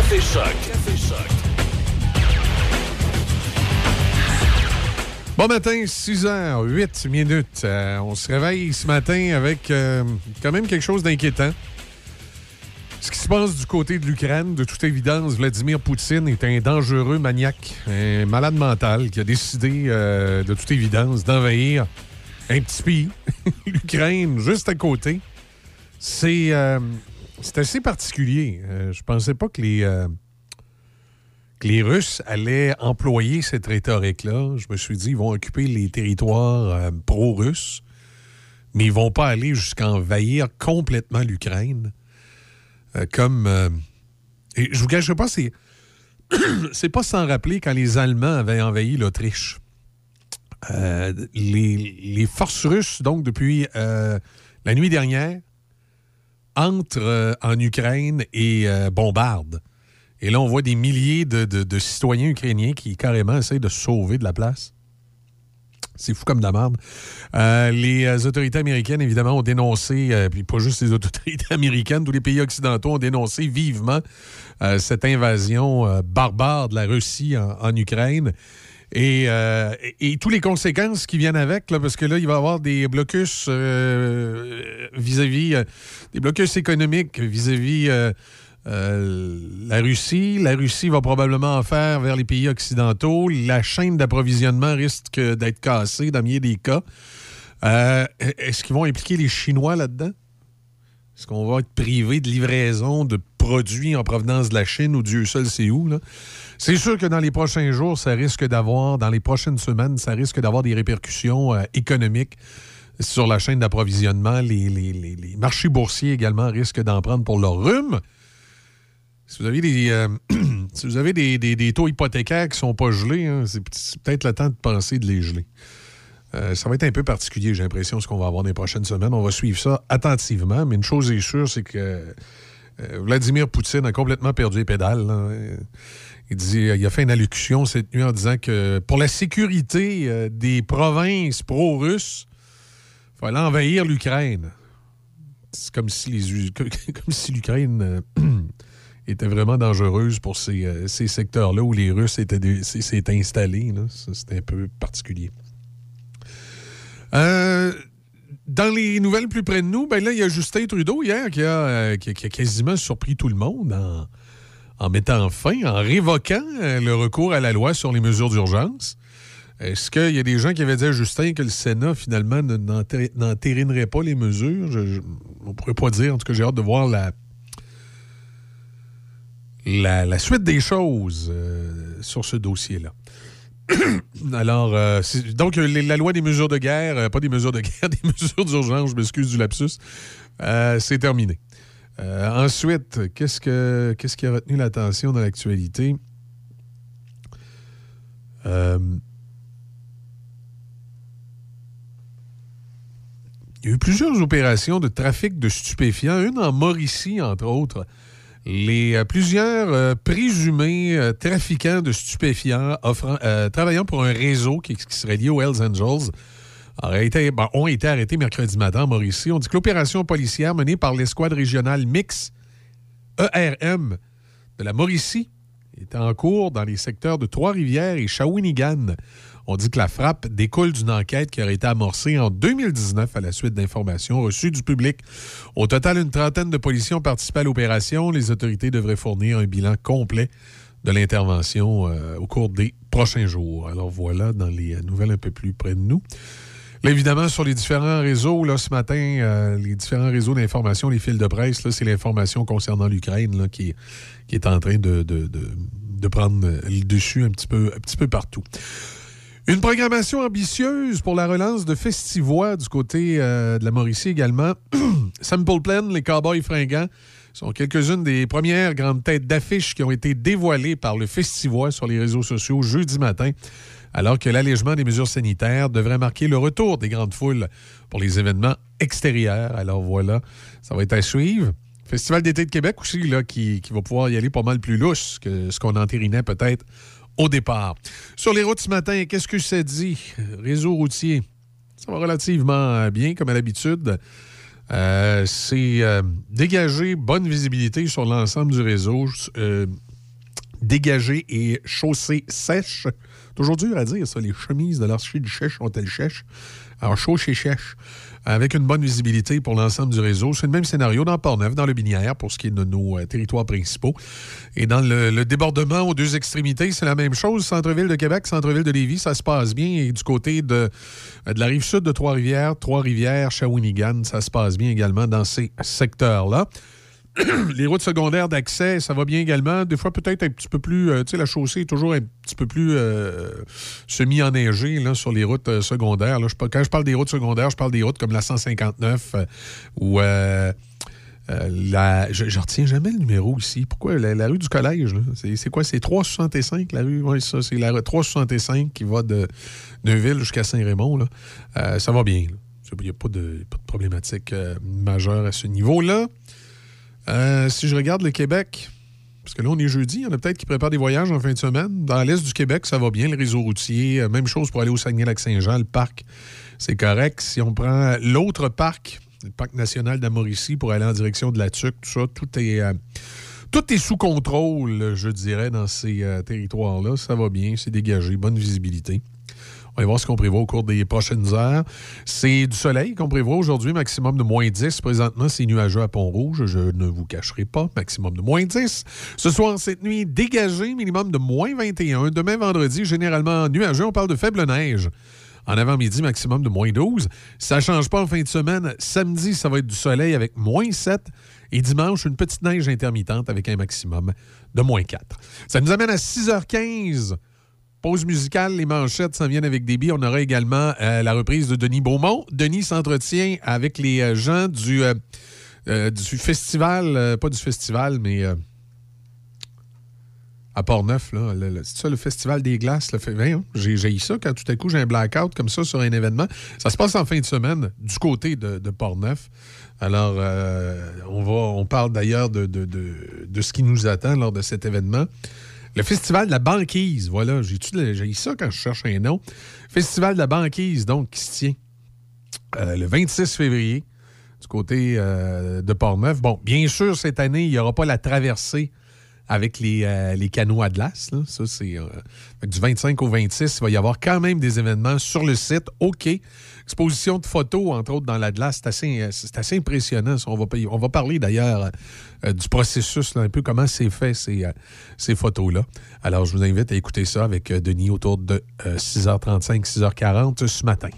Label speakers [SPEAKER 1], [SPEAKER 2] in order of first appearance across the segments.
[SPEAKER 1] Café. Café.
[SPEAKER 2] Bon matin, 6h08 minutes. Euh, on se réveille ce matin avec euh, quand même quelque chose d'inquiétant. Ce qui se passe du côté de l'Ukraine, de toute évidence, Vladimir Poutine est un dangereux maniaque, un malade mental qui a décidé, euh, de toute évidence, d'envahir un petit pays, l'Ukraine, juste à côté. C'est c'est assez particulier. je pensais pas que les que les Russes allaient employer cette rhétorique-là. Je me suis dit, ils vont occuper les territoires euh, pro-russes, mais ils vont pas aller jusqu'à envahir complètement l'Ukraine. Euh, comme. Euh, et je vous cache pas, c'est. c'est pas sans rappeler quand les Allemands avaient envahi l'Autriche. Les, forces russes, donc, depuis la nuit dernière, entrent en Ukraine et bombardent. Et là, on voit des milliers de, citoyens ukrainiens qui carrément essayent de sauver de la place. C'est fou comme de la merde. Euh, les euh, autorités américaines, évidemment, ont dénoncé, euh, puis pas juste les autorités américaines, tous les pays occidentaux ont dénoncé vivement cette invasion barbare de la Russie en, Ukraine. Et, tous les conséquences qui viennent avec, parce que là, il va y avoir des blocus vis-à-vis, des blocus économiques vis-à-vis euh, la Russie. La Russie va probablement en faire vers les pays occidentaux. La chaîne d'approvisionnement risque d'être cassée dans bien des cas. Euh, est-ce qu'ils vont impliquer les Chinois là-dedans? Est-ce qu'on va être privé de livraison de produits en provenance de la Chine ou Dieu seul sait où? C'est sûr que dans les prochains jours, ça risque d'avoir, dans les prochaines semaines, ça risque d'avoir des répercussions euh, économiques sur la chaîne d'approvisionnement. Les, marchés boursiers également risquent d'en prendre pour leur rhume. Si vous avez des, euh, taux hypothécaires qui ne sont pas gelés, hein, c'est peut-être le temps de penser de les geler. Euh, ça va être un peu particulier, j'ai l'impression, ce qu'on va avoir dans les prochaines semaines. On va suivre ça attentivement, mais une chose est sûre, c'est que Vladimir Poutine a complètement perdu les pédales. Il, dit, il a fait une allocution cette nuit en disant que pour la sécurité des provinces pro-russes, il fallait envahir l'Ukraine. C'est comme si l'Ukraine était vraiment dangereuse pour ces, euh, secteurs-là où les Russes s'étaient installés. C'était un peu particulier. Euh, dans les nouvelles plus près de nous, ben là, il y a Justin Trudeau hier qui a, euh, quasiment surpris tout le monde en, mettant fin, en révoquant le recours à la loi sur les mesures d'urgence. Est-ce qu'il y a des gens qui avaient dit à Justin que le Sénat, finalement, n'entérinerait pas les mesures? on ne pourrait pas dire. En tout cas, j'ai hâte de voir la, la, suite des choses euh, sur ce dossier-là. Alors, euh, donc, la loi des mesures de guerre, euh, pas des mesures de guerre, des mesures d'urgence, je m'excuse du lapsus, c'est terminé. ensuite, qu'est-ce, que, qu'est-ce qui a retenu l'attention dans l'actualité? Il y a eu plusieurs opérations de trafic de stupéfiants, une en Mauricie, entre autres, les euh, plusieurs euh, présumés euh, trafiquants de stupéfiants travaillant pour un réseau qui, serait lié aux Hells Angels ben, ont été arrêtés mercredi matin en Mauricie. On dit que l'opération policière menée par l'escouade régionale mix ERM de la Mauricie est en cours dans les secteurs de Trois-Rivières et Shawinigan. On dit que la frappe découle d'une enquête qui aurait été amorcée en 2019 à la suite d'informations reçues du public. Au total, une trentaine de policiers ont participé à l'opération. Les autorités devraient fournir un bilan complet de l'intervention euh, au cours des prochains jours. Alors voilà, dans les nouvelles un peu plus près de nous. Là, évidemment, sur les différents réseaux, là, ce matin, euh, les différents réseaux d'information, les fils de presse, c'est l'information concernant l'Ukraine qui, est en train de, prendre le dessus un petit peu partout. Une programmation ambitieuse pour la relance de Festivois du côté euh, de la Mauricie également. Sample Plan, les Cowboys fringants, sont quelques-unes des premières grandes têtes d'affiches qui ont été dévoilées par le Festivois sur les réseaux sociaux jeudi matin, alors que l'allègement des mesures sanitaires devrait marquer le retour des grandes foules pour les événements extérieurs. Alors voilà, ça va être à suivre. Festival d'été de Québec aussi, là, qui, qui va pouvoir y aller pas mal plus lousse que ce qu'on entérinait peut-être au départ. Sur les routes ce matin, qu'est-ce que ça dit? Réseau routier. Ça va relativement bien, comme à l'habitude. Euh, c'est euh, dégager bonne visibilité sur l'ensemble du réseau. Euh, dégagées et chaussées sèches. Toujours dur à dire, ça. Les chemises de l'archer du Chèche ont-elles chèches? Alors, chaud chez Chèche avec une bonne visibilité pour l'ensemble du réseau. C'est le même scénario dans Port-Neuf, dans le Binière, pour ce qui est de nos euh, territoires principaux. Et dans le, débordement aux deux extrémités, c'est la même chose. Centre-ville de Québec, centre-ville de Lévis, ça se passe bien. Et du côté de, de la rive sud de Trois-Rivières, Trois-Rivières, Shawinigan, ça se passe bien également dans ces secteurs-là. les routes secondaires d'accès, ça va bien également. Des fois, peut-être un petit peu plus. Euh, tu sais, la chaussée est toujours un petit peu plus euh, semi-enneigée sur les routes euh, secondaires. Quand je parle des routes secondaires, je parle des routes comme la 159 ou. la, je, retiens jamais le numéro ici. Pourquoi? La, rue du collège, c'est quoi? C'est 365, la rue? Oui, ça, c'est la rue 365 qui va de Neuville jusqu'à Saint-Raymond. ça va bien. Il n'y a pas de problématique majeure à ce niveau-là. Euh, si je regarde le Québec, parce que là, on est jeudi, il y en a peut-être qui préparent des voyages en fin de semaine. Dans l'est du Québec, ça va bien, le réseau routier. Euh, même chose pour aller au Saguenay-Lac-Saint-Jean, le parc, c'est correct. Si on prend l'autre parc, le parc national d'Amoricie, pour aller en direction de la TUC, tout ça, tout est, euh, tout est sous contrôle, je dirais, dans ces territoires-là. Ça va bien, c'est dégagé, bonne visibilité. On va voir ce qu'on prévoit au cours des prochaines heures. C'est du soleil qu'on prévoit aujourd'hui, maximum de moins 10. Présentement, c'est nuageux à Pont-Rouge. Je ne vous cacherai pas, maximum de moins 10. Ce soir, cette nuit, dégagé, minimum de moins 21. Demain, vendredi, généralement nuageux. On parle de faible neige. En avant-midi, maximum de moins 12. Ça ne change pas en fin de semaine. Samedi, ça va être du soleil avec moins 7. Et dimanche, une petite neige intermittente avec un maximum de moins 4. Ça nous amène à 6h15. Pause musicale, les manchettes s'en viennent avec débit. On aura également euh, la reprise de Denis Beaumont. Denis s'entretient avec les euh, gens du, euh, festival, pas du festival, mais à Port-Neuf. C'est ça, le festival des glaces. J'ai eu ça quand tout à coup j'ai un blackout comme ça sur un événement. Ça se passe en fin de semaine du côté de, de Port-Neuf. Alors, on, va, on parle d'ailleurs de, de, de, ce qui nous attend lors de cet événement. Le Festival de la banquise, voilà, j'ai ça quand je cherche un nom. Festival de la banquise, donc, qui se tient euh, le 26 février du côté euh, de Port-Neuf. Bon, bien sûr, cette année, il n'y aura pas la traversée avec les, euh, les canaux Atlas. Ça, c'est du 25 au 26. Il va y avoir quand même des événements sur le site. OK exposition de photos, entre autres, dans l'Atlas. C'est assez, c'est assez impressionnant. On va, parler d'ailleurs euh, du processus, un peu comment c'est fait, ces, euh, ces photos-là. Alors, je vous invite à écouter ça avec euh, Denis autour de 6h35, 6h40 ce matin.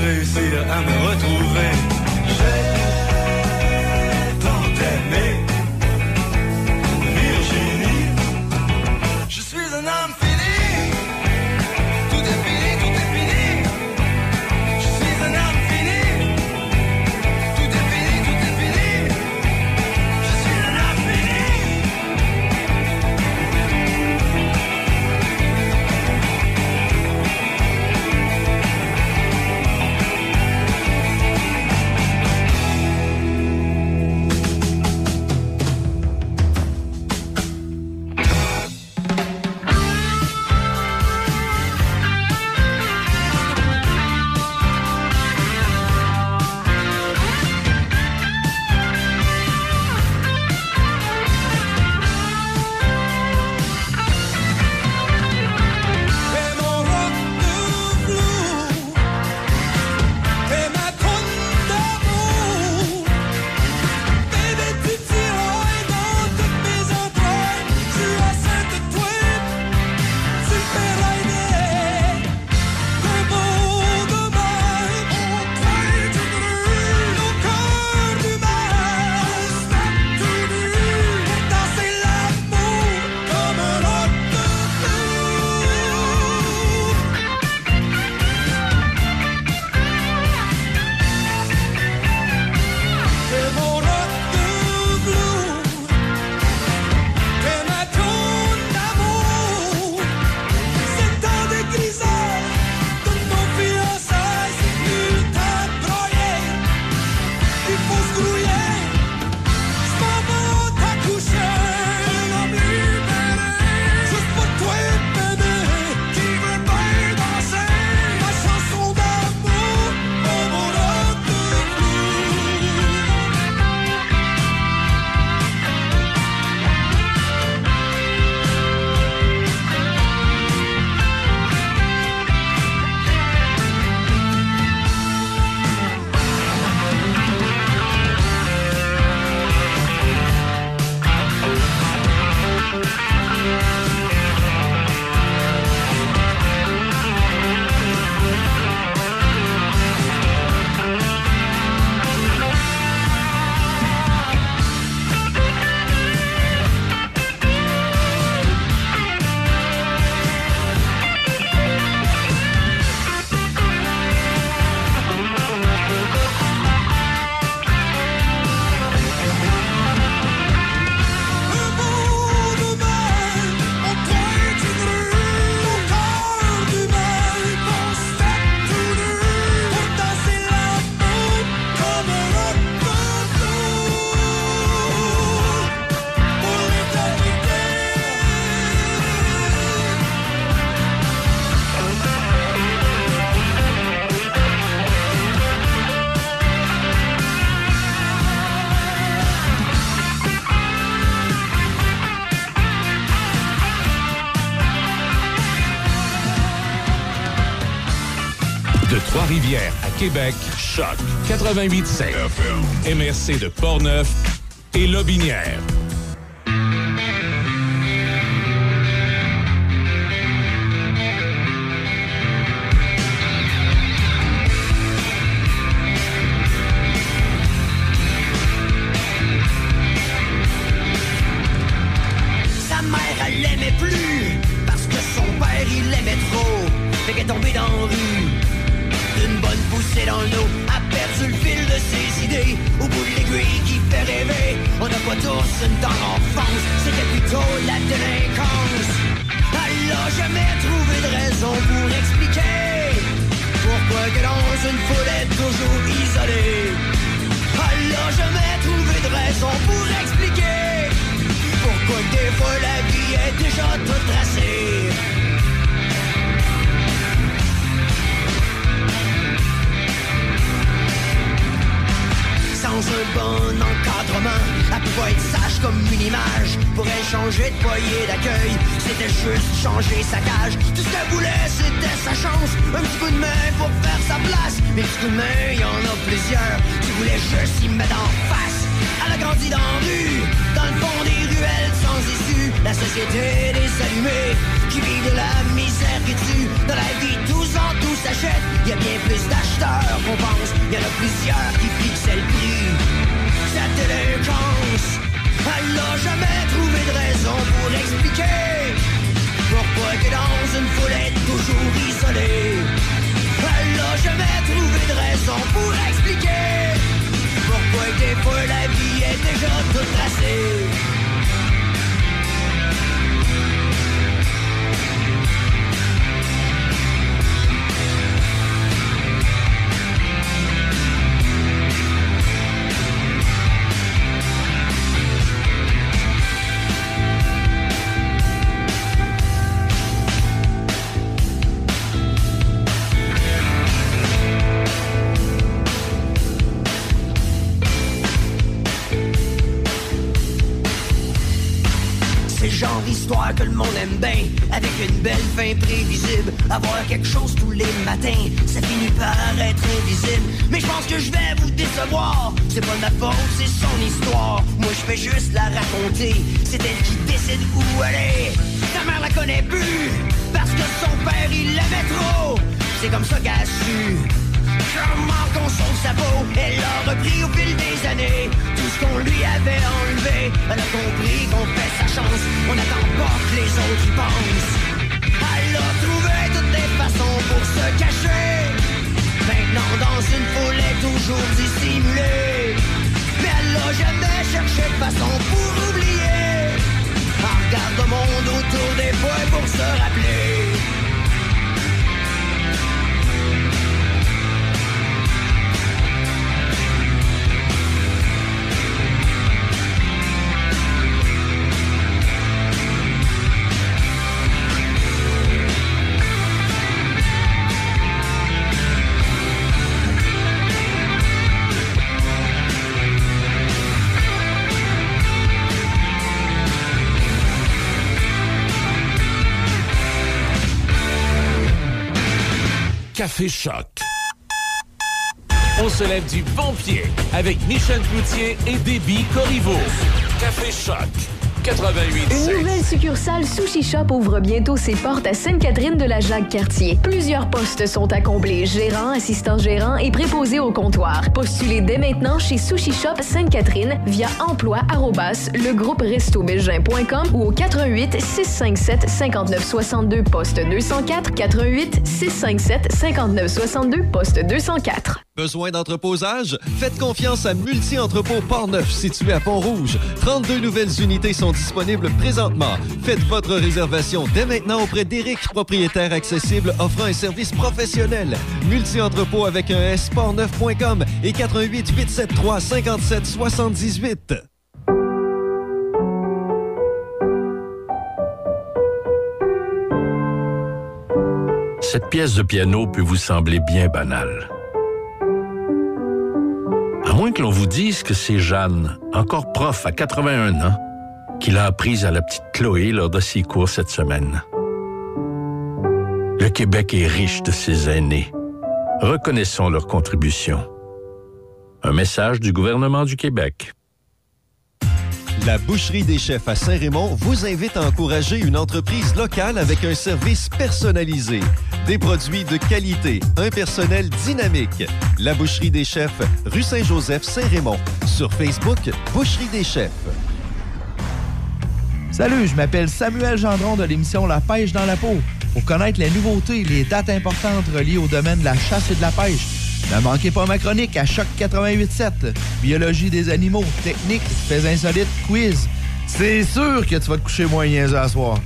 [SPEAKER 1] réussir à me retrouver.
[SPEAKER 3] Québec, Choc. 88.5, MRC de Portneuf et Lobinière. C'est pas ma faute, c'est son histoire. Moi je fais juste la raconter. C'est elle qui décide où aller. Ta mère la connaît plus, parce que son père il l'aimait trop. C'est comme ça qu'elle a su Comment qu'on sauve sa peau, elle l'a repris au fil des années. Tout ce qu'on lui avait enlevé, elle a compris qu'on fait sa chance. On n'attend pas que les autres y pensent. Elle a trouvé toutes les façons pour se cacher. Maintenant dans une foule est toujours dissimulée. Mais elle n'a jamais cherché de façon pour oublier. Elle regarde le monde autour des fois pour se rappeler.
[SPEAKER 4] Café Choc. On se lève du bon pied avec Michel Cloutier et Déby Corriveau. Café Choc.
[SPEAKER 5] Une nouvelle succursale Sushi Shop ouvre bientôt ses portes à Sainte-Catherine de la Jacques-Cartier. Plusieurs postes sont à combler, gérant, assistant gérant et préposé au comptoir. Postulez dès maintenant chez Sushi Shop Sainte-Catherine via emploi le groupe ou au 88 657 59 62 poste 204 88 657 59 62 poste 204.
[SPEAKER 6] Besoin d'entreposage? Faites confiance à Multi-Entrepôt Port-Neuf, situé à Pont-Rouge. 32 nouvelles unités sont disponibles présentement. Faites votre réservation dès maintenant auprès d'Éric, propriétaire accessible offrant un service professionnel. Multi-Entrepôt avec un S, portneuf.com et 88 873 57 78.
[SPEAKER 7] Cette pièce de piano peut vous sembler bien banale. À moins que l'on vous dise que c'est Jeanne, encore prof à 81 ans, qui l'a apprise à la petite Chloé lors de ses cours cette semaine. Le Québec est riche de ses aînés. Reconnaissons leur contribution. Un message du gouvernement du Québec.
[SPEAKER 6] La Boucherie des Chefs à Saint-Raymond vous invite à encourager une entreprise locale avec un service personnalisé, des produits de qualité, un personnel dynamique. La Boucherie des Chefs, rue Saint-Joseph, Saint-Raymond. Sur Facebook, Boucherie des Chefs.
[SPEAKER 8] Salut, je m'appelle Samuel Gendron de l'émission La pêche dans la peau. Pour connaître les nouveautés les dates importantes reliées au domaine de la chasse et de la pêche, ne manquez pas ma chronique à Choc 88.7. Biologie des animaux, techniques, faits insolites, quiz. C'est sûr que tu vas te coucher moins niaiseux à soir.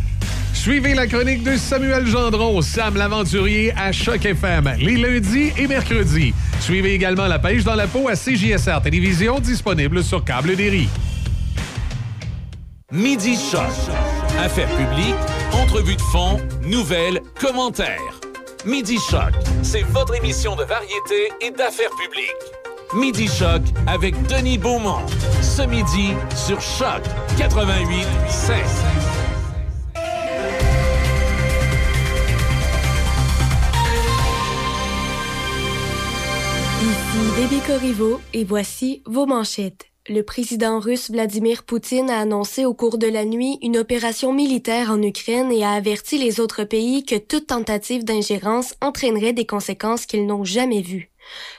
[SPEAKER 2] Suivez la chronique de Samuel Gendron, Sam l'aventurier à Choc FM, les lundis et mercredis. Suivez également la pêche dans la peau à CJSR Télévision, disponible sur Câble des.
[SPEAKER 4] Midi Choc. Affaires publiques, entrevues de fond, nouvelles, commentaires. Midi Choc, c'est votre émission de variété et d'affaires publiques. Midi Choc avec Denis Beaumont. Ce midi sur Choc 88 16.
[SPEAKER 9] Ici Déby Corriveau et voici vos manchettes. Le président russe Vladimir Poutine a annoncé au cours de la nuit une opération militaire en Ukraine et a averti les autres pays que toute tentative d'ingérence entraînerait des conséquences qu'ils n'ont jamais vues.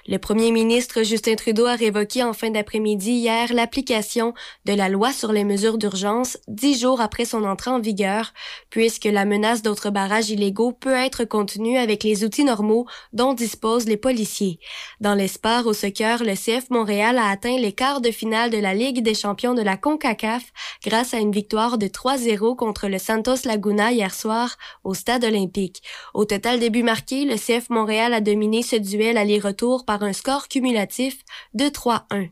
[SPEAKER 9] Le premier ministre Justin Trudeau a révoqué en fin d'après-midi hier l'application de la loi sur les mesures d'urgence dix jours après son entrée en vigueur, puisque la menace d'autres barrages illégaux peut être contenue avec les outils normaux dont disposent les policiers. Dans l'espoir au soccer, le CF Montréal a atteint les quarts de finale de la Ligue des champions de la CONCACAF grâce à une victoire de 3-0 contre le Santos Laguna hier soir au stade olympique. Au total début marqué, le CF Montréal a dominé ce duel aller-retour par un score cumulatif de 3-1.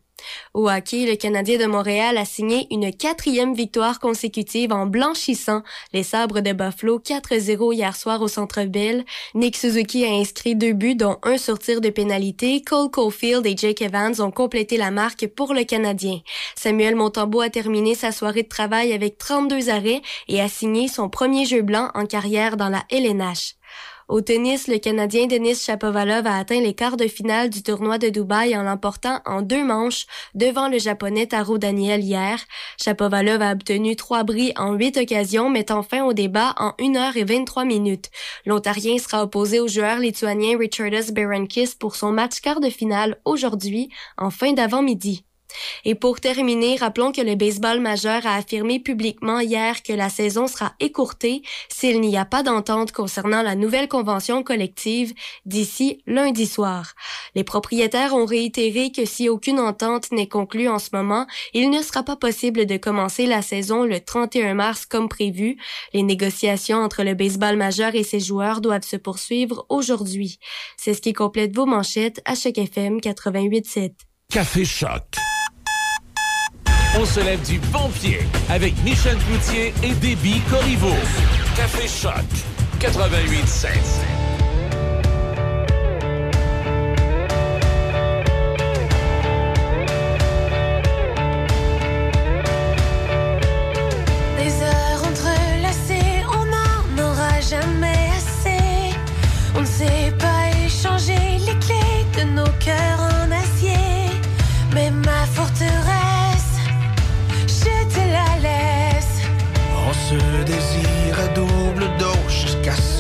[SPEAKER 9] Au hockey, le Canadien de Montréal a signé une quatrième victoire consécutive en blanchissant les sabres de Buffalo 4-0 hier soir au Centre Bell. Nick Suzuki a inscrit deux buts, dont un sur tir de pénalité. Cole Caulfield et Jake Evans ont complété la marque pour le Canadien. Samuel Montembeau a terminé sa soirée de travail avec 32 arrêts et a signé son premier jeu blanc en carrière dans la LNH. Au tennis, le Canadien Denis Shapovalov a atteint les quarts de finale du tournoi de Dubaï en l'emportant en deux manches devant le Japonais Taro Daniel hier. Shapovalov a obtenu trois bris en huit occasions, mettant fin au débat en 1 heure et 23 minutes. L'Ontarien sera opposé au joueur lituanien Richardas Berankis pour son match quart de finale aujourd'hui en fin d'avant-midi. Et pour terminer, rappelons que le baseball majeur a affirmé publiquement hier que la saison sera écourtée s'il n'y a pas d'entente concernant la nouvelle convention collective d'ici lundi soir. Les propriétaires ont réitéré que si aucune entente n'est conclue en ce moment, il ne sera pas possible de commencer la saison le 31 mars comme prévu. Les négociations entre le baseball majeur et ses joueurs doivent se poursuivre aujourd'hui. C'est ce qui complète vos manchettes à chaque FM 88.7.
[SPEAKER 4] Café Choc on se lève du bon pied avec Michel Cloutier et Déby Corriveau. Café Choc 88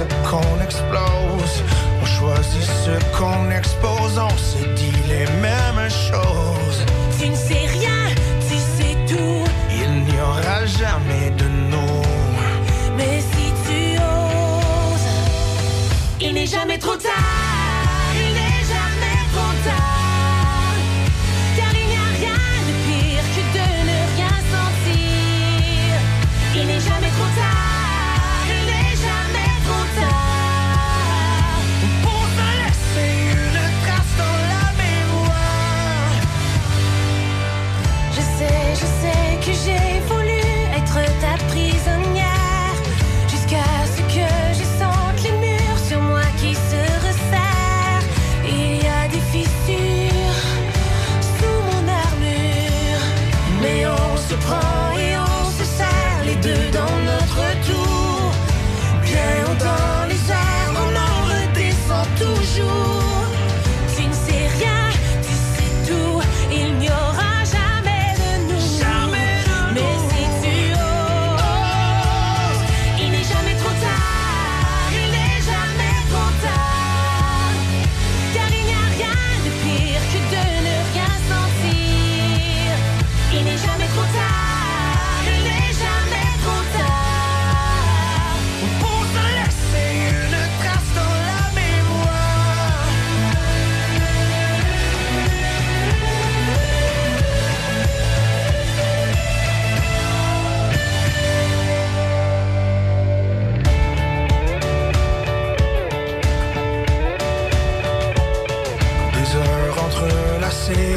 [SPEAKER 10] ce qu'on explose. On choisit ce qu'on expose, on se dit les mêmes choses.
[SPEAKER 11] Tu ne sais rien, tu sais tout.
[SPEAKER 10] Il n'y aura jamais de nous.
[SPEAKER 11] Mais si tu oses, il n'est jamais trop tard.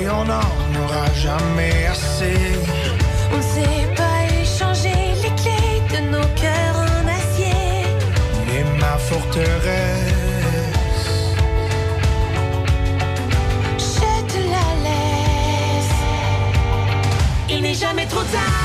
[SPEAKER 10] Entrelacées, on n'en aura jamais assez.
[SPEAKER 11] On ne sait pas échanger les clés de nos cœurs en acier.
[SPEAKER 10] Et ma forteresse.
[SPEAKER 11] Je te la laisse. Il n'est jamais trop tard.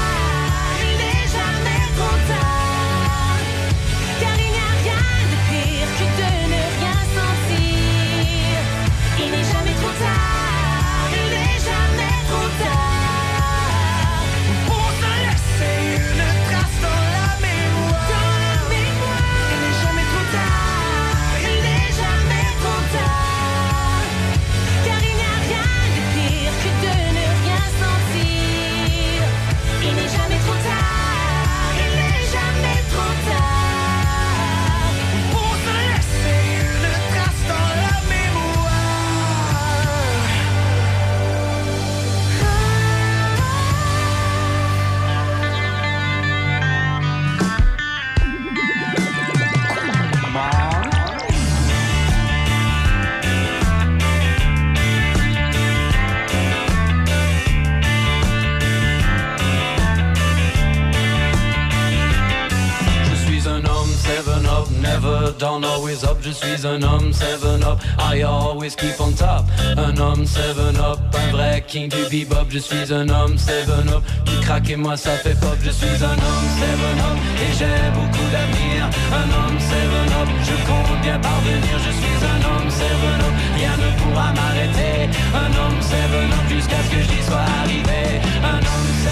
[SPEAKER 12] Always up. Je suis un homme 7 up. I always keep on top. Un homme 7 up, un vrai king du bebop. Je suis un homme 7 up. Du crack et moi ça fait pop. Je suis un homme 7 up et j'ai beaucoup d'avenir. Un homme 7 up, je compte bien parvenir. Je suis un homme 7 up, rien ne pourra m'arrêter. Un homme 7 up jusqu'à ce que j'y sois arrivé. Un homme 7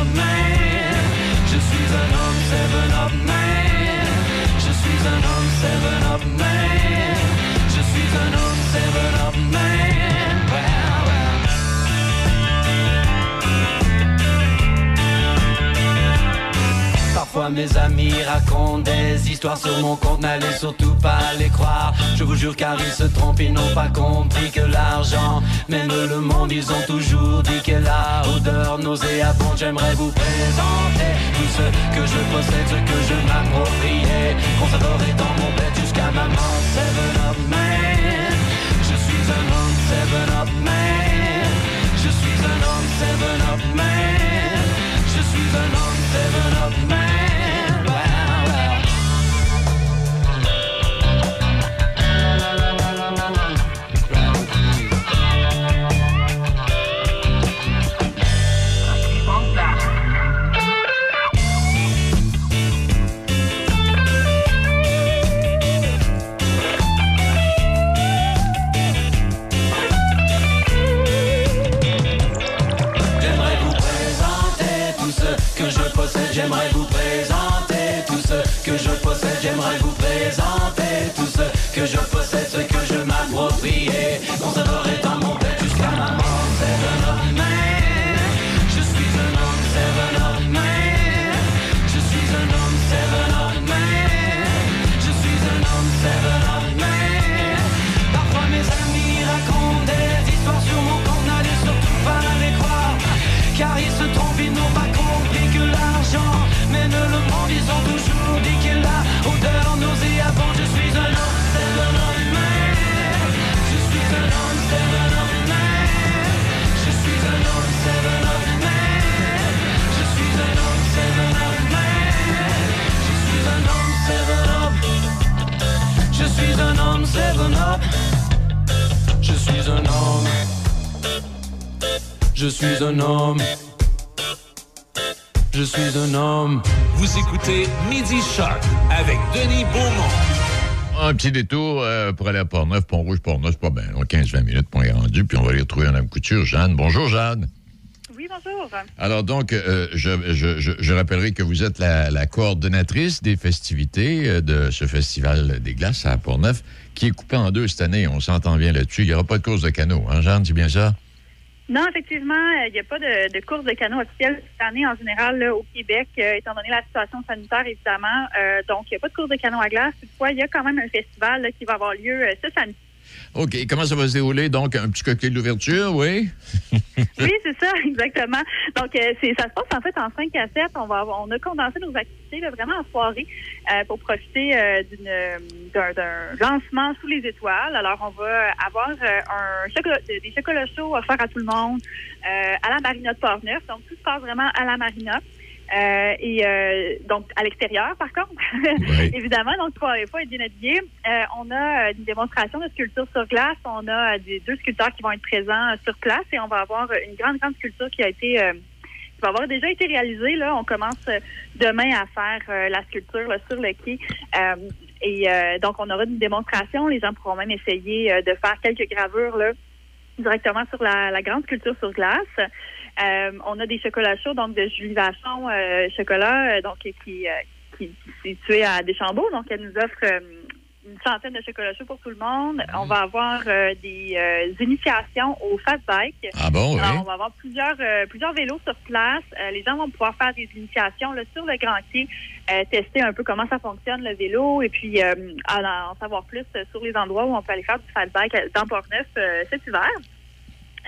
[SPEAKER 12] up, Je suis un homme 7 up, man. Parfois mes amis racontent des histoires sur mon compte, n'allez surtout pas les croire. Je vous jure car ils se trompent, ils n'ont pas compris que l'argent mène le monde. Ils ont toujours dit que la odeur nauséabonde. J'aimerais vous présenter tout ce que je possède, ce que je m'appropriais. Conserverai dans mon bête jusqu'à ma mort. Seven up man, je suis un homme seven up man. Je suis un homme seven up man. Je suis un homme seven up man. J'aimerais vous présenter tout ce que je possède. J'aimerais vous présenter tout ce que je possède, ce que je m'approprie. Homme, seven up. Je suis un homme. Je suis un homme. Je suis un homme.
[SPEAKER 4] Vous écoutez Midi Choc avec Denis Beaumont.
[SPEAKER 13] Un petit détour euh, pour aller à Port-Neuf, Pont-Rouge, Port-Neuf, c'est pas bien. long, 15-20 minutes, on est rendu, puis on va aller retrouver Mme Couture. Jeanne, bonjour Jeanne.
[SPEAKER 14] Oui, bonjour.
[SPEAKER 13] Alors donc, euh, je, je- je- je rappellerai que vous êtes la, la coordonnatrice des festivités euh, de ce festival des glaces à Port-Neuf, qui est coupé en deux cette année. On s'entend bien là-dessus. Il n'y aura pas de course de canot, hein, Jeanne, c'est bien ça?
[SPEAKER 14] Non, effectivement, euh, il n'y a pas de, de course de canot officielle cette année en général là, au Québec, euh, étant donné la situation sanitaire, évidemment. Euh, donc, il n'y a pas de course de canot à glace. Toutefois, il y a quand même un festival là, qui va avoir lieu ce samedi.
[SPEAKER 13] OK. Comment ça va se dérouler? Donc, un petit cocktail d'ouverture, oui?
[SPEAKER 14] Oui, c'est ça, exactement. Donc, euh, ça se passe en fait en 5 à 7. On, va on a condensé nos activités là, vraiment en soirée euh, pour profiter euh, d'un, lancement sous les étoiles. Alors, on va avoir un chocolat- des chocolats chauds offerts à tout le monde à la Marina de Port-Neuf. Donc, tout se passe vraiment à la Marina. Euh, et euh, donc à l'extérieur, par contre, évidemment, donc faut, faut être bien habillé. Euh, on a euh, une démonstration de sculpture sur glace. On a euh, des deux sculpteurs qui vont être présents euh, sur place et on va avoir une grande, grande sculpture qui a été euh, qui va avoir déjà été réalisée. Là, on commence demain à faire la sculpture là, sur le quai. Euh, et euh, donc, on aura une démonstration. Les gens pourront même essayer de faire quelques gravures là, directement sur la, la grande sculpture sur glace. Euh, on a des chocolats chauds, donc de Julie Vachon euh, chocolat, euh, donc qui, euh, qui, qui est situé à Deschambault. Donc, elle nous offre euh, une centaine de chocolats chauds pour tout le monde. On va avoir euh, des euh, initiations au fat bike.
[SPEAKER 13] Ah bon, oui.
[SPEAKER 14] Alors, on va avoir plusieurs euh, plusieurs vélos sur place. Euh, les gens vont pouvoir faire des initiations là, sur le Grand Quai, euh, tester un peu comment ça fonctionne le vélo et puis euh, en, en savoir plus sur les endroits où on peut aller faire du fat bike dans Port-Neuf euh, cet hiver.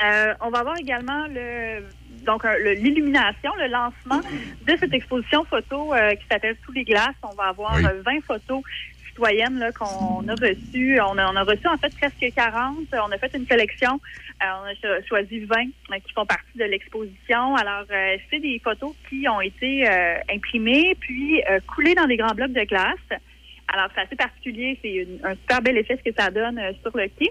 [SPEAKER 14] Euh, on va avoir également le donc le- l'illumination, le lancement de cette exposition photo euh, qui s'appelle Sous les glaces. On va avoir
[SPEAKER 15] Oui.
[SPEAKER 14] euh, 20 photos citoyennes là, qu'on a reçues. On a, on a reçu en fait presque 40. On a fait une collection. Euh, on a cho- choisi 20 euh, qui font partie de l'exposition. Alors, euh, c'est des photos qui ont été euh, imprimées puis euh, coulées dans des grands blocs de glace. Alors, c'est assez particulier. C'est un super bel effet ce que ça donne euh, sur le quai.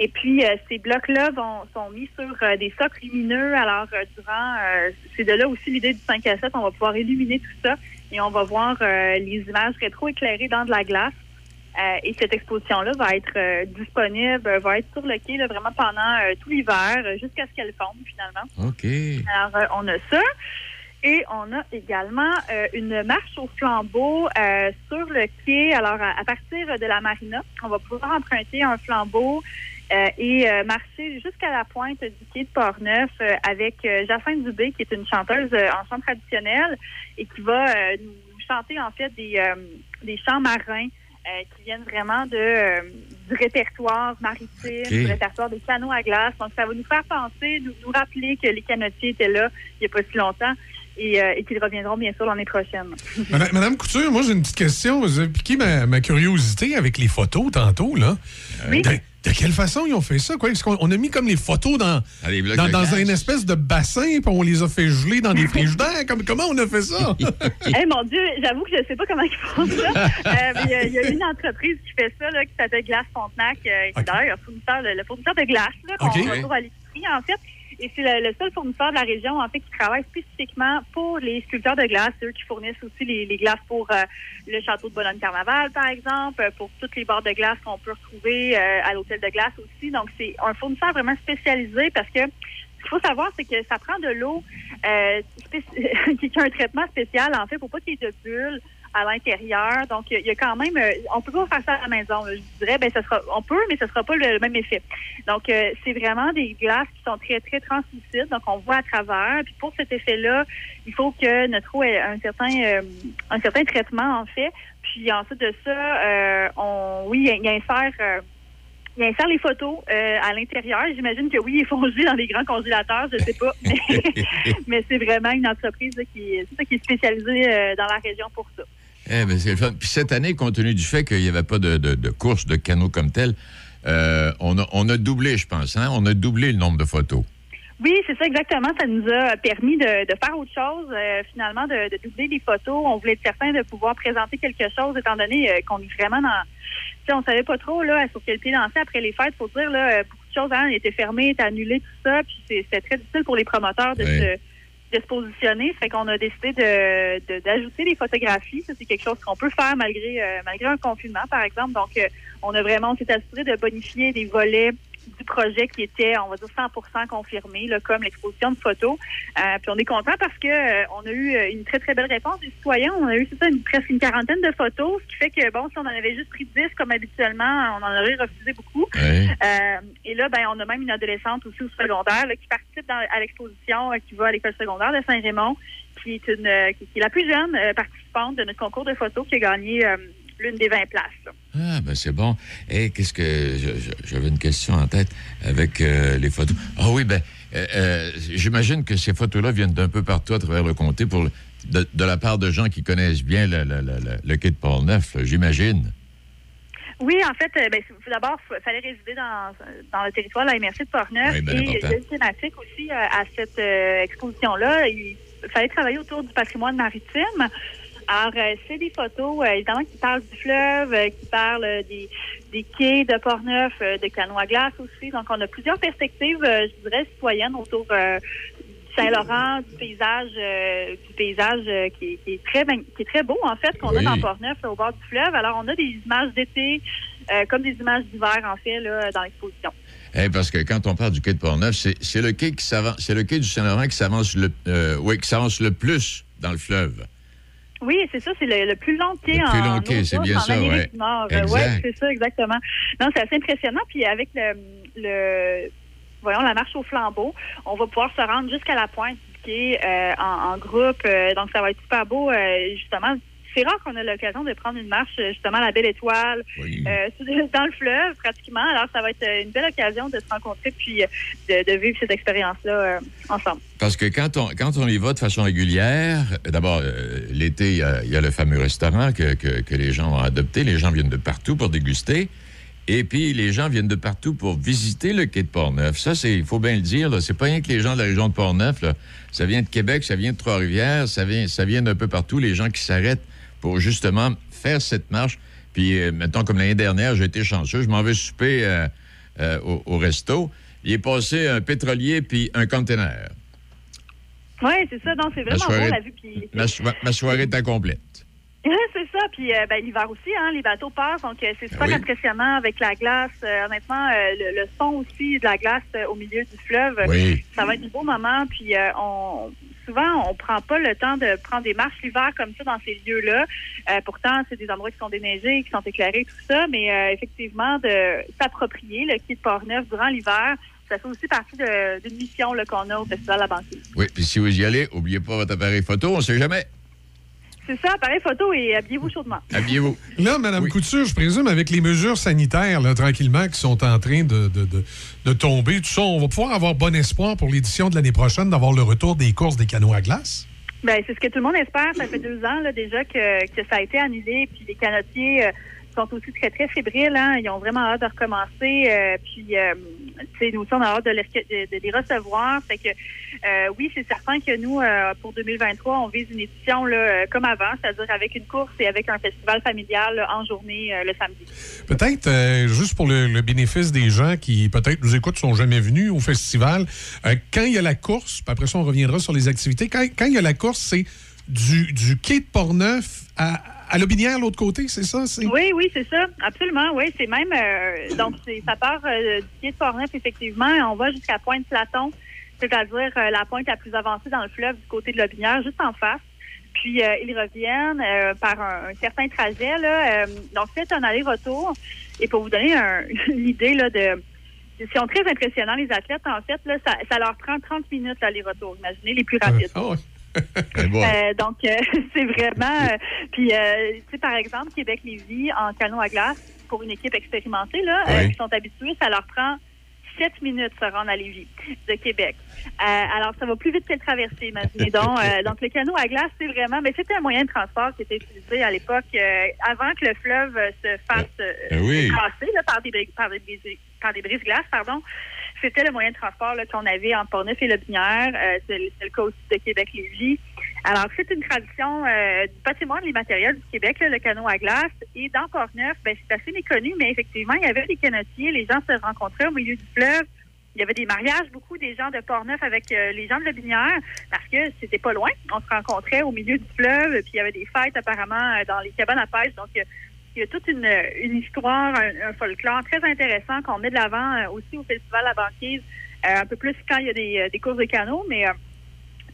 [SPEAKER 14] Et puis, euh, ces blocs-là vont, sont mis sur euh, des socles lumineux. Alors, euh, durant, euh, c'est de là aussi l'idée du 5 à 7. On va pouvoir illuminer tout ça et on va voir euh, les images rétro-éclairées dans de la glace. Euh, et cette exposition-là va être euh, disponible, va être sur le quai là, vraiment pendant euh, tout l'hiver, jusqu'à ce qu'elle fonde finalement.
[SPEAKER 13] OK.
[SPEAKER 14] Alors, euh, on a ça. Et on a également euh, une marche au flambeau euh, sur le quai. Alors, à, à partir de la marina, on va pouvoir emprunter un flambeau euh, et euh, marcher jusqu'à la pointe du quai de Portneuf euh, avec euh, Jacinthe Dubé, qui est une chanteuse euh, en chant traditionnel et qui va euh, nous chanter en fait des, euh, des chants marins euh, qui viennent vraiment de, euh, du répertoire maritime, du répertoire des canaux à glace. Donc, ça va nous faire penser, nous, nous rappeler que les canotiers étaient là il n'y a pas si longtemps et, euh, et qu'ils reviendront bien sûr l'année prochaine.
[SPEAKER 2] Madame, Madame Couture, moi j'ai une petite question. Vous avez piqué ma, ma curiosité avec les photos tantôt, là.
[SPEAKER 14] Oui.
[SPEAKER 2] De, quelle façon ils ont fait ça? Quoi? Est-ce qu'on- on a mis comme les photos dans,
[SPEAKER 13] Ah, les
[SPEAKER 2] dans, une espèce de bassin, puis on les a fait geler dans des frigidaires. Comme, comment on a fait ça?
[SPEAKER 14] Eh mon Dieu, j'avoue que je ne sais pas comment ils font ça. Euh, il y a- il y, a une entreprise qui fait ça, là, qui s'appelle Glace Fontenac, euh, qui d'ailleurs un fournisseur, le, le fournisseur de glace qu'on
[SPEAKER 2] OK.
[SPEAKER 14] retrouve à l'épicerie, en fait. Et c'est le, le seul fournisseur de la région, en fait, qui travaille spécifiquement pour les sculpteurs de glace. C'est eux qui fournissent aussi les, les glaces pour euh, le château de Bologne-Carnaval, par exemple, euh, pour toutes les bords de glace qu'on peut retrouver euh, à l'hôtel de glace aussi. Donc, c'est un fournisseur vraiment spécialisé parce que ce qu'il faut savoir, c'est que ça prend de l'eau euh, qui a un traitement spécial, en fait, pour pas qu'il y ait de bulles à l'intérieur. Donc, il y a quand même, euh, on peut pas faire ça à la maison. Je dirais, ben, ça sera, on peut, mais ce sera pas le, même effet. Donc, euh, c'est vraiment des glaces qui sont très, très translucides. Donc, on voit à travers. Puis, pour cet effet-là, il faut que notre eau ait un certain, euh, un certain traitement, en fait. Puis, ensuite de ça, euh, on, oui, il insère, euh, il insère les photos euh, à l'intérieur. J'imagine que oui, ils font geler dans les grands congélateurs, je sais pas. Mais, mais c'est vraiment une entreprise là, qui, est- qui est spécialisée euh, dans la région pour ça.
[SPEAKER 13] Eh ben, c'est le fun. Puis cette année, compte tenu du fait qu'il n'y avait pas de, de, de course de canot comme tel, euh, on, a, on a doublé, je pense. Hein? On a doublé le nombre de photos.
[SPEAKER 14] Oui, c'est ça exactement. Ça nous a permis de, de faire autre chose, euh, finalement, de, de doubler les photos. On voulait être certain de pouvoir présenter quelque chose, étant donné euh, qu'on est vraiment dans... Tu sais, on savait pas trop là sur quel pied danser après les fêtes. Faut dire là, beaucoup de choses hein, étaient fermées, étaient annulées, tout ça. Puis c'est- c'était très difficile pour les promoteurs de
[SPEAKER 13] Oui.
[SPEAKER 14] se de se positionner. Fait qu'on a décidé de d'ajouter des photographies. Ça, c'est quelque chose qu'on peut faire malgré euh, malgré un confinement, par exemple. Donc, euh, on a vraiment, on s'est assuré de bonifier des volets du projet qui était, on va dire, 100% confirmé, là, comme l'exposition de photos. Euh, puis on est content parce que euh, on a eu euh, une très, très belle réponse des citoyens. On a eu, c'est ça, une, presque une quarantaine de photos, ce qui fait que, bon, si on en avait juste pris 10 comme habituellement, on en aurait refusé beaucoup.
[SPEAKER 13] Oui.
[SPEAKER 14] Euh, et là, ben, on a même une adolescente aussi au secondaire là, qui participe dans- à l'exposition, euh, qui va à l'école secondaire de Saint-Raymond, qui est une qui, qui est la plus jeune participante de notre concours de photos qui a gagné l'une des 20 places. là.
[SPEAKER 13] Ah, ben c'est bon. Et qu'est-ce que. J'avais une question en tête avec euh, les photos. Ah oui, ben, euh, euh, j'imagine que ces photos-là viennent d'un peu partout à travers le comté pour le- de, de la part de gens qui connaissent bien le, le, le- le- le quai de Port-Neuf, j'imagine.
[SPEAKER 14] Oui, en fait, euh, ben, d'abord, il fallait résider dans, dans le territoire de la MRC de Portneuf.
[SPEAKER 13] Oui, bien
[SPEAKER 14] et il y
[SPEAKER 13] important.
[SPEAKER 14] a une thématique aussi euh, à cette euh, exposition-là. Il fallait travailler autour du patrimoine maritime. Alors, euh, c'est des photos, euh, évidemment, qui parlent du fleuve, euh, qui parlent des, des quais de Portneuf, de canots à glace aussi. Donc, on a plusieurs perspectives, je dirais, citoyennes autour du Saint-Laurent, du paysage, euh, du paysage euh, qui, est, qui est très qui est très beau, en fait, qu'on
[SPEAKER 13] Oui.
[SPEAKER 14] a dans Portneuf, au bord du fleuve. Alors, on a des images d'été, euh, comme des images d'hiver, en fait, là, dans l'exposition.
[SPEAKER 13] Eh, parce que quand on parle du quai de Port-Neuf, c'est c'est le quai qui s'avance, c'est le quai du Saint-Laurent qui s'avance le, oui, qui s'avance le plus dans le fleuve.
[SPEAKER 14] Oui, c'est ça, c'est le, le plus long quai
[SPEAKER 13] Le
[SPEAKER 14] en
[SPEAKER 13] plus long
[SPEAKER 14] en
[SPEAKER 13] quai, c'est bien
[SPEAKER 14] en
[SPEAKER 13] ça, ouais.
[SPEAKER 14] du Nord. Euh,
[SPEAKER 13] Exact.
[SPEAKER 14] ouais, c'est ça, exactement. Non, c'est assez impressionnant. Puis avec le, le voyons, la marche au flambeau, on va pouvoir se rendre jusqu'à la pointe du quai euh, en, en groupe. Euh, donc, ça va être super beau, euh, justement. C'est rare qu'on ait l'occasion de prendre une marche, justement, à la Belle Étoile, euh, dans le fleuve, pratiquement. Alors, ça va être une belle occasion de se rencontrer puis euh, de, de vivre cette expérience-là euh, ensemble.
[SPEAKER 13] Parce que quand on, quand on y va de façon régulière, d'abord, euh, l'été, il y, a- il y a le fameux restaurant que, que- que les gens ont adopté. Les gens viennent de partout pour déguster. Et puis, les gens viennent de partout pour visiter le quai de Portneuf. Ça, c'est, il faut bien le dire, là, c'est pas rien que les gens de la région de Portneuf. là. Ça vient de Québec, ça vient de Trois-Rivières, ça vient, ça vient d'un peu partout. Les gens qui s'arrêtent pour justement faire cette marche, Puis, euh, mettons, comme l'année dernière, j'ai été chanceux, je m'en vais souper euh, euh, au, au resto. Il est passé un pétrolier puis un conteneur.
[SPEAKER 14] Oui, c'est ça. Donc, c'est vraiment beau
[SPEAKER 13] soirée,
[SPEAKER 14] la vue. Puis,
[SPEAKER 13] ma, so- ma soirée était complète.
[SPEAKER 14] c'est ça. Puis euh, ben, l'hiver aussi, hein, les bateaux passent. Donc, euh, c'est super
[SPEAKER 13] oui.
[SPEAKER 14] impressionnant avec la glace. Euh, honnêtement, le, le son aussi de la glace au milieu du fleuve.
[SPEAKER 13] Oui.
[SPEAKER 14] Ça va être un beau moment. Puis, on, souvent, on prend pas le temps de prendre des marches l'hiver comme ça dans ces lieux-là. Euh, pourtant, c'est des endroits qui sont déneigés, qui sont éclairés, tout ça. Mais euh, effectivement, de s'approprier le quai de Port-Neuf durant l'hiver, ça fait aussi partie d'une mission qu'on a au Festival La Banquise.
[SPEAKER 13] Oui, puis si vous y allez, oubliez pas votre appareil photo, on ne sait jamais.
[SPEAKER 14] C'est ça, appareil photo et habillez-vous chaudement.
[SPEAKER 13] Habillez-vous.
[SPEAKER 2] Là, Mme Couture, je présume, avec les mesures sanitaires, là, tranquillement, qui sont en train de, de- de- de tomber, tout ça, on va pouvoir avoir bon espoir pour l'édition de l'année prochaine d'avoir le retour des courses des canots à glace?
[SPEAKER 14] Ben, c'est ce que tout le monde espère. Ça fait deux ans là, déjà que, que ça a été annulé. Puis les canotiers euh, sont aussi très, très fébriles. Hein. Ils ont vraiment hâte de recommencer. euh, puis, euh, nous aussi, on a hâte de les, de- les recevoir. Que, euh, oui, c'est certain que nous, euh, pour 2023, on vise une édition là, comme avant, c'est-à-dire avec une course et avec un festival familial en journée le samedi.
[SPEAKER 2] Peut-être, juste pour le, le bénéfice des gens qui peut-être nous écoutent, sont jamais venus au festival, quand il y a la course, après ça, on reviendra sur les activités, quand, quand il y a la course, c'est du, du quai de Portneuf à, à Lobinière, l'autre côté, c'est ça?
[SPEAKER 14] Oui, oui, c'est ça. Absolument, oui. C'est même, euh, donc, ça part euh, du pied de Portneuf, effectivement, on va jusqu'à Pointe-Platon, c'est-à-dire euh, la pointe la plus avancée dans le fleuve du côté de Lobinière, juste en face. Puis, ils reviennent par un, un certain trajet, là. Donc, c'est un aller-retour. Et pour vous donner un- une idée, là, de... Ils sont très impressionnants, les athlètes. En fait, là, ça, ça leur prend 30 minutes l'aller-retour. Imaginez, les plus rapides.
[SPEAKER 2] Ah ouais.
[SPEAKER 14] Euh, donc, euh, c'est vraiment. euh, puis, tu sais, par exemple, Québec-Lévis en canot à glace pour une équipe expérimentée, là,
[SPEAKER 15] Oui.
[SPEAKER 14] qui sont habitués, ça leur prend 7 minutes se rendre à Lévis de Québec. Alors, ça va plus vite que le traversée, imaginez donc. Donc, le canot à glace, c'est vraiment. Mais c'était un moyen de transport qui était utilisé à l'époque, avant que le fleuve se fasse euh,
[SPEAKER 13] Euh, oui.
[SPEAKER 14] casser là, par des, par des, par des brises-glaces, pardon. C'était le moyen de transport qu'on avait en Portneuf et Lobinière. Euh, c'est le cas aussi de Québec-Lévis. Alors, c'est une tradition euh, du patrimoine immatériel du Québec, le canot à glace. Et dans Portneuf, ben, c'est assez méconnu, mais effectivement, il y avait des canotiers. Les gens se rencontraient au milieu du fleuve. Il y avait des mariages, beaucoup des gens de Portneuf avec euh, les gens de Lobinière, parce que c'était pas loin. On se rencontrait au milieu du fleuve, puis il y avait des fêtes apparemment euh, dans les cabanes à pêche. Donc, il y a toute une, histoire, un, folklore très intéressant qu'on met de l'avant euh, aussi au Festival La Banquise, euh, un peu plus quand il y a des, euh, courses de canot, mais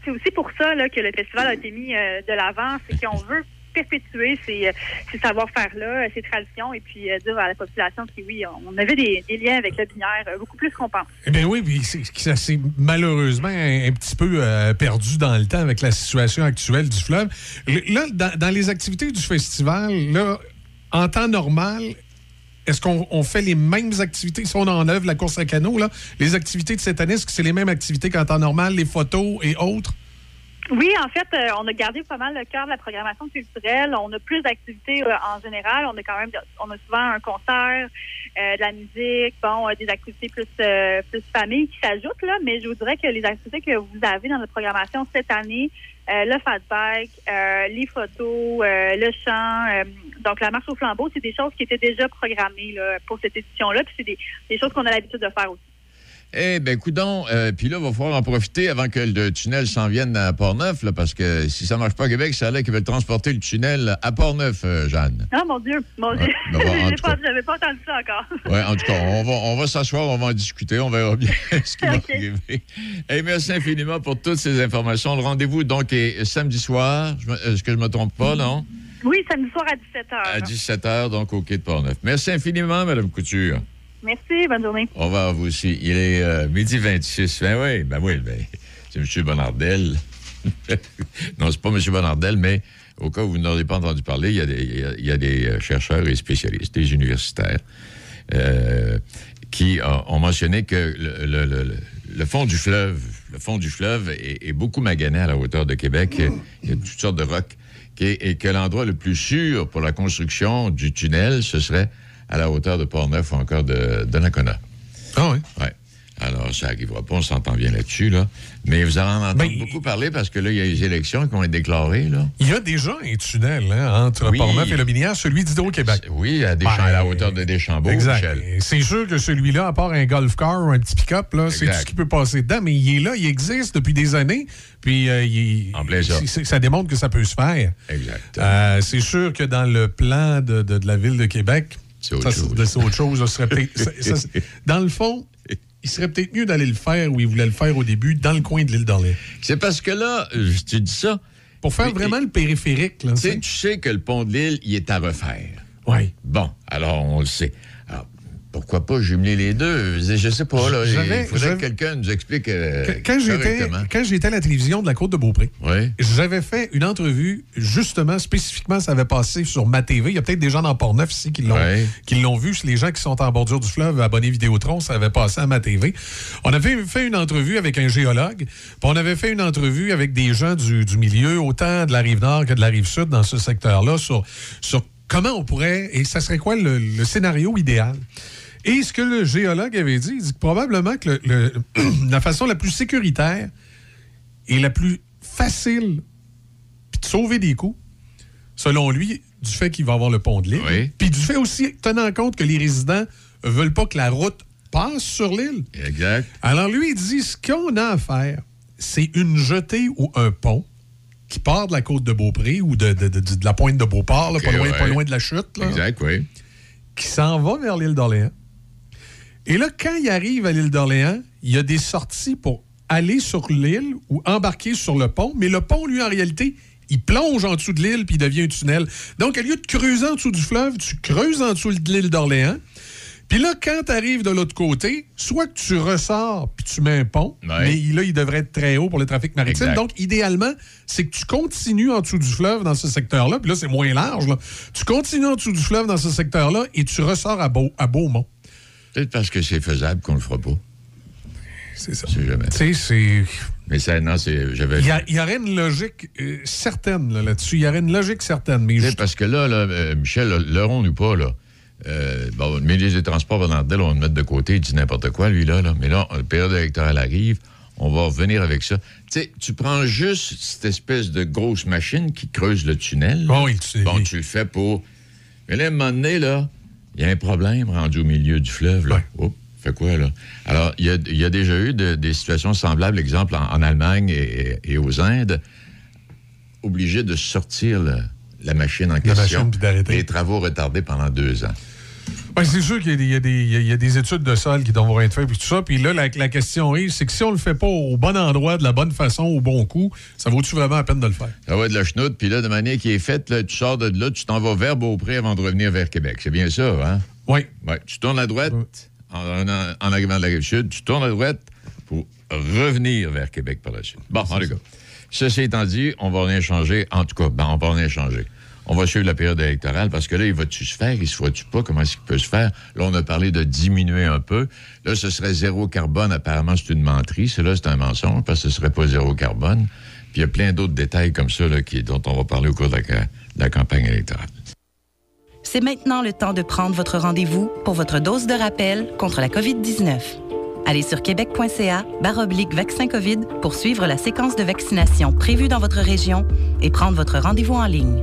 [SPEAKER 14] c'est aussi pour ça là, que le festival a été mis de l'avant, c'est qu'on veut perpétuer ces, ces savoir-faire-là, ces traditions, et puis dire à la population que oui, on avait des, liens avec le binaire euh, beaucoup plus qu'on pense.
[SPEAKER 2] Eh bien oui, puis ça s'est malheureusement un, petit peu perdu dans le temps avec la situation actuelle du fleuve. Le- Là, dans, dans les activités du festival, là, en temps normal, est-ce qu'on on fait les mêmes activités? Si on enlève la course à canot? Là? Les activités de cette année, est-ce que c'est les mêmes activités qu'en temps normal, les photos et autres?
[SPEAKER 14] Oui, en fait, euh, on a gardé pas mal le cœur de la programmation culturelle. On a plus d'activités euh, en général. On a quand même, on souvent un concert, euh, de la musique, bon, des activités plus plus famille qui s'ajoutent là. Mais je vous dirais que les activités que vous avez dans notre programmation cette année, euh, le fat bike, euh, les photos, euh, le chant, euh, donc la marche au flambeau, c'est des choses qui étaient déjà programmées là, pour cette édition-là. Puis c'est des, des choses qu'on a l'habitude de faire aussi.
[SPEAKER 13] Eh bien, coudon, euh, puis là, il va falloir en profiter avant que le tunnel s'en vienne à Port-Neuf, là, parce que si ça marche pas à Québec, ça allait qu'ils veulent transporter le tunnel à Port-Neuf, euh, Jeanne.
[SPEAKER 14] Ah mon Dieu, mon Dieu,
[SPEAKER 13] ben,
[SPEAKER 14] pas- j'avais pas entendu ça encore.
[SPEAKER 13] Oui, en tout cas, on va, on va s'asseoir, on va en discuter, on verra bien ce qui va arriver. Eh, merci infiniment pour toutes ces informations. Le rendez-vous, donc, est samedi soir. Est-ce que je me trompe pas, non?
[SPEAKER 14] Oui, samedi soir à 17h.
[SPEAKER 13] À 17 h, donc, au quai de Port-Neuf. Merci infiniment, Mme Couture.
[SPEAKER 14] Merci, bonne journée.
[SPEAKER 13] Au revoir vous aussi. Il est euh, midi 26. Ben oui, ben oui, ben, c'est M. Bonardel. non, c'est pas M. Bonardel, mais au cas où vous n'aurez pas entendu parler, il y a des, euh, chercheurs et spécialistes, des universitaires, euh, qui ont, mentionné que le, fond du fleuve, le fond du fleuve est, beaucoup magané à la hauteur de Québec. Il y a toutes sortes de rocs. qui- et que l'endroit le plus sûr pour la construction du tunnel, ce serait à la hauteur de Port-Neuf ou encore de, Nakona.
[SPEAKER 2] Ah oui?
[SPEAKER 13] Ouais. Alors, ça n'arrivera pas, on s'entend bien là-dessus, là. Mais vous allez en entendre
[SPEAKER 2] Ben,
[SPEAKER 13] beaucoup parler parce que là, il y a les élections qui vont être déclarées, là.
[SPEAKER 2] Il y a déjà un tunnel hein, entre
[SPEAKER 13] Oui.
[SPEAKER 2] Portneuf et Lobinière, celui d'Hydro-Québec.
[SPEAKER 13] Oui, à,
[SPEAKER 2] Ben,
[SPEAKER 13] à la hauteur de Deschambault,
[SPEAKER 2] Exact. C'est sûr que celui-là, à part un golf car ou un petit pick-up, là, c'est tout ce qui peut passer dedans, mais il est là, il existe depuis des années, puis euh, il-
[SPEAKER 13] En ça.
[SPEAKER 2] démontre que ça peut se faire.
[SPEAKER 13] Exact.
[SPEAKER 2] Euh, c'est sûr que dans le plan de, de- de la ville de Québec,
[SPEAKER 13] C'est autre
[SPEAKER 2] ça,
[SPEAKER 13] chose.
[SPEAKER 2] c'est autre chose. ça dans le fond, il serait peut-être mieux d'aller le faire où il voulait le faire au début, dans le coin de l'île d'Orléans.
[SPEAKER 13] C'est parce que là, euh, tu dis ça.
[SPEAKER 2] Pour faire vraiment le périphérique. Là,
[SPEAKER 13] tu sais que le pont de l'île, il est à refaire.
[SPEAKER 2] Oui.
[SPEAKER 13] Bon, alors on le sait. Pourquoi pas jumeler les deux? Je sais pas, là. Il faudrait que quelqu'un nous explique euh,
[SPEAKER 2] Quand- Quand j'étais
[SPEAKER 13] correctement.
[SPEAKER 2] quand j'étais à la télévision de la Côte de Beaupré,
[SPEAKER 13] Oui.
[SPEAKER 2] j'avais fait une entrevue, justement, spécifiquement, ça avait passé sur ma TV. Il y a peut-être des gens dans Port-Neuf ici qui l'ont l'ont vu. Les gens qui sont en bordure du fleuve, abonnés Vidéotron, ça avait passé à ma TV. On avait fait une entrevue avec un géologue, puis on avait fait une entrevue avec des gens du, du milieu, autant de la rive nord que de la rive sud dans ce secteur-là, sur, sur comment on pourrait, et ça serait quoi le, le scénario idéal? Et ce que le géologue avait dit, il dit que probablement que le- le- la façon la plus sécuritaire et la plus facile puis de sauver des coûts, selon lui, du fait qu'il va avoir le pont de l'île,
[SPEAKER 13] Oui.
[SPEAKER 2] puis du fait aussi, tenant compte que les résidents veulent pas que la route passe sur l'île.
[SPEAKER 13] Exact.
[SPEAKER 2] Alors lui, il dit, ce qu'on a à faire, c'est une jetée ou un pont qui part de la côte de Beaupré ou de, de- de- de la pointe de Beauport, là, pas, loin,
[SPEAKER 13] ouais.
[SPEAKER 2] pas loin de la chute. là
[SPEAKER 13] Exact, oui.
[SPEAKER 2] qui s'en va vers l'île d'Orléans. Et là, quand il arrive à l'île d'Orléans, il y a des sorties pour aller sur l'île ou embarquer sur le pont, mais le pont, lui, en réalité, il plonge en dessous de l'île puis il devient un tunnel. Donc, au lieu de creuser en dessous du fleuve, tu creuses en dessous de l'île d'Orléans. Puis là, quand tu arrives de l'autre côté, soit que tu ressors puis tu mets un pont,
[SPEAKER 13] Ouais.
[SPEAKER 2] mais là, il devrait être très haut pour le trafic maritime.
[SPEAKER 13] Exact.
[SPEAKER 2] Donc, idéalement, c'est que tu continues en dessous du fleuve dans ce secteur-là. Puis là, c'est moins large. là. Tu continues en dessous du fleuve dans ce secteur-là et tu ressors à, Beau, à Beaumont.
[SPEAKER 13] Peut-être parce que c'est faisable qu'on le fera pas.
[SPEAKER 2] C'est ça. Tu sais, c'est.
[SPEAKER 13] Mais ça, non, c'est. J'avais.
[SPEAKER 2] Il y, a- il y aurait une logique euh, certaine là, là-dessus. il y aurait une logique certaine. Mais je-
[SPEAKER 13] parce que là, là euh, Michel, là, l'aurons ou pas, là. Euh, bon, le ministre des Transports, Bernardel, on va le mettre de côté, il dit n'importe quoi, lui, là, là. Mais là, la période électorale arrive, on va revenir avec ça. Tu sais, tu prends juste cette espèce de grosse machine qui creuse le tunnel.
[SPEAKER 2] Bon, tu-
[SPEAKER 13] Bon, tu le fais pour. Mais là, à un moment donné, là, il y a un problème rendu au milieu du fleuve, là. Fait quoi, là? Alors, il y a, il y a déjà eu de- des situations semblables, exemple, en, en Allemagne et, et aux Indes, obligés de sortir la machine en question.
[SPEAKER 2] machine, puis.
[SPEAKER 13] Les travaux retardés pendant deux ans.
[SPEAKER 2] Ouais, c'est sûr qu'il y a des- il y, a des- y a- études de sol qui devront être faites puis tout ça. Puis là, la, la question est, c'est que si on le fait pas au bon endroit, de la bonne façon, au bon coup, ça vaut-tu vraiment la peine de le faire?
[SPEAKER 13] Ça va être de la chenoute, puis là, de manière qui est faite, là, tu sors de là, tu t'en vas vers Beaupré avant de revenir vers Québec. C'est bien ça, hein?
[SPEAKER 2] Oui.
[SPEAKER 13] Ouais. Tu tournes à droite en, en- en arrivant de la rive sud, tu tournes à droite pour revenir vers Québec par la suite. Bon, en tout cas. Ceci étant dit, on va rien changer. En tout cas, ben, on va rien changer. On va suivre la période électorale parce que là, il va-tu se faire, il se fera-tu pas, comment est-ce qu'il peut se faire? Là, on a parlé de diminuer un peu. Là, ce serait zéro carbone. Apparemment, c'est une menterie. Cela, c'est un mensonge parce que ce serait pas zéro carbone. Puis il y a plein d'autres détails comme ça là, qui, dont on va parler au cours de la, de la campagne électorale.
[SPEAKER 15] C'est maintenant le temps de prendre votre rendez-vous pour votre dose de rappel contre la COVID-19. Allez sur québec.ca baroblique vaccin COVID pour suivre la séquence de vaccination prévue dans votre région et prendre votre rendez-vous en ligne.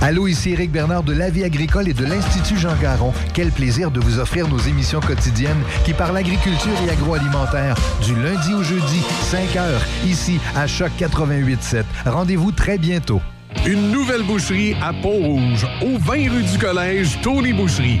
[SPEAKER 16] Allô, ici Éric Bernard de La Vie agricole et de l'Institut Jean Garon. Quel plaisir de vous offrir nos émissions quotidiennes qui parlent agriculture et agroalimentaire du lundi au jeudi, 5 heures, ici à Choc 88.7. Rendez-vous très bientôt.
[SPEAKER 2] Une nouvelle boucherie à Pont-Rouge, au 20 rue du Collège, Tony Boucherie.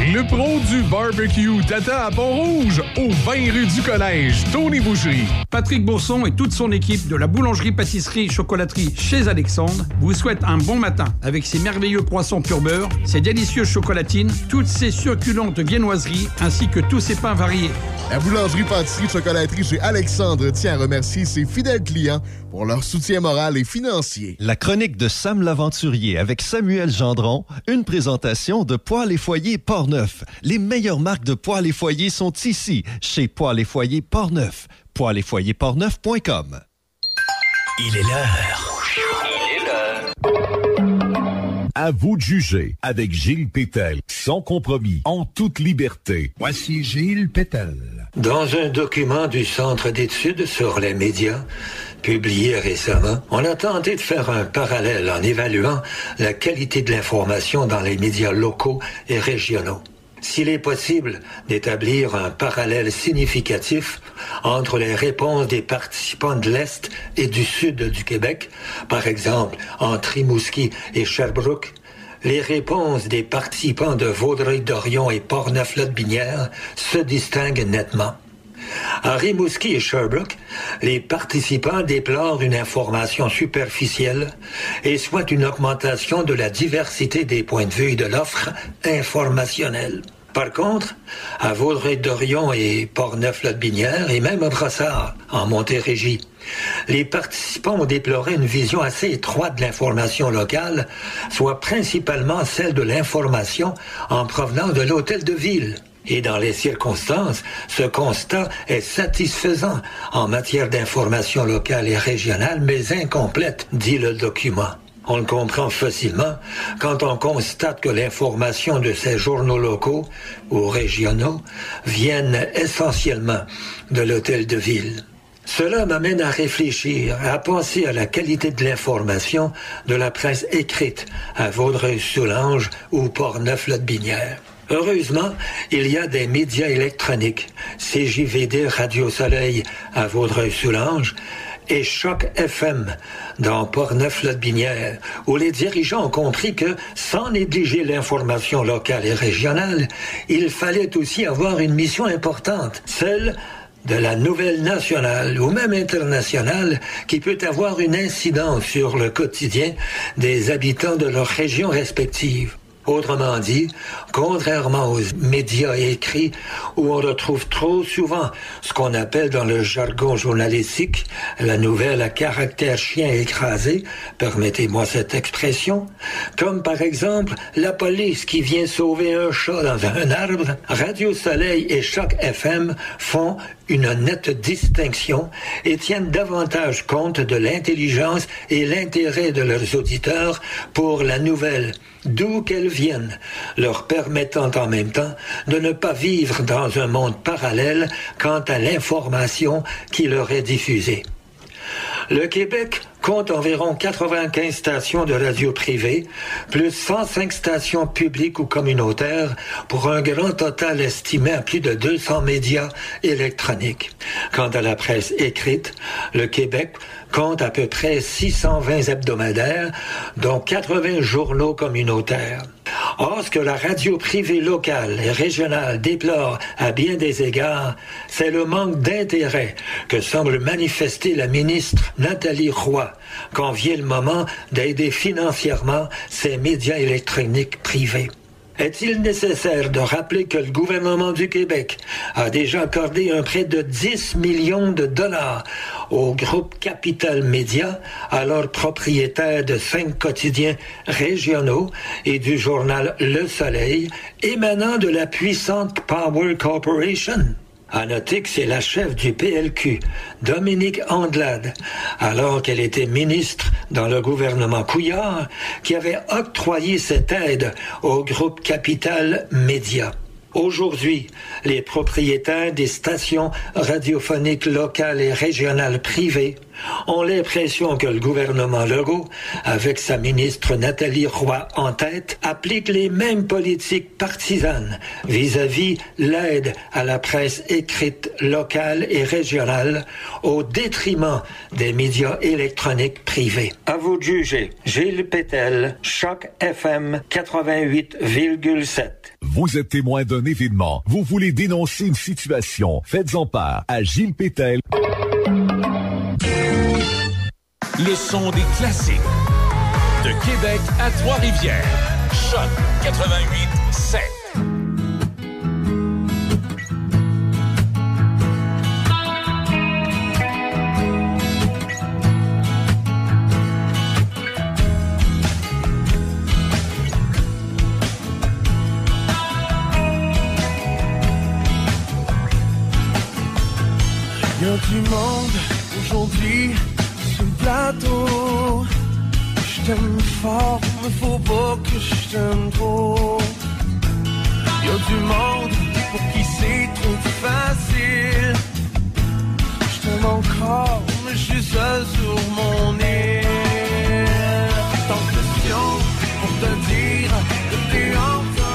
[SPEAKER 2] Le pro du barbecue t'attend à Pont-Rouge, au 20 rue du Collège, Tony Boucherie.
[SPEAKER 17] Patrick Bourson et toute son équipe de la boulangerie-pâtisserie-chocolaterie chez Alexandre vous souhaitent un bon matin avec ses merveilleux poissons pur beurre, ses délicieuses chocolatines, toutes ses succulentes viennoiseries ainsi que tous ses pains variés.
[SPEAKER 18] La boulangerie-pâtisserie-chocolaterie chez Alexandre tient à remercier ses fidèles clients pour leur soutien moral et financier.
[SPEAKER 6] La chronique de Sam l'Aventurier avec Samuel Gendron, une présentation de Poils et Foyers Portneuf. Les meilleures marques de poils et foyers sont ici, chez Poils et Foyers Portneuf. Poils et foyers portneuf.com.
[SPEAKER 19] Il est l'heure. Il est l'heure. À vous de juger avec Gilles Pétel, sans compromis, en toute liberté. Voici Gilles Pétel.
[SPEAKER 20] Dans un document du Centre d'études sur les médias, publié récemment, on a tenté de faire un parallèle en évaluant la qualité de l'information dans les médias locaux et régionaux. S'il est possible d'établir un parallèle significatif entre les réponses des participants de l'Est et du Sud du Québec, par exemple entre Rimouski et Sherbrooke, les réponses des participants de Vaudreuil-Dorion et Portneuf-Lotbinière se distinguent nettement. À Rimouski et Sherbrooke, les participants déplorent une information superficielle et souhaitent une augmentation de la diversité des points de vue et de l'offre informationnelle. Par contre, à Vaudreuil-Dorion et Portneuf-Lotbinière et même à Brossard, en Montérégie, les participants ont déploré une vision assez étroite de l'information locale, soit principalement celle de l'information en provenance de l'hôtel de ville. Et dans les circonstances, ce constat est satisfaisant en matière d'information locale et régionale, mais incomplète, dit le document. On le comprend facilement quand on constate que l'information de ces journaux locaux ou régionaux viennent essentiellement de l'hôtel de ville. Cela m'amène à réfléchir, à penser à la qualité de l'information de la presse écrite à Vaudreuil-Soulanges ou Port-Neuf-Lotbinière. Heureusement, il y a des médias électroniques, CJVD Radio Soleil à Vaudreuil-Soulanges et Choc FM dans Port-Neuf-Lotbinière, où les dirigeants ont compris que, sans négliger l'information locale et régionale, il fallait aussi avoir une mission importante, celle de la nouvelle nationale ou même internationale qui peut avoir une incidence sur le quotidien des habitants de leurs régions respectives. Autrement dit, contrairement aux médias écrits où on retrouve trop souvent ce qu'on appelle dans le jargon journalistique la nouvelle à caractère chien écrasé, permettez-moi cette expression, comme par exemple la police qui vient sauver un chat dans un arbre, Radio Soleil et Choc FM font une nette distinction et tiennent davantage compte de l'intelligence et l'intérêt de leurs auditeurs pour la nouvelle, d'où qu'elle vienne, leur permettant en même temps de ne pas vivre dans un monde parallèle quant à l'information qui leur est diffusée. Le Québec compte environ 95 stations de radio privées, plus 105 stations publiques ou communautaires, pour un grand total estimé à plus de 200 médias électroniques. Quant à la presse écrite, le Québec compte à peu près 620 hebdomadaires, dont 80 journaux communautaires. Or, ce que la radio privée locale et régionale déplore à bien des égards, c'est le manque d'intérêt que semble manifester la ministre Nathalie Roy quand vient le moment d'aider financièrement ces médias électroniques privés. Est-il nécessaire de rappeler que le gouvernement du Québec a déjà accordé un prêt de 10 millions de dollars au groupe Capital Média, alors propriétaire de cinq quotidiens régionaux et du journal Le Soleil, émanant de la puissante Power Corporation? À noter que c'est la chef du PLQ, Dominique Andelade, alors qu'elle était ministre dans le gouvernement Couillard, qui avait octroyé cette aide au groupe Capital Média. Aujourd'hui, les propriétaires des stations radiophoniques locales et régionales privées ont l'impression que le gouvernement Legault, avec sa ministre Nathalie Roy en tête, applique les mêmes politiques partisanes vis-à-vis l'aide à la presse écrite locale et régionale au détriment des médias électroniques privés. À vous de juger. Gilles Pétel, Choc FM 88,7.
[SPEAKER 19] Vous êtes témoin d'un événement. Vous voulez dénoncer une situation. Faites-en part à Gilles Pétel.
[SPEAKER 4] Le son des classiques. De Québec à Trois-Rivières. Choc 88 7.
[SPEAKER 10] Y a du monde aujourd'hui plateau. Je t'aime fort, mais faut pas que je t'aime trop. Y a du monde pour qui c'est trop facile. Je t'aime encore, mais je suis seul sur mon île. Tant de questions pour te dire que t'es encore.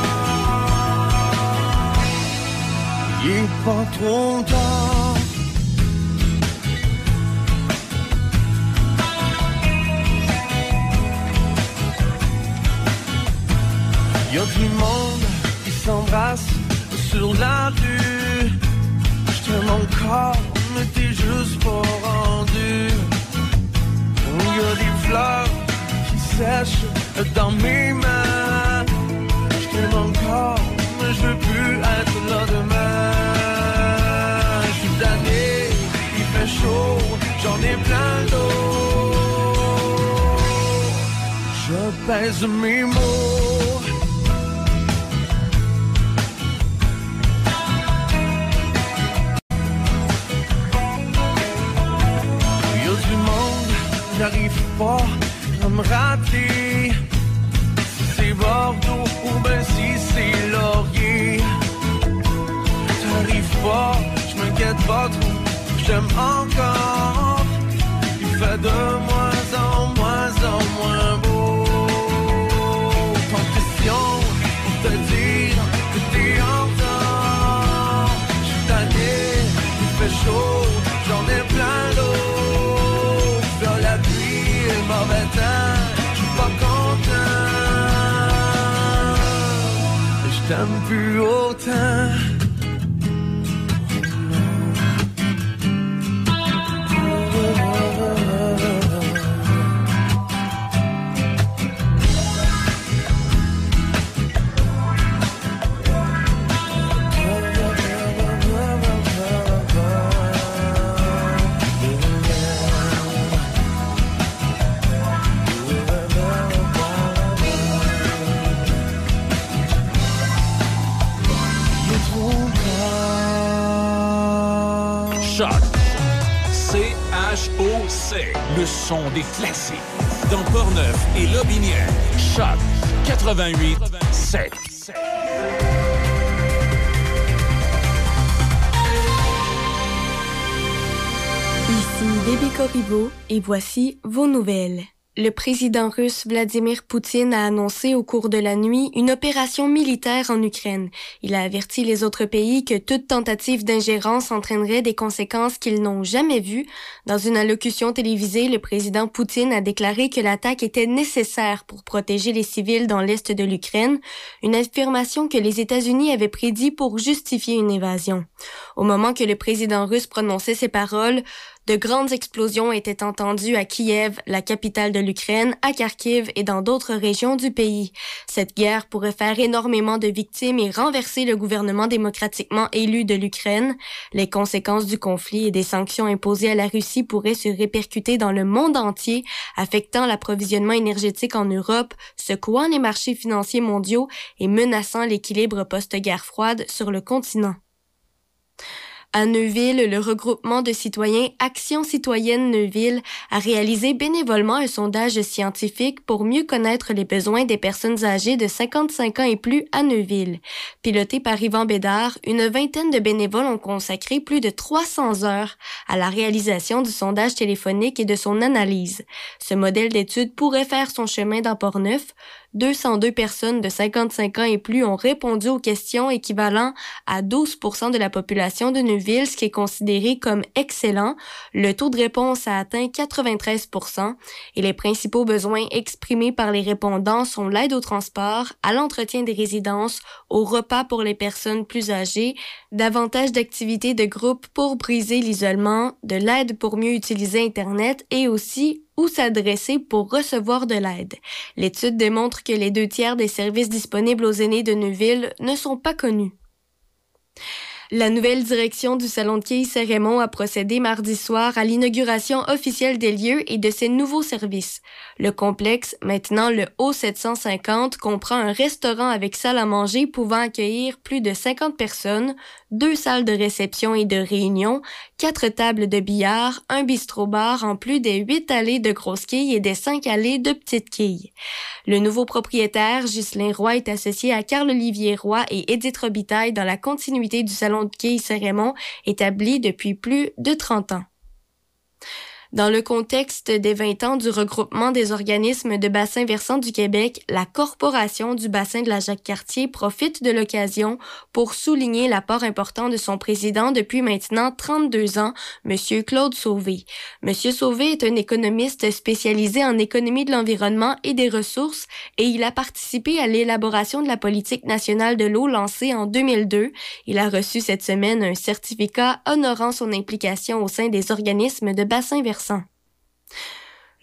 [SPEAKER 10] Il est pas trop tard. Dans mes mains. Je t'aime encore, mais je veux plus être là demain. Je suis tanné, il fait chaud, j'en ai plein d'eau. Je pèse mes mots. J'aime encore. Il fait de moins en moins en moins beau. Tant de questions pour te dire que t'es en retard. J'suis tanné, il fait chaud, j'en ai plein d'eau. Dans la pluie et le mauvais temps, j'suis pas content. Je plus autant.
[SPEAKER 4] Le son des classiques. Dans Portneuf et Lobinière. Choc 88 7.
[SPEAKER 9] Ici Déby Corriveau et voici vos nouvelles. Le président russe Vladimir Poutine a annoncé au cours de la nuit une opération militaire en Ukraine. Il a averti les autres pays que toute tentative d'ingérence entraînerait des conséquences qu'ils n'ont jamais vues. Dans une allocution télévisée, le président Poutine a déclaré que l'attaque était nécessaire pour protéger les civils dans l'est de l'Ukraine, une affirmation que les États-Unis avaient prédit pour justifier une invasion. Au moment que le président russe prononçait ces paroles, de grandes explosions étaient entendues à Kiev, la capitale de l'Ukraine, à Kharkiv et dans d'autres régions du pays. Cette guerre pourrait faire énormément de victimes et renverser le gouvernement démocratiquement élu de l'Ukraine. Les conséquences du conflit et des sanctions imposées à la Russie pourraient se répercuter dans le monde entier, affectant l'approvisionnement énergétique en Europe, secouant les marchés financiers mondiaux et menaçant l'équilibre post-guerre froide sur le continent. À Neuville, le regroupement de citoyens Action citoyenne Neuville a réalisé bénévolement un sondage scientifique pour mieux connaître les besoins des personnes âgées de 55 ans et plus à Neuville. Piloté par Yvan Bédard, une vingtaine de bénévoles ont consacré plus de 300 heures à la réalisation du sondage téléphonique et de son analyse. Ce modèle d'étude pourrait faire son chemin dans Port-Neuf, 202 personnes de 55 ans et plus ont répondu aux questions équivalent à 12% de la population de Neuville, ce qui est considéré comme excellent. Le taux de réponse a atteint 93% et les principaux besoins exprimés par les répondants sont l'aide au transport, à l'entretien des résidences, au repas pour les personnes plus âgées, davantage d'activités de groupe pour briser l'isolement, de l'aide pour mieux utiliser Internet et aussi où s'adresser pour recevoir de l'aide. L'étude démontre que les deux tiers des services disponibles aux aînés de Neuville ne sont pas connus. La nouvelle direction du Salon de quai Saint-Raymond a procédé mardi soir à l'inauguration officielle des lieux et de ses nouveaux services. Le complexe, maintenant le O750, comprend un restaurant avec salle à manger pouvant accueillir plus de 50 personnes, deux salles de réception et de réunion, quatre tables de billard, un bistrot-bar en plus des huit allées de grosses quilles et des cinq allées de petites quilles. Le nouveau propriétaire, Ghislain Roy, est associé à Carl-Olivier Roy et Edith Robitaille dans la continuité du salon de quilles Saint-Raymond, établi depuis plus de 30 ans. Dans le contexte des 20 ans du regroupement des organismes de bassin versant du Québec, la Corporation du bassin de la Jacques-Cartier profite de l'occasion pour souligner l'apport important de son président depuis maintenant 32 ans, M. Claude Sauvé. M. Sauvé est un économiste spécialisé en économie de l'environnement et des ressources et il a participé à l'élaboration de la politique nationale de l'eau lancée en 2002. Il a reçu cette semaine un certificat honorant son implication au sein des organismes de bassin versant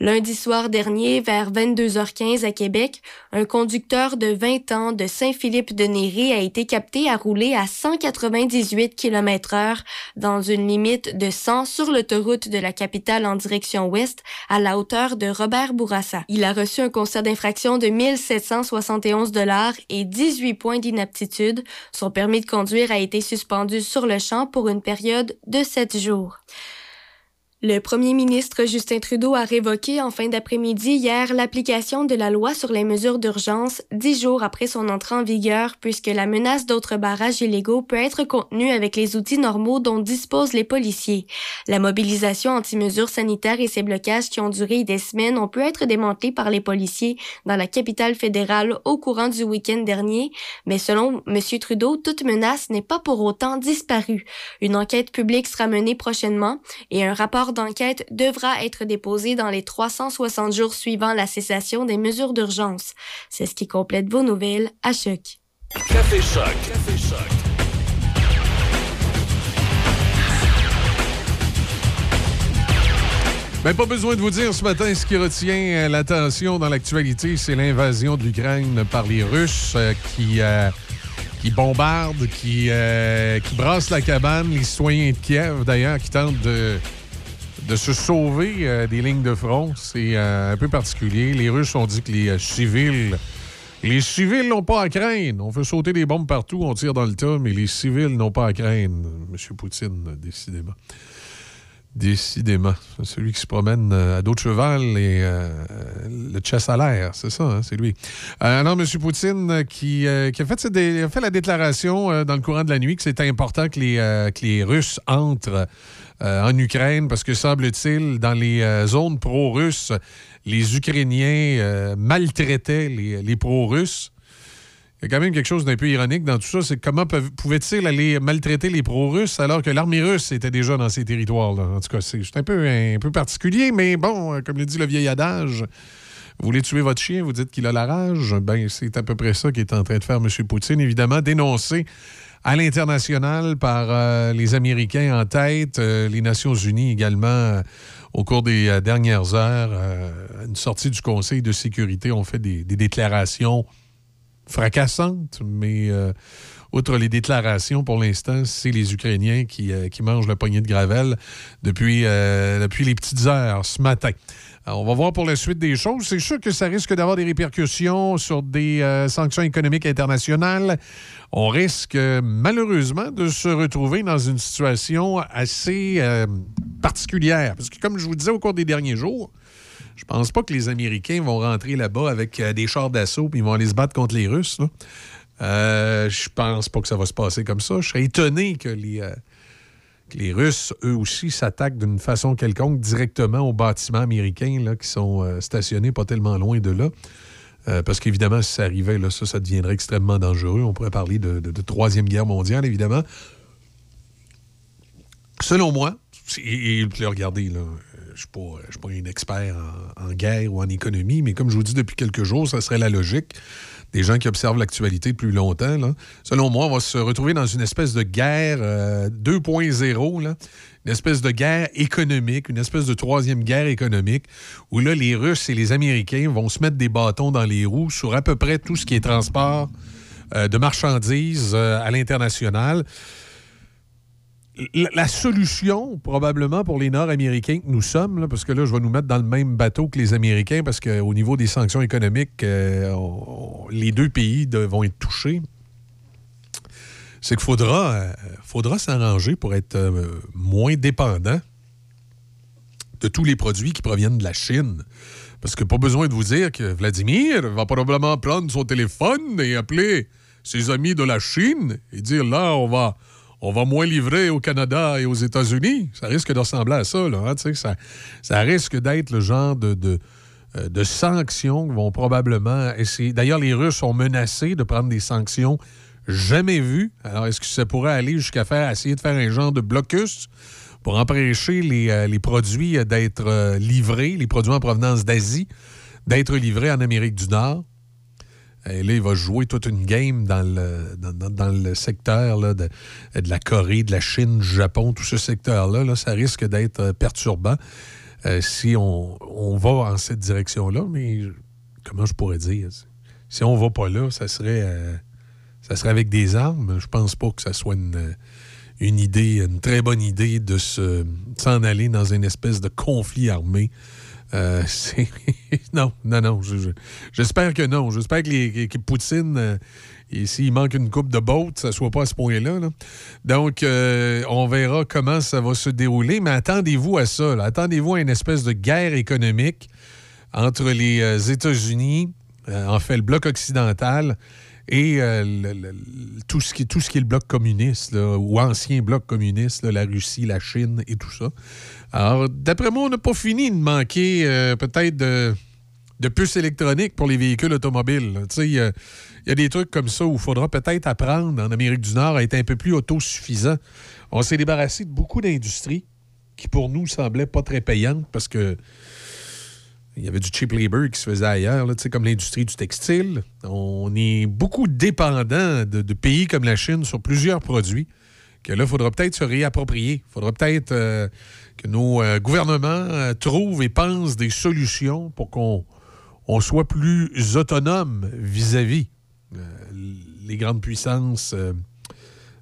[SPEAKER 9] Lundi soir dernier, vers 22h15 à Québec, un conducteur de 20 ans de Saint-Philippe-de-Néré a été capté à rouler à 198 km heure dans une limite de 100 sur l'autoroute de la capitale en direction ouest à la hauteur de Robert Bourassa. Il a reçu un constat d'infraction de 1771 dollars et 18 points d'inaptitude. Son permis de conduire a été suspendu sur le champ pour une période de 7 jours. Le premier ministre Justin Trudeau a révoqué en fin d'après-midi hier l'application de la loi sur les mesures d'urgence dix jours après son entrée en vigueur puisque la menace d'autres barrages illégaux peut être contenue avec les outils normaux dont disposent les policiers. La mobilisation anti-mesures sanitaires et ces blocages qui ont duré des semaines ont pu être démantelés par les policiers dans la capitale fédérale au courant du week-end dernier, mais selon M. Trudeau, toute menace n'est pas pour autant disparue. Une enquête publique sera menée prochainement et un rapport d'enquête devra être déposé dans les 360 jours suivant la cessation des mesures d'urgence. C'est ce qui complète vos nouvelles à Choc.
[SPEAKER 4] Café Choc. Café Choc.
[SPEAKER 2] Ben, pas besoin de vous dire ce matin ce qui retient euh, l'attention dans l'actualité, c'est l'invasion de l'Ukraine par les Russes euh, qui, euh, qui bombardent, qui, euh, qui brassent la cabane, les citoyens de Kiev d'ailleurs, qui tentent de, de se sauver euh, des lignes de front. C'est euh, un peu particulier. Les Russes ont dit que les euh, civils. Les civils n'ont pas à craindre. On fait sauter des bombes partout, on tire dans le tas, mais les civils n'ont pas à craindre. M. Poutine, décidément. Décidément. Celui qui se promène à dos de cheval et le chess à l'air, c'est ça, hein, c'est lui. alors, M. Poutine qui, a, fait, la déclaration dans le courant de la nuit que c'était important que les Russes entrent euh, en Ukraine parce que, semble-t-il, dans les euh, zones pro-russes, les Ukrainiens euh, maltraitaient les, pro-russes. Il y a quand même quelque chose d'un peu ironique dans tout ça, c'est comment pouvaient-ils aller maltraiter les pro-russes alors que l'armée russe était déjà dans ces territoires-là? En tout cas, c'est un peu, un peu particulier, mais bon, comme le dit le vieil adage, vous voulez tuer votre chien, vous dites qu'il a la rage. Ben, c'est à peu près ça qu'est en train de faire M. Poutine, évidemment, dénoncé à l'international par euh, les Américains en tête, euh, les Nations Unies également euh, au cours des dernières heures. une sortie du Conseil de sécurité, on fait des, déclarations fracassante, mais outre les déclarations, pour l'instant, c'est les Ukrainiens qui, mangent le poignet de Gravel depuis les petites heures ce matin. Alors, on va voir pour la suite des choses. C'est sûr que ça risque d'avoir des répercussions sur des euh, sanctions économiques internationales. On risque euh, malheureusement de se retrouver dans une situation assez euh, particulière. Parce que comme je vous disais au cours des derniers jours, je pense pas que les Américains vont rentrer là-bas avec euh, des chars d'assaut et ils vont aller se battre contre les Russes. Euh, je pense pas que ça va se passer comme ça. Je serais étonné que les, euh, les Russes, eux aussi, s'attaquent d'une façon quelconque directement aux bâtiments américains là, qui sont euh, stationnés pas tellement loin de là. Euh, parce qu'évidemment, si ça arrivait, là, ça, ça deviendrait extrêmement dangereux. On pourrait parler de, de- Troisième Guerre mondiale, évidemment. Selon moi, et, et regardez, là, je ne suis pas, un expert en guerre ou en économie, mais comme je vous dis depuis quelques jours, ça serait la logique des gens qui observent l'actualité depuis longtemps. Selon moi, on va se retrouver dans une espèce de guerre euh, 2.0, là. une espèce de guerre économique, une espèce de troisième guerre économique, où là, les Russes et les Américains vont se mettre des bâtons dans les roues sur à peu près tout ce qui est transport euh, de marchandises euh, à l'international. La, solution, probablement, pour les Nord-Américains que nous sommes, parce que là, je vais nous mettre dans le même bateau que les Américains, parce qu'au niveau des sanctions économiques, euh, les deux pays vont être touchés. C'est qu'il faudra, euh, s'arranger pour être euh, moins dépendant de tous les produits qui proviennent de la Chine. Parce que pas besoin de vous dire que Vladimir va probablement prendre son téléphone et appeler ses amis de la Chine et dire là, on va, on va moins livrer au Canada et aux États-Unis. Ça risque de ressembler à ça. Là, hein, ça, risque d'être le genre euh, de sanctions qui vont probablement essayer. D'ailleurs, les Russes ont menacé de prendre des sanctions jamais vues. Alors, est-ce que ça pourrait aller jusqu'à faire essayer de faire un genre de blocus pour empêcher les, euh, produits d'être euh, livrés, les produits en provenance d'Asie, d'être livrés en Amérique du Nord? Et là, il va jouer toute une game dans le, secteur de, la Corée, de la Chine, du Japon, tout ce secteur-là. Là, ça risque d'être euh, perturbant euh, si on, va en cette direction-là. Mais comment je pourrais dire? Si on va pas là, ça serait, euh, ça serait avec des armes. Je pense pas que ça soit une, idée, une très bonne idée de s'en aller dans une espèce de conflit armé. Euh, non, non, non. je- je- J'espère que non. J'espère que, Poutine, euh, s'il manque une coupe de bottes, ça ne soit pas à ce point-là. là. Donc, euh, on verra comment ça va se dérouler. Mais attendez-vous à ça. Attendez-vous à une espèce de guerre économique entre les États-Unis, en fait le bloc occidental, et euh, tout, ce qui, tout ce qui est le bloc communiste, ou ancien bloc communiste, la Russie, la Chine et tout ça. Alors, d'après moi, on n'a pas fini de manquer euh, peut-être de, de puces électroniques pour les véhicules automobiles. il y y, a des trucs comme ça où il faudra peut-être apprendre en Amérique du Nord à être un peu plus autosuffisant. On s'est débarrassé de beaucoup d'industries qui, pour nous, semblaient pas très payantes parce que il y avait du cheap labor qui se faisait ailleurs, là, comme l'industrie du textile. On est beaucoup dépendant de, pays comme la Chine sur plusieurs produits que là, il faudra peut-être se réapproprier. Il faudra peut-être euh, que nos euh, gouvernements euh, trouvent et pensent des solutions pour qu'on on soit plus autonome vis-à-vis les grandes puissances.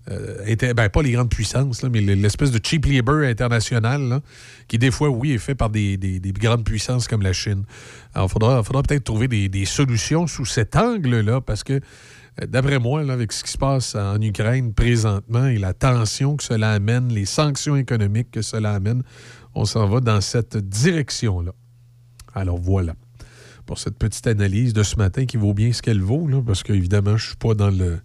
[SPEAKER 2] Euh, inter- ben, pas les grandes puissances, là, mais l'espèce de cheap labor international, là, qui des fois, oui, est fait par des, des- des grandes puissances comme la Chine. Alors, il faudra, faudra peut-être trouver des, des solutions sous cet angle-là, parce que, euh, d'après moi, là, avec ce qui se passe en Ukraine présentement et la tension que cela amène, les sanctions économiques que cela amène, on s'en va dans cette direction-là. Alors, voilà pour cette petite analyse de ce matin qui vaut bien ce qu'elle vaut, là, parce qu'évidemment, je ne suis pas dans le.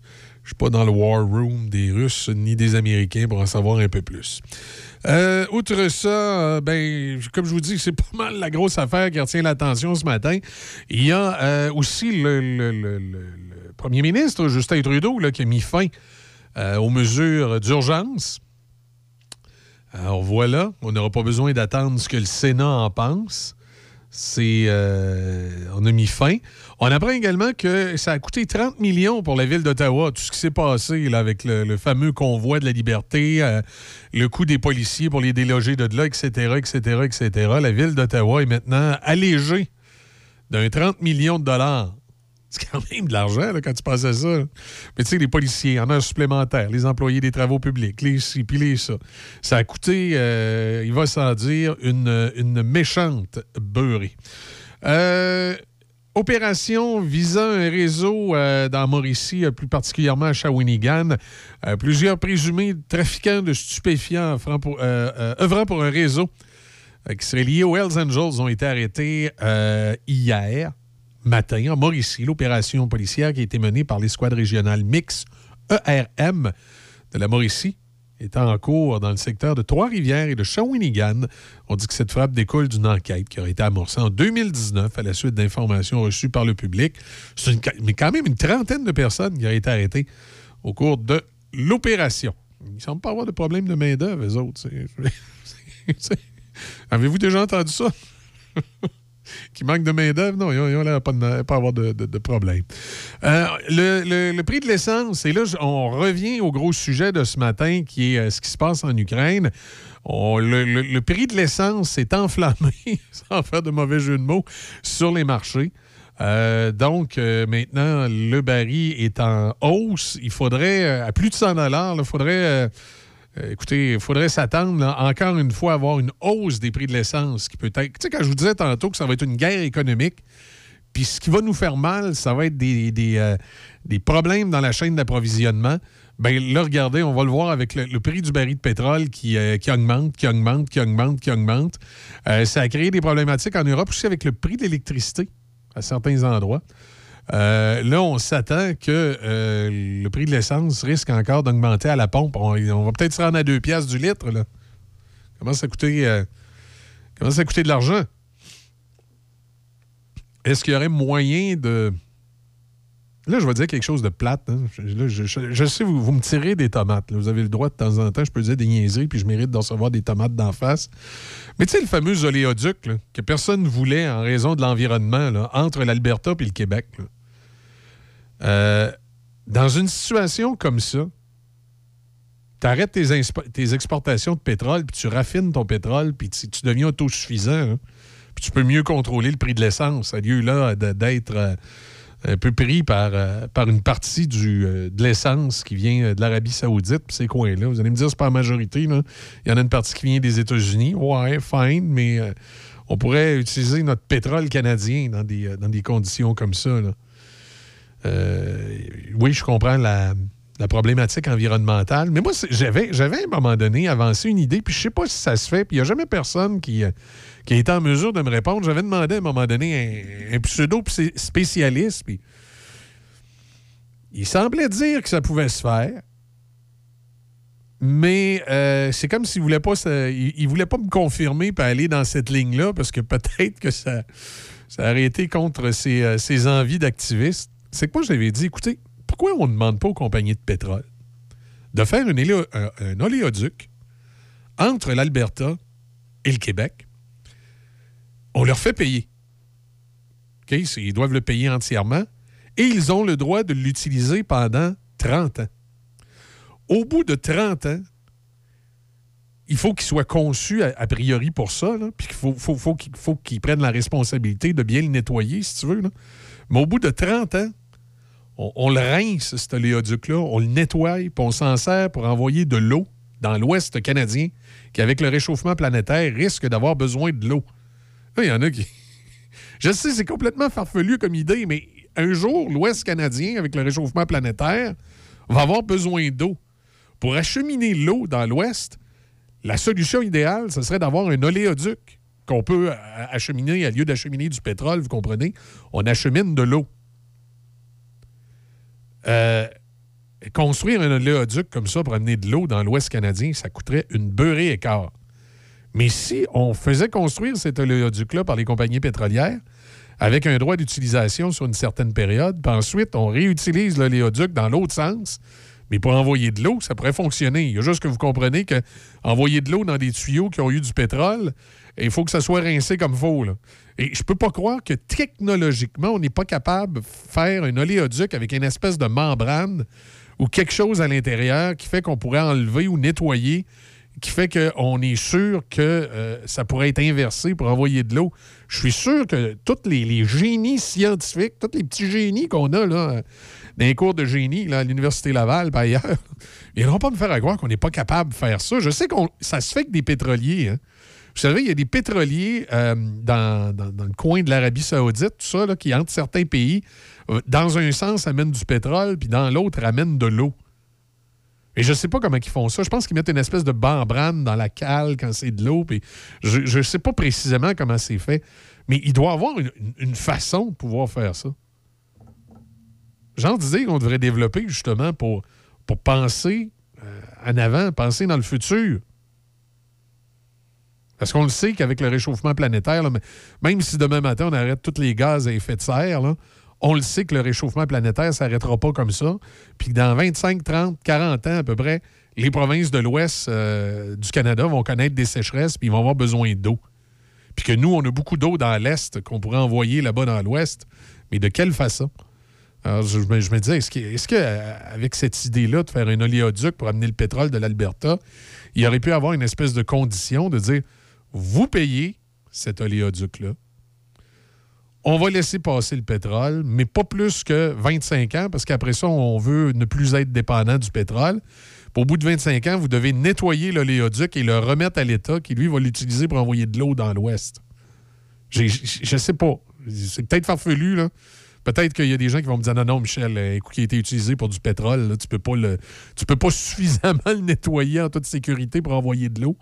[SPEAKER 2] Je suis pas dans le war room des Russes ni des Américains pour en savoir un peu plus. Euh, outre ça, euh, ben, comme je vous dis, c'est pas mal la grosse affaire qui retient l'attention ce matin. Il y a euh, aussi le, premier ministre, Justin Trudeau, qui a mis fin aux mesures d'urgence. Alors voilà, on n'aura pas besoin d'attendre ce que le Sénat en pense. C'est, on a mis fin. On apprend également que ça a coûté 30 millions pour la ville d'Ottawa, tout ce qui s'est passé avec le, fameux convoi de la liberté, euh, le coût des policiers pour les déloger de là, etc., etc., etc. La ville d'Ottawa est maintenant allégée d'un 30 millions de dollars. C'est quand même de l'argent quand tu penses à ça. Mais tu sais, les policiers, en heures supplémentaires, les employés des travaux publics, les ci, puis les ça. Ça a coûté, euh, il va sans dire, une, une méchante beurrée. Euh, opération visant un réseau euh, dans Mauricie, euh, plus particulièrement à Shawinigan. Euh, plusieurs présumés trafiquants de stupéfiants œuvrant pour, un réseau qui serait lié aux Hells Angels ont été arrêtés hier matin en Mauricie. L'opération policière qui a été menée par l'escouade régionale mix ERM de la Mauricie est en cours dans le secteur de Trois-Rivières et de Shawinigan. On dit que cette frappe découle d'une enquête qui aurait été amorcée en 2019 à la suite d'informations reçues par le public. C'est une- mais quand même une trentaine de personnes qui auraient été arrêtées au cours de l'opération. Il ne semble pas avoir de problème de main-d'œuvre, eux autres. Avez-vous déjà entendu ça? Qui manque de main-d'œuvre? Non, ils ont- ils ont l'air pas, de- avoir de, problème. Euh, le, prix de l'essence, et là, on revient au gros sujet de ce matin qui est euh, ce qui se passe en Ukraine. Le, prix de l'essence s'est enflammé, sans faire de mauvais jeu de mots, sur les marchés. Euh, donc, maintenant, le baril est en hausse. Il faudrait, à plus de 100 il faudrait, écoutez, il faudrait s'attendre, encore une fois, à avoir une hausse des prix de l'essence qui peut être. Tu sais, quand je vous disais tantôt que ça va être une guerre économique, puis ce qui va nous faire mal, ça va être des, des, euh, des problèmes dans la chaîne d'approvisionnement. Bien là, regardez, on va le voir avec le, prix du baril de pétrole qui, euh, qui augmente, qui augmente, qui augmente, qui augmente. Euh, ça a créé des problématiques en Europe aussi avec le prix de l'électricité à certains endroits. Euh, là, on s'attend que euh, le prix de l'essence risque encore d'augmenter à la pompe. On, va peut-être se rendre à 2 piastres du litre. Là. Comment ça coûter, euh, comment ça coûter de l'argent? Est-ce qu'il y aurait moyen de. Là, je vais dire quelque chose de plate. hein. Je, sais, vous, vous me tirez des tomates. Vous avez le droit de temps en temps, je peux dire des niaiseries, puis je mérite d'en recevoir des tomates d'en face. Mais tu sais, le fameux oléoduc que personne ne voulait en raison de l'environnement entre l'Alberta et le Québec. Euh, dans une situation comme ça, tu arrêtes tes, exportations de pétrole, puis tu raffines ton pétrole, puis tu, deviens autosuffisant. hein. Puis tu peux mieux contrôler le prix de l'essence, à lieu là d'être euh, un peu pris par, euh, par une partie du, euh, de l'essence qui vient euh, de l'Arabie Saoudite, puis ces coins-là. Vous allez me dire, c'est pas la majorité. Il y en a une partie qui vient des États-Unis. Ouais, fine, mais on pourrait utiliser notre pétrole canadien dans des, dans des conditions comme ça. là. Oui, je comprends la, la problématique environnementale, mais moi, j'avais, j'avais à un moment donné avancé une idée, puis je sais pas si ça se fait, puis il n'y a jamais personne qui, euh, qui a en mesure de me répondre. J'avais demandé à un moment donné un, pseudo-spécialiste, puis il semblait dire que ça pouvait se faire. Mais euh, c'est comme s'il voulait pas il, voulait pas me confirmer puis aller dans cette ligne-là parce que peut-être que ça, ça aurait été contre ses, euh, envies d'activiste. C'est que moi, j'avais dit, écoutez, pourquoi on ne demande pas aux compagnies de pétrole de faire une un, oléoduc entre l'Alberta et le Québec? On leur fait payer. Ils doivent le payer entièrement et ils ont le droit de l'utiliser pendant 30 ans. Au bout de 30 ans, il faut qu'il soit conçu a, priori pour ça, puis qu'il faut, faut, faut qu'il prenne la responsabilité de bien le nettoyer, si tu veux. Mais au bout de 30 ans, on, le rince, cet oléoduc-là, on le nettoie, puis on s'en sert pour envoyer de l'eau dans l'Ouest canadien, qui, avec le réchauffement planétaire, risque d'avoir besoin de l'eau. Il y en a qui... Je sais, c'est complètement farfelu comme idée, mais un jour, l'Ouest canadien, avec le réchauffement planétaire, va avoir besoin d'eau. Pour acheminer l'eau dans l'Ouest, la solution idéale, ce serait d'avoir un oléoduc qu'on peut acheminer, à lieu d'acheminer du pétrole, vous comprenez, on achemine de l'eau. Euh, construire un oléoduc comme ça pour amener de l'eau dans l'Ouest canadien, ça coûterait une beurrée et quart. Mais si on faisait construire cet oléoduc-là par les compagnies pétrolières, avec un droit d'utilisation sur une certaine période, puis ensuite on réutilise l'oléoduc dans l'autre sens, mais pour envoyer de l'eau, ça pourrait fonctionner. Il y a juste que vous comprenez que envoyer de l'eau dans des tuyaux qui ont eu du pétrole, il faut que ça soit rincé comme faut. là. Et je peux pas croire que technologiquement, on n'est pas capable de faire un oléoduc avec une espèce de membrane ou quelque chose à l'intérieur qui fait qu'on pourrait enlever ou nettoyer qui fait qu'on est sûr que euh, ça pourrait être inversé pour envoyer de l'eau. Je suis sûr que tous les, génies scientifiques, tous les petits génies qu'on a là, dans les cours de génie là, à l'Université Laval, par ailleurs, ils viendront pas me faire croire qu'on n'est pas capable de faire ça. Je sais que ça se fait avec des pétroliers. hein. Vous savez, il y a des pétroliers euh, dans, dans- le coin de l'Arabie Saoudite, tout ça, là, qui, entre certains pays, euh, dans un sens, amènent du pétrole, puis dans l'autre, amènent de l'eau. Et je sais pas comment ils font ça. Je pense qu'ils mettent une espèce de membrane dans la cale quand c'est de l'eau. Puis je ne sais pas précisément comment c'est fait. Mais il doit y avoir une, une- façon de pouvoir faire ça. Genre d'idée qu'on devrait développer justement pour, pour penser euh, en avant, penser dans le futur. Parce qu'on le sait qu'avec le réchauffement planétaire, même si demain matin on arrête tous les gaz à effet de serre, on le sait que le réchauffement planétaire ne s'arrêtera pas comme ça. Puis que dans 25, 30, 40 ans à peu près, les provinces de l'ouest euh, du Canada vont connaître des sécheresses puis ils vont avoir besoin d'eau. Puis que nous, on a beaucoup d'eau dans l'est qu'on pourrait envoyer là-bas dans l'ouest. Mais de quelle façon? Alors, je, me, je disais, est-ce est-ce que, euh, cette idée-là de faire un oléoduc pour amener le pétrole de l'Alberta, il aurait pu avoir une espèce de condition de dire vous payez cet oléoduc-là. On va laisser passer le pétrole, mais pas plus que 25 ans, parce qu'après ça, on veut ne plus être dépendant du pétrole. Au bout de 25 ans, vous devez nettoyer l'oléoduc et le remettre à l'État qui, lui, va l'utiliser pour envoyer de l'eau dans l'Ouest. Je sais pas. C'est peut-être farfelu, là. Peut-être qu'il y a des gens qui vont me dire non, non, Michel, euh, écoute, qui a été utilisé pour du pétrole, tu peux peux pas suffisamment le nettoyer en toute sécurité pour envoyer de l'eau.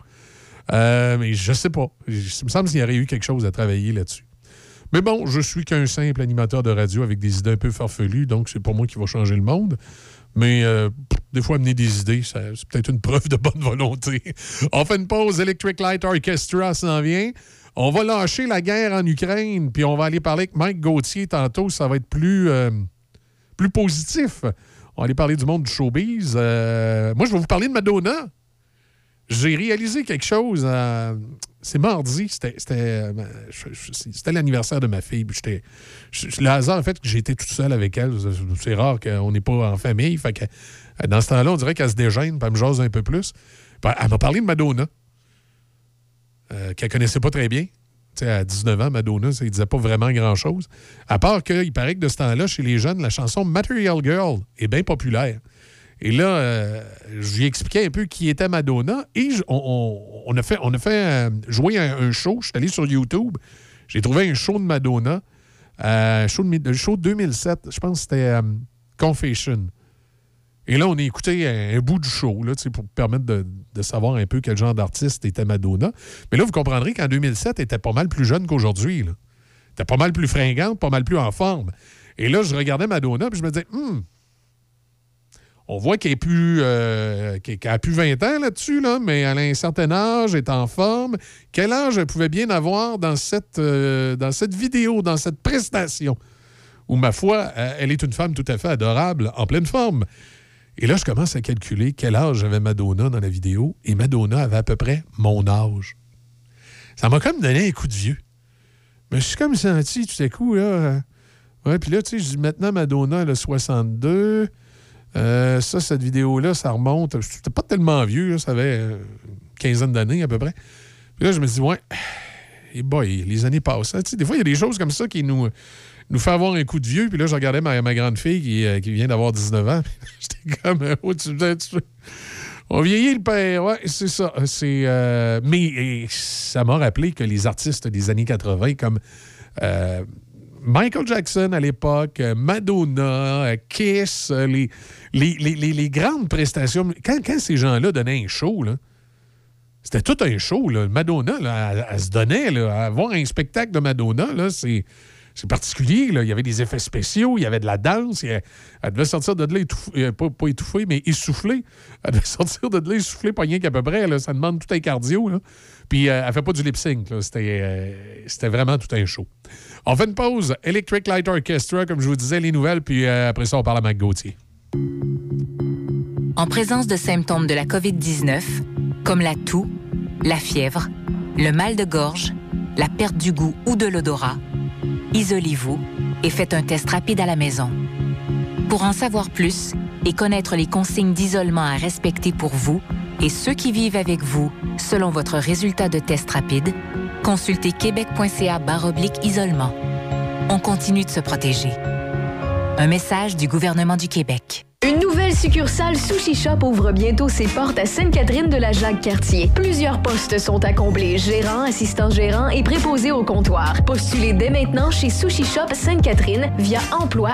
[SPEAKER 2] Euh, mais je sais pas. Il me semble qu'il y aurait eu quelque chose à travailler là-dessus. Mais bon, je suis qu'un simple animateur de radio avec des idées un peu farfelues, donc c'est pas moi qui va changer le monde. Mais euh, des fois, amener des idées, c'est peut-être une preuve de bonne volonté. On fait une pause. Electric Light Orchestra s'en vient. On va lâcher la guerre en Ukraine, puis on va aller parler avec Mike Gauthier tantôt. Ça va être plus, euh, plus positif. On va aller parler du monde du showbiz. Moi, je vais vous parler de Madonna. J'ai réalisé quelque chose. euh, c'est mardi. Euh, c'était l'anniversaire de ma fille. puis j'étais, le hasard, en fait, que j'ai été tout seul avec elle. C'est rare qu'on n'est pas en famille. Euh, dans ce temps-là, on dirait qu'elle se dégêne, puis elle me jase un peu plus. Elle m'a parlé de Madonna, euh, qu'elle connaissait pas très bien. À 19 ans, Madonna, ça ne disait pas vraiment grand-chose. À part qu'il paraît que de ce temps-là, chez les jeunes, la chanson Material Girl est bien populaire. Et là, euh, je lui ai expliqué un peu qui était Madonna et on, a fait, on a fait euh, jouer un, un show. Je suis allé sur YouTube. J'ai trouvé un show de Madonna, euh, show de, un show de 2007. Je pense que c'était euh, Confession. Et là, on a écouté un, bout du show là, pour permettre de, de savoir un peu quel genre d'artiste était Madonna. Mais là, vous comprendrez qu'en 2007, elle était pas mal plus jeune qu'aujourd'hui. Elle était pas mal plus fringante, pas mal plus en forme. Et là, je regardais Madonna et je me disais, Hum, on voit qu'elle est plus, euh, a plus 20 ans là-dessus, là, mais elle a un certain âge, est en forme. Quel âge elle pouvait bien avoir dans cette, euh, dans cette vidéo, dans cette prestation? Où, ma foi, euh, elle est une femme tout à fait adorable, en pleine forme. Et là, je commence à calculer quel âge avait Madonna dans la vidéo, et Madonna avait à peu près mon âge. Ça m'a comme donné un coup de vieux. Mais je suis comme senti tout à coup, là. Ouais, puis là, tu sais, je dis maintenant, Madonna, elle a 62. Euh, ça, cette vidéo-là, ça remonte. C'était pas tellement vieux, ça avait euh, une quinzaine d'années à peu près. Puis là, je me dis, ouais, et boy, les années passent. hein. Des fois, il y a des choses comme ça qui nous, nous font avoir un coup de vieux. Puis là, je regardais ma, ma grande fille qui, euh, qui vient d'avoir 19 ans. J'étais comme, oh, tu, tu- on vieillit le père, ouais, c'est ça. C'est, mais ça m'a rappelé que les artistes des années 80, comme Michael Jackson à l'époque, euh, Madonna, euh, Kiss, euh, les, les, les- les- grandes prestations. Quand, quand ces gens-là donnaient un show, là, c'était tout un show. Là. Madonna, elle, se donnait. Là, à voir un spectacle de Madonna, là, c'est, c'est particulier. Il y avait des effets spéciaux, il y avait de la danse. elle devait sortir de là étouffée, pas, étouffée, mais essoufflée. Elle devait sortir de là essoufflée, pas rien qu'à peu près. Ça demande tout un cardio. Puis euh, elle fait pas du lip sync. là. C'était, c'était vraiment tout un show. On fait une pause. Electric Light Orchestra, comme je vous disais, les nouvelles. Puis euh, après ça, on parle à Mac Gauthier.
[SPEAKER 21] En présence de symptômes de la COVID-19, comme la toux, la fièvre, le mal de gorge, la perte du goût ou de l'odorat, isolez-vous et faites un test rapide à la maison. Pour en savoir plus et connaître les consignes d'isolement à respecter pour vous, et ceux qui vivent avec vous selon votre résultat de test rapide, consultez québec.ca isolement. On continue de se protéger. Un message du gouvernement du Québec.
[SPEAKER 5] Une nouvelle succursale Sushi Shop ouvre bientôt ses portes à Sainte-Catherine de la Jacques-Cartier. Plusieurs postes sont à combler, gérant, assistant gérant et préposé au comptoir. Postulez dès maintenant chez Sushi Shop Sainte-Catherine via emploi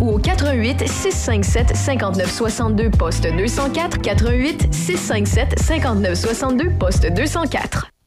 [SPEAKER 5] ou au 88 657 59 62 poste 204 88 657 59 62 poste 204.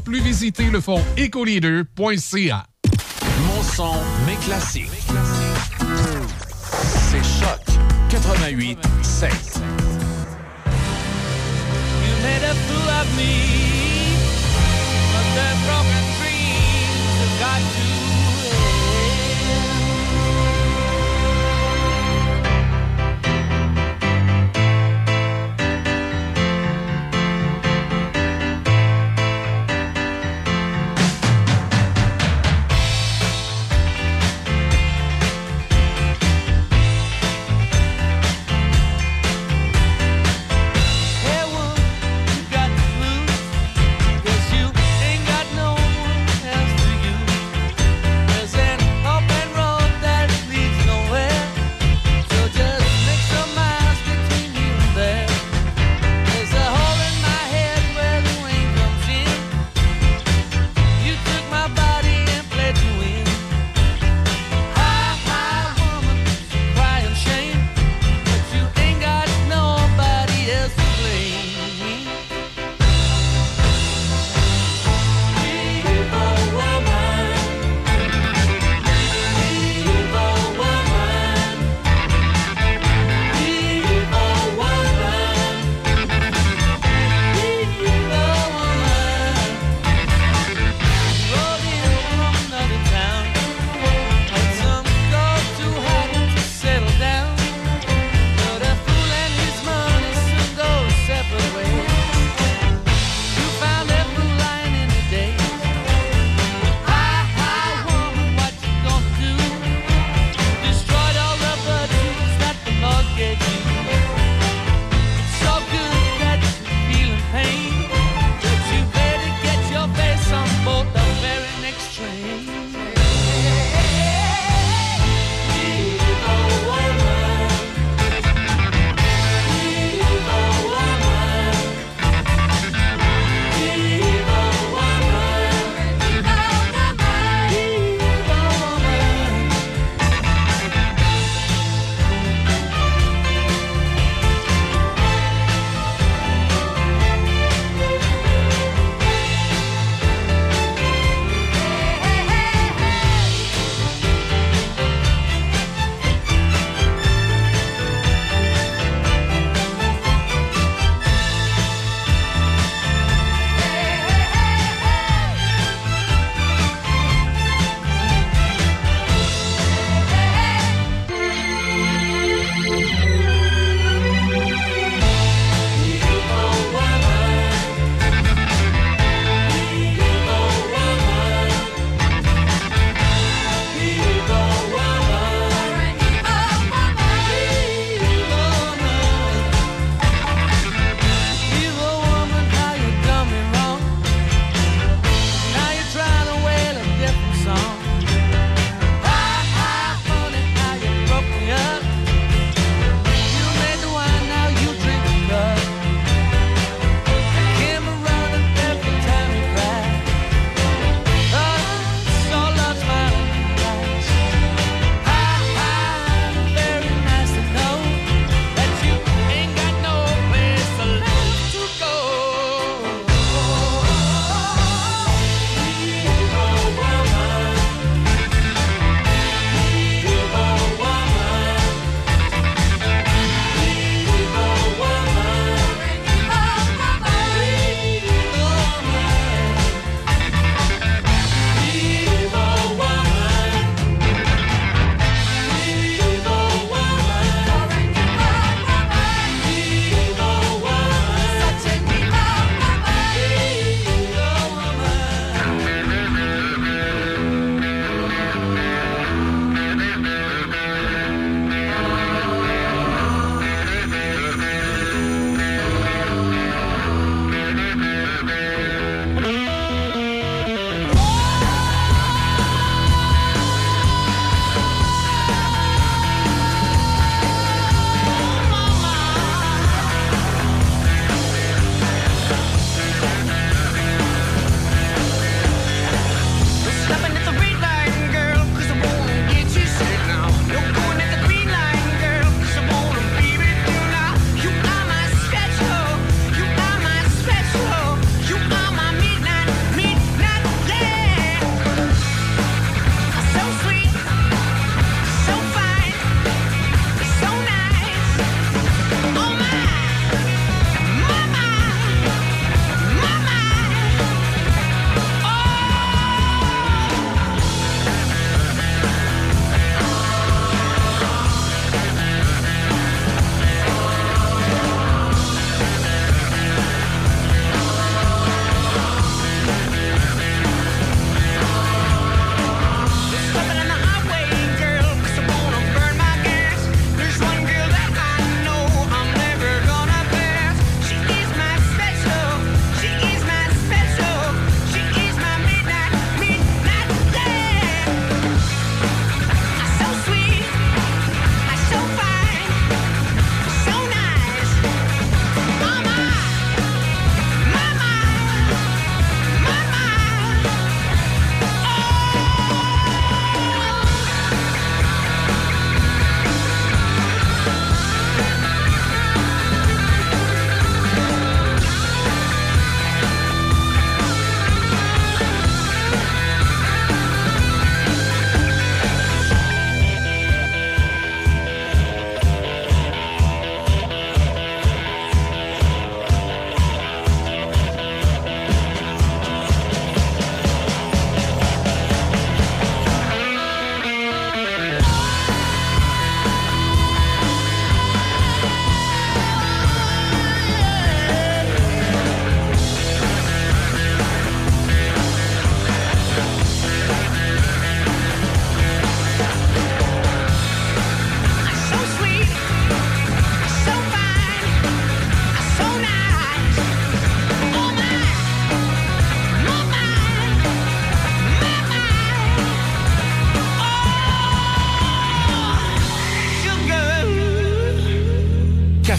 [SPEAKER 2] plus, visitez le fonds ecoleader.ca.
[SPEAKER 4] Mon son, mes classiques. C'est Choc 88 7.
[SPEAKER 10] You made a fool of me, but the broken dreams have got to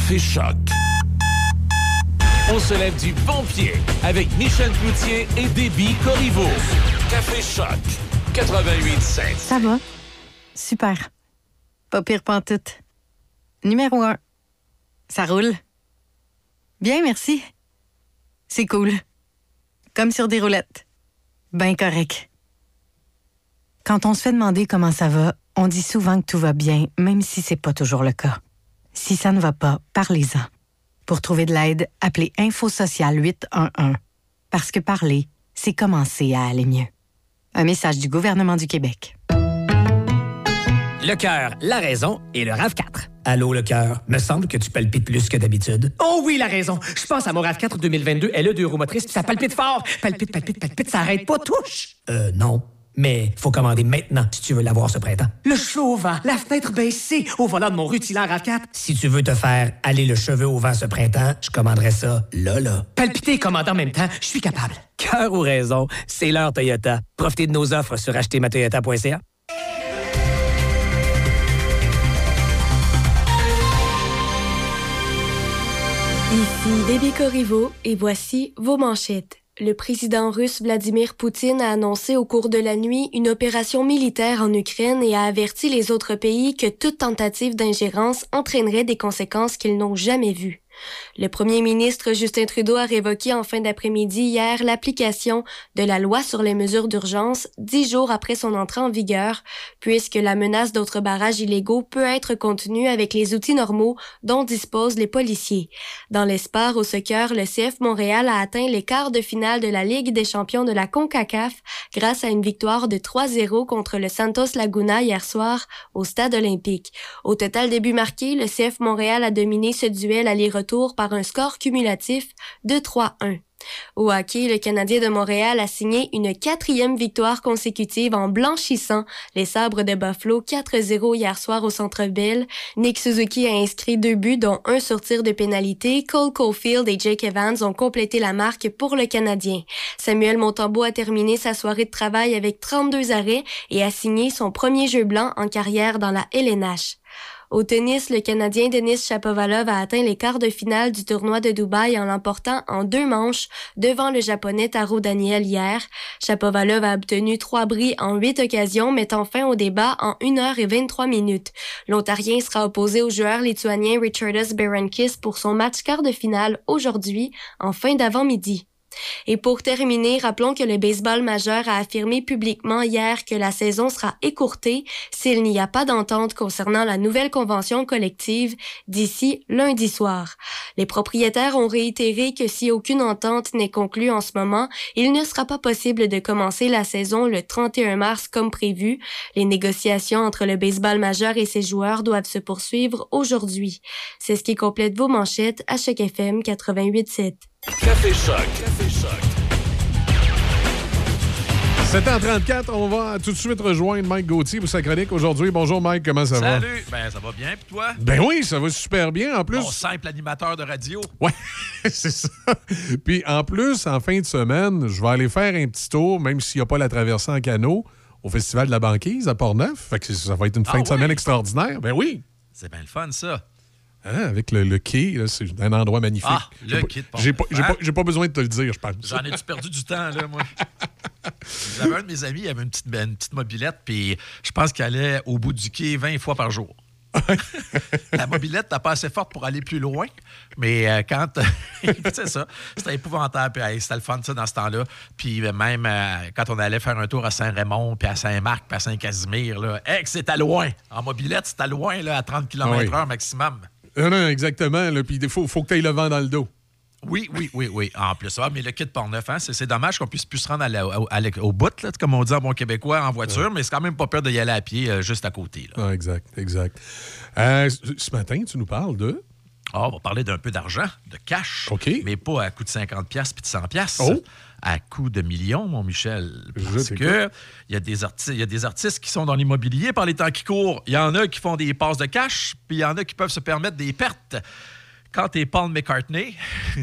[SPEAKER 4] Café Choc. On se lève du bon pied avec Michel Cloutier et Déby Corriveau. Café Choc 88.7.
[SPEAKER 22] Ça va? Super. Pas pire pantoute. Numéro un. Ça roule. Bien, merci. C'est cool. Comme sur des roulettes. Ben correct. Quand on se fait demander comment ça va, on dit souvent que tout va bien, même si c'est pas toujours le cas. Si ça ne va pas, parlez-en. Pour trouver de l'aide, appelez Info Social 811. Parce que parler, c'est commencer à aller mieux. Un message du gouvernement du Québec.
[SPEAKER 23] Le cœur, la raison et le RAV4. Allô, le cœur. Me semble que tu palpites plus que d'habitude.
[SPEAKER 24] Oh oui, la raison. Je pense à mon RAV4 2022 LE deux roues motrices, ça palpite fort. Palpite, palpite, palpite, ça arrête pas, touche.
[SPEAKER 23] Euh, non. Mais faut commander maintenant si tu veux l'avoir ce printemps.
[SPEAKER 24] Le cheveu au vent, la fenêtre baissée, au volant de mon rutilant RAV4.
[SPEAKER 23] Si tu veux te faire aller le cheveu au vent ce printemps, je commanderais ça là, là.
[SPEAKER 24] Palpiter et commander en même temps, je suis capable.
[SPEAKER 23] Cœur ou raison, c'est l'heure Toyota. Profitez de nos offres sur achetermatoyota.ca.
[SPEAKER 9] Ici Déby Corriveau et voici vos manchettes. Le président russe Vladimir Poutine a annoncé au cours de la nuit une opération militaire en Ukraine et a averti les autres pays que toute tentative d'ingérence entraînerait des conséquences qu'ils n'ont jamais vues. Le premier ministre Justin Trudeau a révoqué en fin d'après-midi hier l'application de la loi sur les mesures d'urgence dix jours après son entrée en vigueur, puisque la menace d'autres barrages illégaux peut être contenue avec les outils normaux dont disposent les policiers. Dans l'espoir au soccer, le CF Montréal a atteint les quarts de finale de la Ligue des champions de la CONCACAF grâce à une victoire de 3-0 contre le Santos Laguna hier soir au stade olympique. Au total début marqué, le CF Montréal a dominé ce duel aller-retour par un score cumulatif de 3-1. Au hockey, le Canadien de Montréal a signé une quatrième victoire consécutive en blanchissant les sabres de Buffalo 4-0 hier soir au Centre Bell. Nick Suzuki a inscrit deux buts, dont un sur tir de pénalité. Cole Caulfield et Jake Evans ont complété la marque pour le Canadien. Samuel Montembeau a terminé sa soirée de travail avec 32 arrêts et a signé son premier jeu blanc en carrière dans la LNH. Au tennis, le Canadien Denis Shapovalov a atteint les quarts de finale du tournoi de Dubaï en l'emportant en deux manches devant le Japonais Taro Daniel hier. Shapovalov a obtenu trois bris en huit occasions, mettant fin au débat en 1 heure et 23 minutes. L'Ontarien sera opposé au joueur lituanien Richardas Berankis pour son match quart de finale aujourd'hui en fin d'avant-midi. Et pour terminer, rappelons que le baseball majeur a affirmé publiquement hier que la saison sera écourtée s'il n'y a pas d'entente concernant la nouvelle convention collective d'ici lundi soir. Les propriétaires ont réitéré que si aucune entente n'est conclue en ce moment, il ne sera pas possible de commencer la saison le 31 mars comme prévu. Les négociations entre le baseball majeur et ses joueurs doivent se poursuivre aujourd'hui. C'est ce qui complète vos manchettes à chaque FM 88.7.
[SPEAKER 4] Café Choc. Café Choc.
[SPEAKER 2] 7h34, on va tout de suite rejoindre Mike Gauthier pour sa chronique aujourd'hui. Bonjour Mike, comment ça va?
[SPEAKER 25] Salut! Ben, ça va bien, puis toi?
[SPEAKER 2] Ben oui, ça va super bien. En plus,
[SPEAKER 25] Mon simple animateur de radio.
[SPEAKER 2] Ouais, c'est ça. Puis en plus, en fin de semaine, je vais aller faire un petit tour, même s'il n'y a pas la traversée en canot, au Festival de la Banquise à Port-Neuf. Fait que ça va être une fin
[SPEAKER 25] Ah
[SPEAKER 2] de semaine extraordinaire. Ben oui.
[SPEAKER 25] C'est bien le fun, ça.
[SPEAKER 2] Hein, avec le, le quai, c'est un endroit magnifique.
[SPEAKER 25] Ah, le
[SPEAKER 2] J'ai pas-
[SPEAKER 25] quai de
[SPEAKER 2] J'ai pas, besoin de te le dire, je pense.
[SPEAKER 25] J'en ai-tu perdu du temps, là, moi? J'avais un de mes amis, il avait une petite, une petite mobilette, puis je pense qu'il allait au bout du quai 20 fois par jour. La mobilette n'était pas assez forte pour aller plus loin, mais euh, quand. c'est ça. C'était épouvantable. Puis, hey, c'était le fun, ça, dans ce temps-là. Puis euh, même euh, quand on allait faire un tour à Saint-Raymond, puis à Saint-Marc, puis à Saint-Casimir, là, hey, c'était loin. En mobilette, c'était loin, là, à 30 km/h
[SPEAKER 2] Ah oui.
[SPEAKER 25] maximum.
[SPEAKER 2] Non, non, exactement. Puis il faut, faut que tu ailles le vent dans le dos.
[SPEAKER 25] Oui, oui, oui, oui. En plus, ah, mais le kit Port-Neuf, hein, c'est c'est dommage qu'on puisse plus se rendre à la- au, à la- au bout, là, comme on dit en bon québécois, en voiture, mais c'est quand même pas peur d'y aller à pied euh, juste à côté. là.
[SPEAKER 2] Ah, exact, exact. Euh, ce- matin, tu nous parles de?
[SPEAKER 25] Ah, on va parler d'un peu d'argent, de cash. Mais pas à coût de 50$ puis de 100$.
[SPEAKER 2] Oh!
[SPEAKER 25] À coût de millions, mon Michel. Parce que il y, a des y a des artistes qui sont dans l'immobilier par les temps qui courent. Il y en a qui font des passes de cash, puis il y en a qui peuvent se permettre des pertes. Quand t'es Paul McCartney,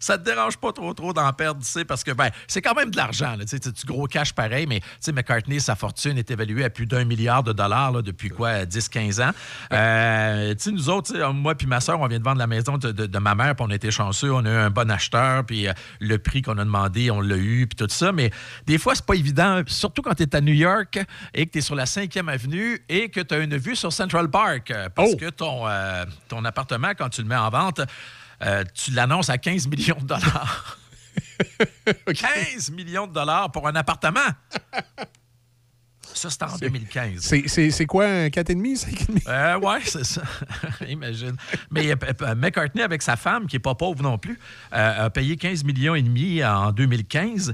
[SPEAKER 25] ça te dérange pas trop trop d'en perdre, tu sais, parce que ben, c'est quand même de l'argent. Tu sais, du gros cash pareil, mais tu sais, McCartney, sa fortune est évaluée à plus d'un milliard de dollars là, depuis quoi, 10-15 ans. Euh, tu sais, nous autres, moi puis ma soeur, on vient de vendre la maison de, de- de ma mère, puis on a été chanceux, on a eu un bon acheteur, puis euh, le prix qu'on a demandé, on l'a eu, puis tout ça. Mais des fois, c'est pas évident, surtout quand tu es à New York et que tu es sur la 5e avenue et que tu as une vue sur Central Park. euh, Parce que ton, euh, ton appartement, quand tu le mets en vente, euh, tu l'annonces à 15 millions de dollars. 15 millions de dollars pour un appartement. Ça, c'était en 2015.
[SPEAKER 2] C'est- quoi, un 4,5, 5,5?
[SPEAKER 25] Euh, ouais, c'est ça. Imagine. Mais euh, euh, McCartney, avec sa femme, qui n'est pas pauvre non plus, euh, a payé 15 millions et demi en 2015.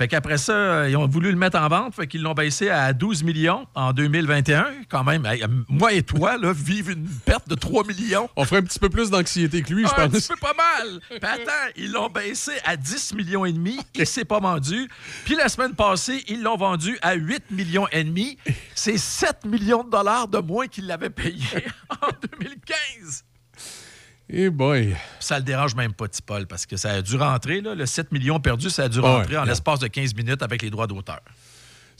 [SPEAKER 25] Fait qu'après ça, ils ont voulu le mettre en vente, fait qu'ils l'ont baissé à 12 millions en 2021. Quand même, moi et toi, là, vivent une perte de 3 millions.
[SPEAKER 2] On ferait un petit peu plus d'anxiété que lui, je
[SPEAKER 25] Ah, un
[SPEAKER 2] pense.
[SPEAKER 25] petit peu pas mal. Puis attends, ils l'ont baissé à 10 millions et demi. Il s'est pas vendu. Puis la semaine passée, ils l'ont vendu à 8 millions et demi. C'est 7 millions de dollars de moins qu'ils l'avaient payé en 2015.
[SPEAKER 2] Eh boy.
[SPEAKER 25] Ça le dérange même pas, Paul, parce que ça a dû rentrer. Là, le 7 millions perdu, ça a dû
[SPEAKER 2] Ouais,
[SPEAKER 25] rentrer en
[SPEAKER 2] ouais.
[SPEAKER 25] l'espace de 15 minutes avec les droits d'auteur.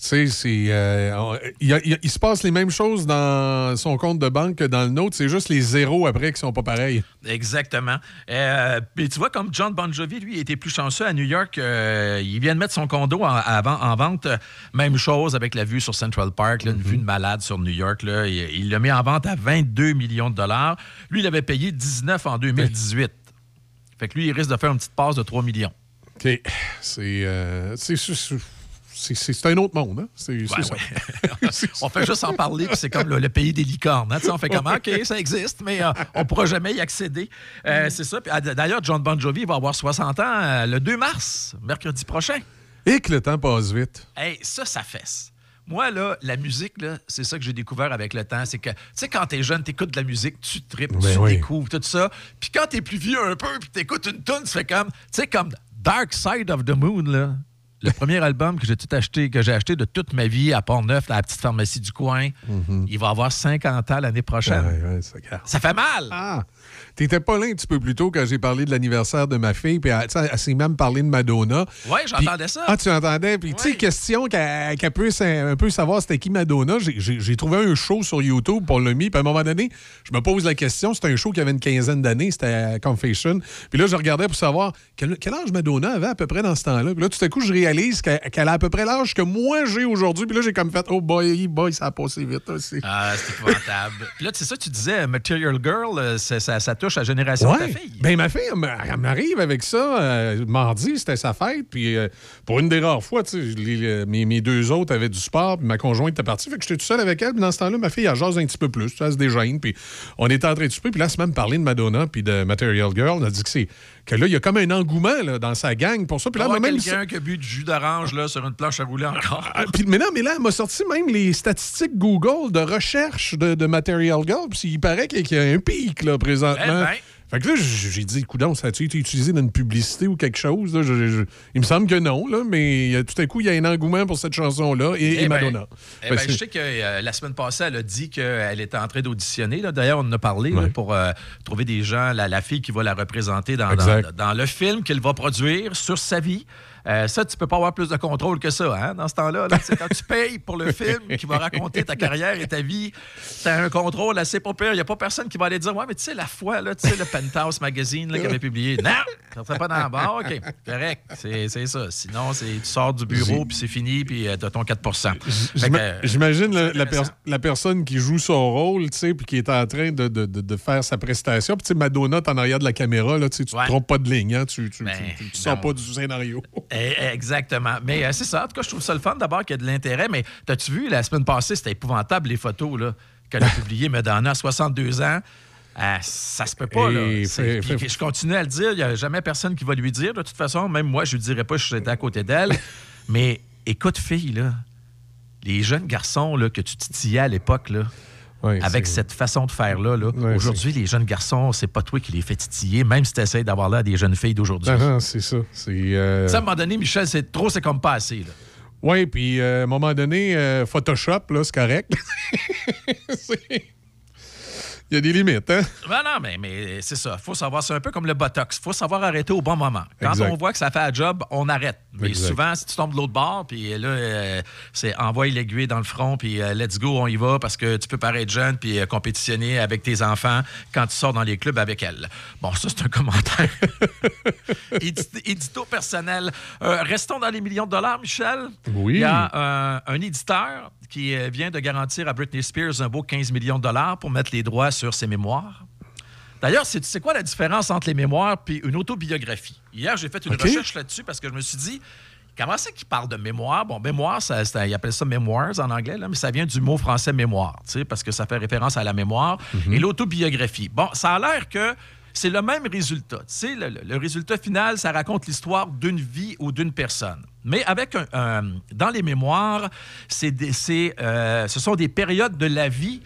[SPEAKER 2] Tu sais, c'est. euh, il, se passe les mêmes choses dans son compte de banque que dans le nôtre. C'est juste les zéros après qui sont pas pareils.
[SPEAKER 25] Exactement. Euh, puis tu vois, comme John Bon Jovi, lui, était plus chanceux à New York. euh, il vient de mettre son condo en, vend- en vente. Même chose avec la vue sur Central Park, là, une vue de malade sur New York. Là. Il l'a mis en vente à 22 millions de dollars. Lui, il avait payé 19 en 2018. Fait que lui, il risque de faire une petite passe de 3 millions.
[SPEAKER 2] OK. C'est. euh, c'est- un autre monde, hein? Ça.
[SPEAKER 25] on fait juste en parler, puis c'est comme le, le pays des licornes. hein. On fait comme, OK, ça existe, mais euh, on ne pourra jamais y accéder. Euh, c'est ça. Ah, D'ailleurs, John Bon Jovi va avoir 60 ans euh, le 2 mars, mercredi prochain.
[SPEAKER 2] Et que le temps passe vite.
[SPEAKER 25] Hey, ça, ça fesse. Moi, là, la musique, c'est ça que j'ai découvert avec le temps. C'est que, tu sais, quand t'es jeune, t'écoutes de la musique, tu tripes,
[SPEAKER 2] Ben
[SPEAKER 25] tu
[SPEAKER 2] oui.
[SPEAKER 25] découvres tout ça. Puis quand t'es plus vieux un peu, puis t'écoutes une tune, tu fais comme, tu sais, comme Dark Side of the Moon, là. Le premier album que j'ai tout acheté, que j'ai acheté de toute ma vie à Pont-Neuf, à la petite pharmacie du coin, il va avoir 50 ans l'année prochaine.
[SPEAKER 2] Ouais, ouais, ça garde.
[SPEAKER 25] Ça fait mal!
[SPEAKER 2] Ah! T'étais pas là un petit peu plus tôt quand j'ai parlé de l'anniversaire de ma fille, puis elle, elle s'est même parlé de Madonna.
[SPEAKER 25] Ouais, j'entendais ça.
[SPEAKER 2] Ah, tu entendais? Puis, tu sais, question qu'elle qu'elle puisse un, un peu savoir c'était qui Madonna. J'ai- trouvé un show sur YouTube pour le mis. Puis, à un moment donné, je me pose la question. C'était un show qui avait une quinzaine d'années. C'était à Confession. Puis là, je regardais pour savoir quel, quel âge Madonna avait à peu près dans ce temps-là. Puis là, tout à coup, je réalise qu'elle a à peu près l'âge que moi j'ai aujourd'hui. Puis là, j'ai comme fait, oh boy, boy, ça a passé vite aussi.
[SPEAKER 25] Ah, c'est épouvantable. Puis là, c'est ça, tu disais, Material Girl, euh, ça, ça touche la génération de ta
[SPEAKER 2] Ouais.
[SPEAKER 25] fille.
[SPEAKER 2] Ben, ma fille, elle m'arrive avec ça. euh, mardi, c'était sa fête. Puis, euh, pour une des rares fois, les- euh, mes, mes deux autres avaient du sport. Puis, ma conjointe était partie. Fait que j'étais tout seul avec elle. Puis, dans ce temps-là, ma fille, elle jase un petit peu plus. Elle se dégêne. Puis, on était en train de souper. Puis, là, elle se même parlé de Madonna. Puis, de Material Girl. On a dit que c'est. Que là, il y a comme un engouement là, dans sa gang pour ça. Puis là, m'a même.
[SPEAKER 25] quelqu'un qui a bu du jus d'orange là, sur une planche à rouler encore.
[SPEAKER 2] Ah, puis, mais non, mais là, elle m'a sorti même les statistiques Google de recherche de, de Material Girl. Puis il paraît qu'il y a un pic, là, présentement.
[SPEAKER 25] Eh ben.
[SPEAKER 2] Fait que là, j'ai dit, coudon, ça a-tu été utilisé dans une publicité ou quelque chose? là? Je- je- il me semble que non, là, mais tout à coup, il y a un engouement pour cette chanson-là et, et
[SPEAKER 25] Eh ben,
[SPEAKER 2] Madonna.
[SPEAKER 25] eh ben,
[SPEAKER 2] que
[SPEAKER 25] je sais que euh, la semaine passée, elle a dit qu'elle était en train d'auditionner. D'ailleurs, on en a parlé là, pour euh, trouver des gens, la, la fille qui va la représenter dans, dans le film qu'elle va produire sur sa vie. Euh, ça, tu peux pas avoir plus de contrôle que ça, hein, dans ce temps-là. là. C'est quand tu payes pour le film qui va raconter ta carrière et ta vie, tu as un contrôle assez pas pire. Il n'y a pas personne qui va aller dire Ouais, mais tu sais, la fois, là, tu sais, le Penthouse Magazine là, qui avait publié. Non, ça ne serait pas dans le bar. OK, correct. C'est c'est ça. Sinon, c'est tu sors du bureau, puis c'est fini, puis tu as ton 4 Fait que,
[SPEAKER 2] J'ima-
[SPEAKER 25] euh,
[SPEAKER 2] J'imagine la, per- la personne qui joue son rôle, tu sais, puis qui est en train de, de- de- de faire sa prestation. Puis, tu sais, Madonna, en arrière de la caméra, là, tu tu te trompes pas de ligne, hein, tu, tu,
[SPEAKER 25] Ben,
[SPEAKER 2] sors pas du scénario.
[SPEAKER 25] Eh, Exactement. Mais euh, c'est ça. En tout cas, je trouve ça le fun d'abord qu'il y a de l'intérêt. Mais t'as-tu vu, la semaine passée, c'était épouvantable les photos là, qu'elle a publiées. Madonna, 62 ans. Ah, ça se peut pas, là.
[SPEAKER 2] Fait-
[SPEAKER 25] puis Je continue à le dire. Il n'y a jamais personne qui va lui dire. De toute façon, même moi, je ne dirais pas que j'étais à côté d'elle. Mais écoute, fille, là, les jeunes garçons là, que tu titillais à l'époque, là, avec cette façon de faire-là, là, aujourd'hui, les jeunes garçons, c'est pas toi qui les fais titiller, même si tu essaies d'avoir l'air des jeunes filles d'aujourd'hui.
[SPEAKER 2] Ah, non, c'est ça. Euh,
[SPEAKER 25] Ça, à un moment donné, Michel, c'est trop, c'est comme pas assez. Là.
[SPEAKER 2] Oui, puis euh, à un moment donné, euh, Photoshop, là, c'est correct. C'est- Il y a des limites, hein?
[SPEAKER 25] Ben non, mais, mais c'est ça. faut savoir, c'est un peu comme le Botox. faut savoir arrêter au bon moment. Quand
[SPEAKER 2] Exact.
[SPEAKER 25] on voit que ça fait un job, on arrête. Mais
[SPEAKER 2] Exact.
[SPEAKER 25] souvent, si tu tombes de l'autre bord, puis là, euh, c'est envoie l'aiguille dans le front, puis euh, let's go, on y va, parce que tu peux paraître jeune, puis euh, compétitionner avec tes enfants quand tu sors dans les clubs avec elles. Bon, ça, c'est un commentaire. Édit- Édito personnel. Restons dans les millions de dollars, Michel.
[SPEAKER 2] Oui.
[SPEAKER 25] Il y a un éditeur qui euh, vient de garantir à Britney Spears un beau 15 millions de dollars pour mettre les droits sur ses mémoires. D'ailleurs, c'est- tu sais quoi la différence entre les mémoires et une autobiographie? Hier, j'ai fait une recherche là-dessus parce que je me suis dit, comment c'est qu'il parle de mémoire? Bon, mémoire, ça, ça- ils appellent ça memoirs en anglais, là, mais ça vient du mot français mémoire, parce que ça fait référence à la mémoire. Et l'autobiographie. Bon, ça a l'air que c'est le même résultat. Le- le résultat final, ça raconte l'histoire d'une vie ou d'une personne. Mais avec un, un- dans les mémoires, c'est euh, ce sont des périodes de la vie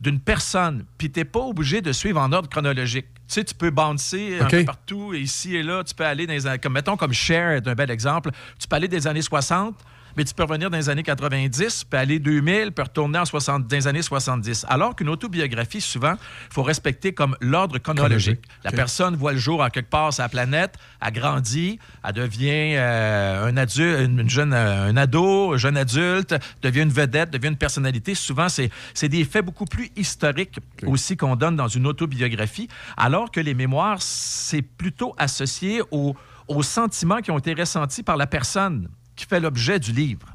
[SPEAKER 25] d'une personne, puis tu n'es pas obligé de suivre en ordre chronologique. Tu sais, tu peux bouncer un peu partout, et ici et là, tu peux aller dans les années, comme mettons comme Cher est un bel exemple, tu peux aller des années 60, mais tu peux revenir dans les années 90, puis aller 2000, puis retourner en 60, dans les années 70. Alors qu'une autobiographie, souvent, il faut respecter comme l'ordre chronologique.
[SPEAKER 2] Chronologique.
[SPEAKER 25] La personne voit le jour en quelque part sur la planète, elle grandit, elle devient euh, un adulte, une jeune, euh, un ado, un jeune adulte, devient une vedette, devient une personnalité. Souvent, c'est des faits beaucoup plus historiques aussi qu'on donne dans une autobiographie, alors que les mémoires, c'est plutôt associé aux, aux sentiments qui ont été ressentis par la personne qui fait l'objet du livre.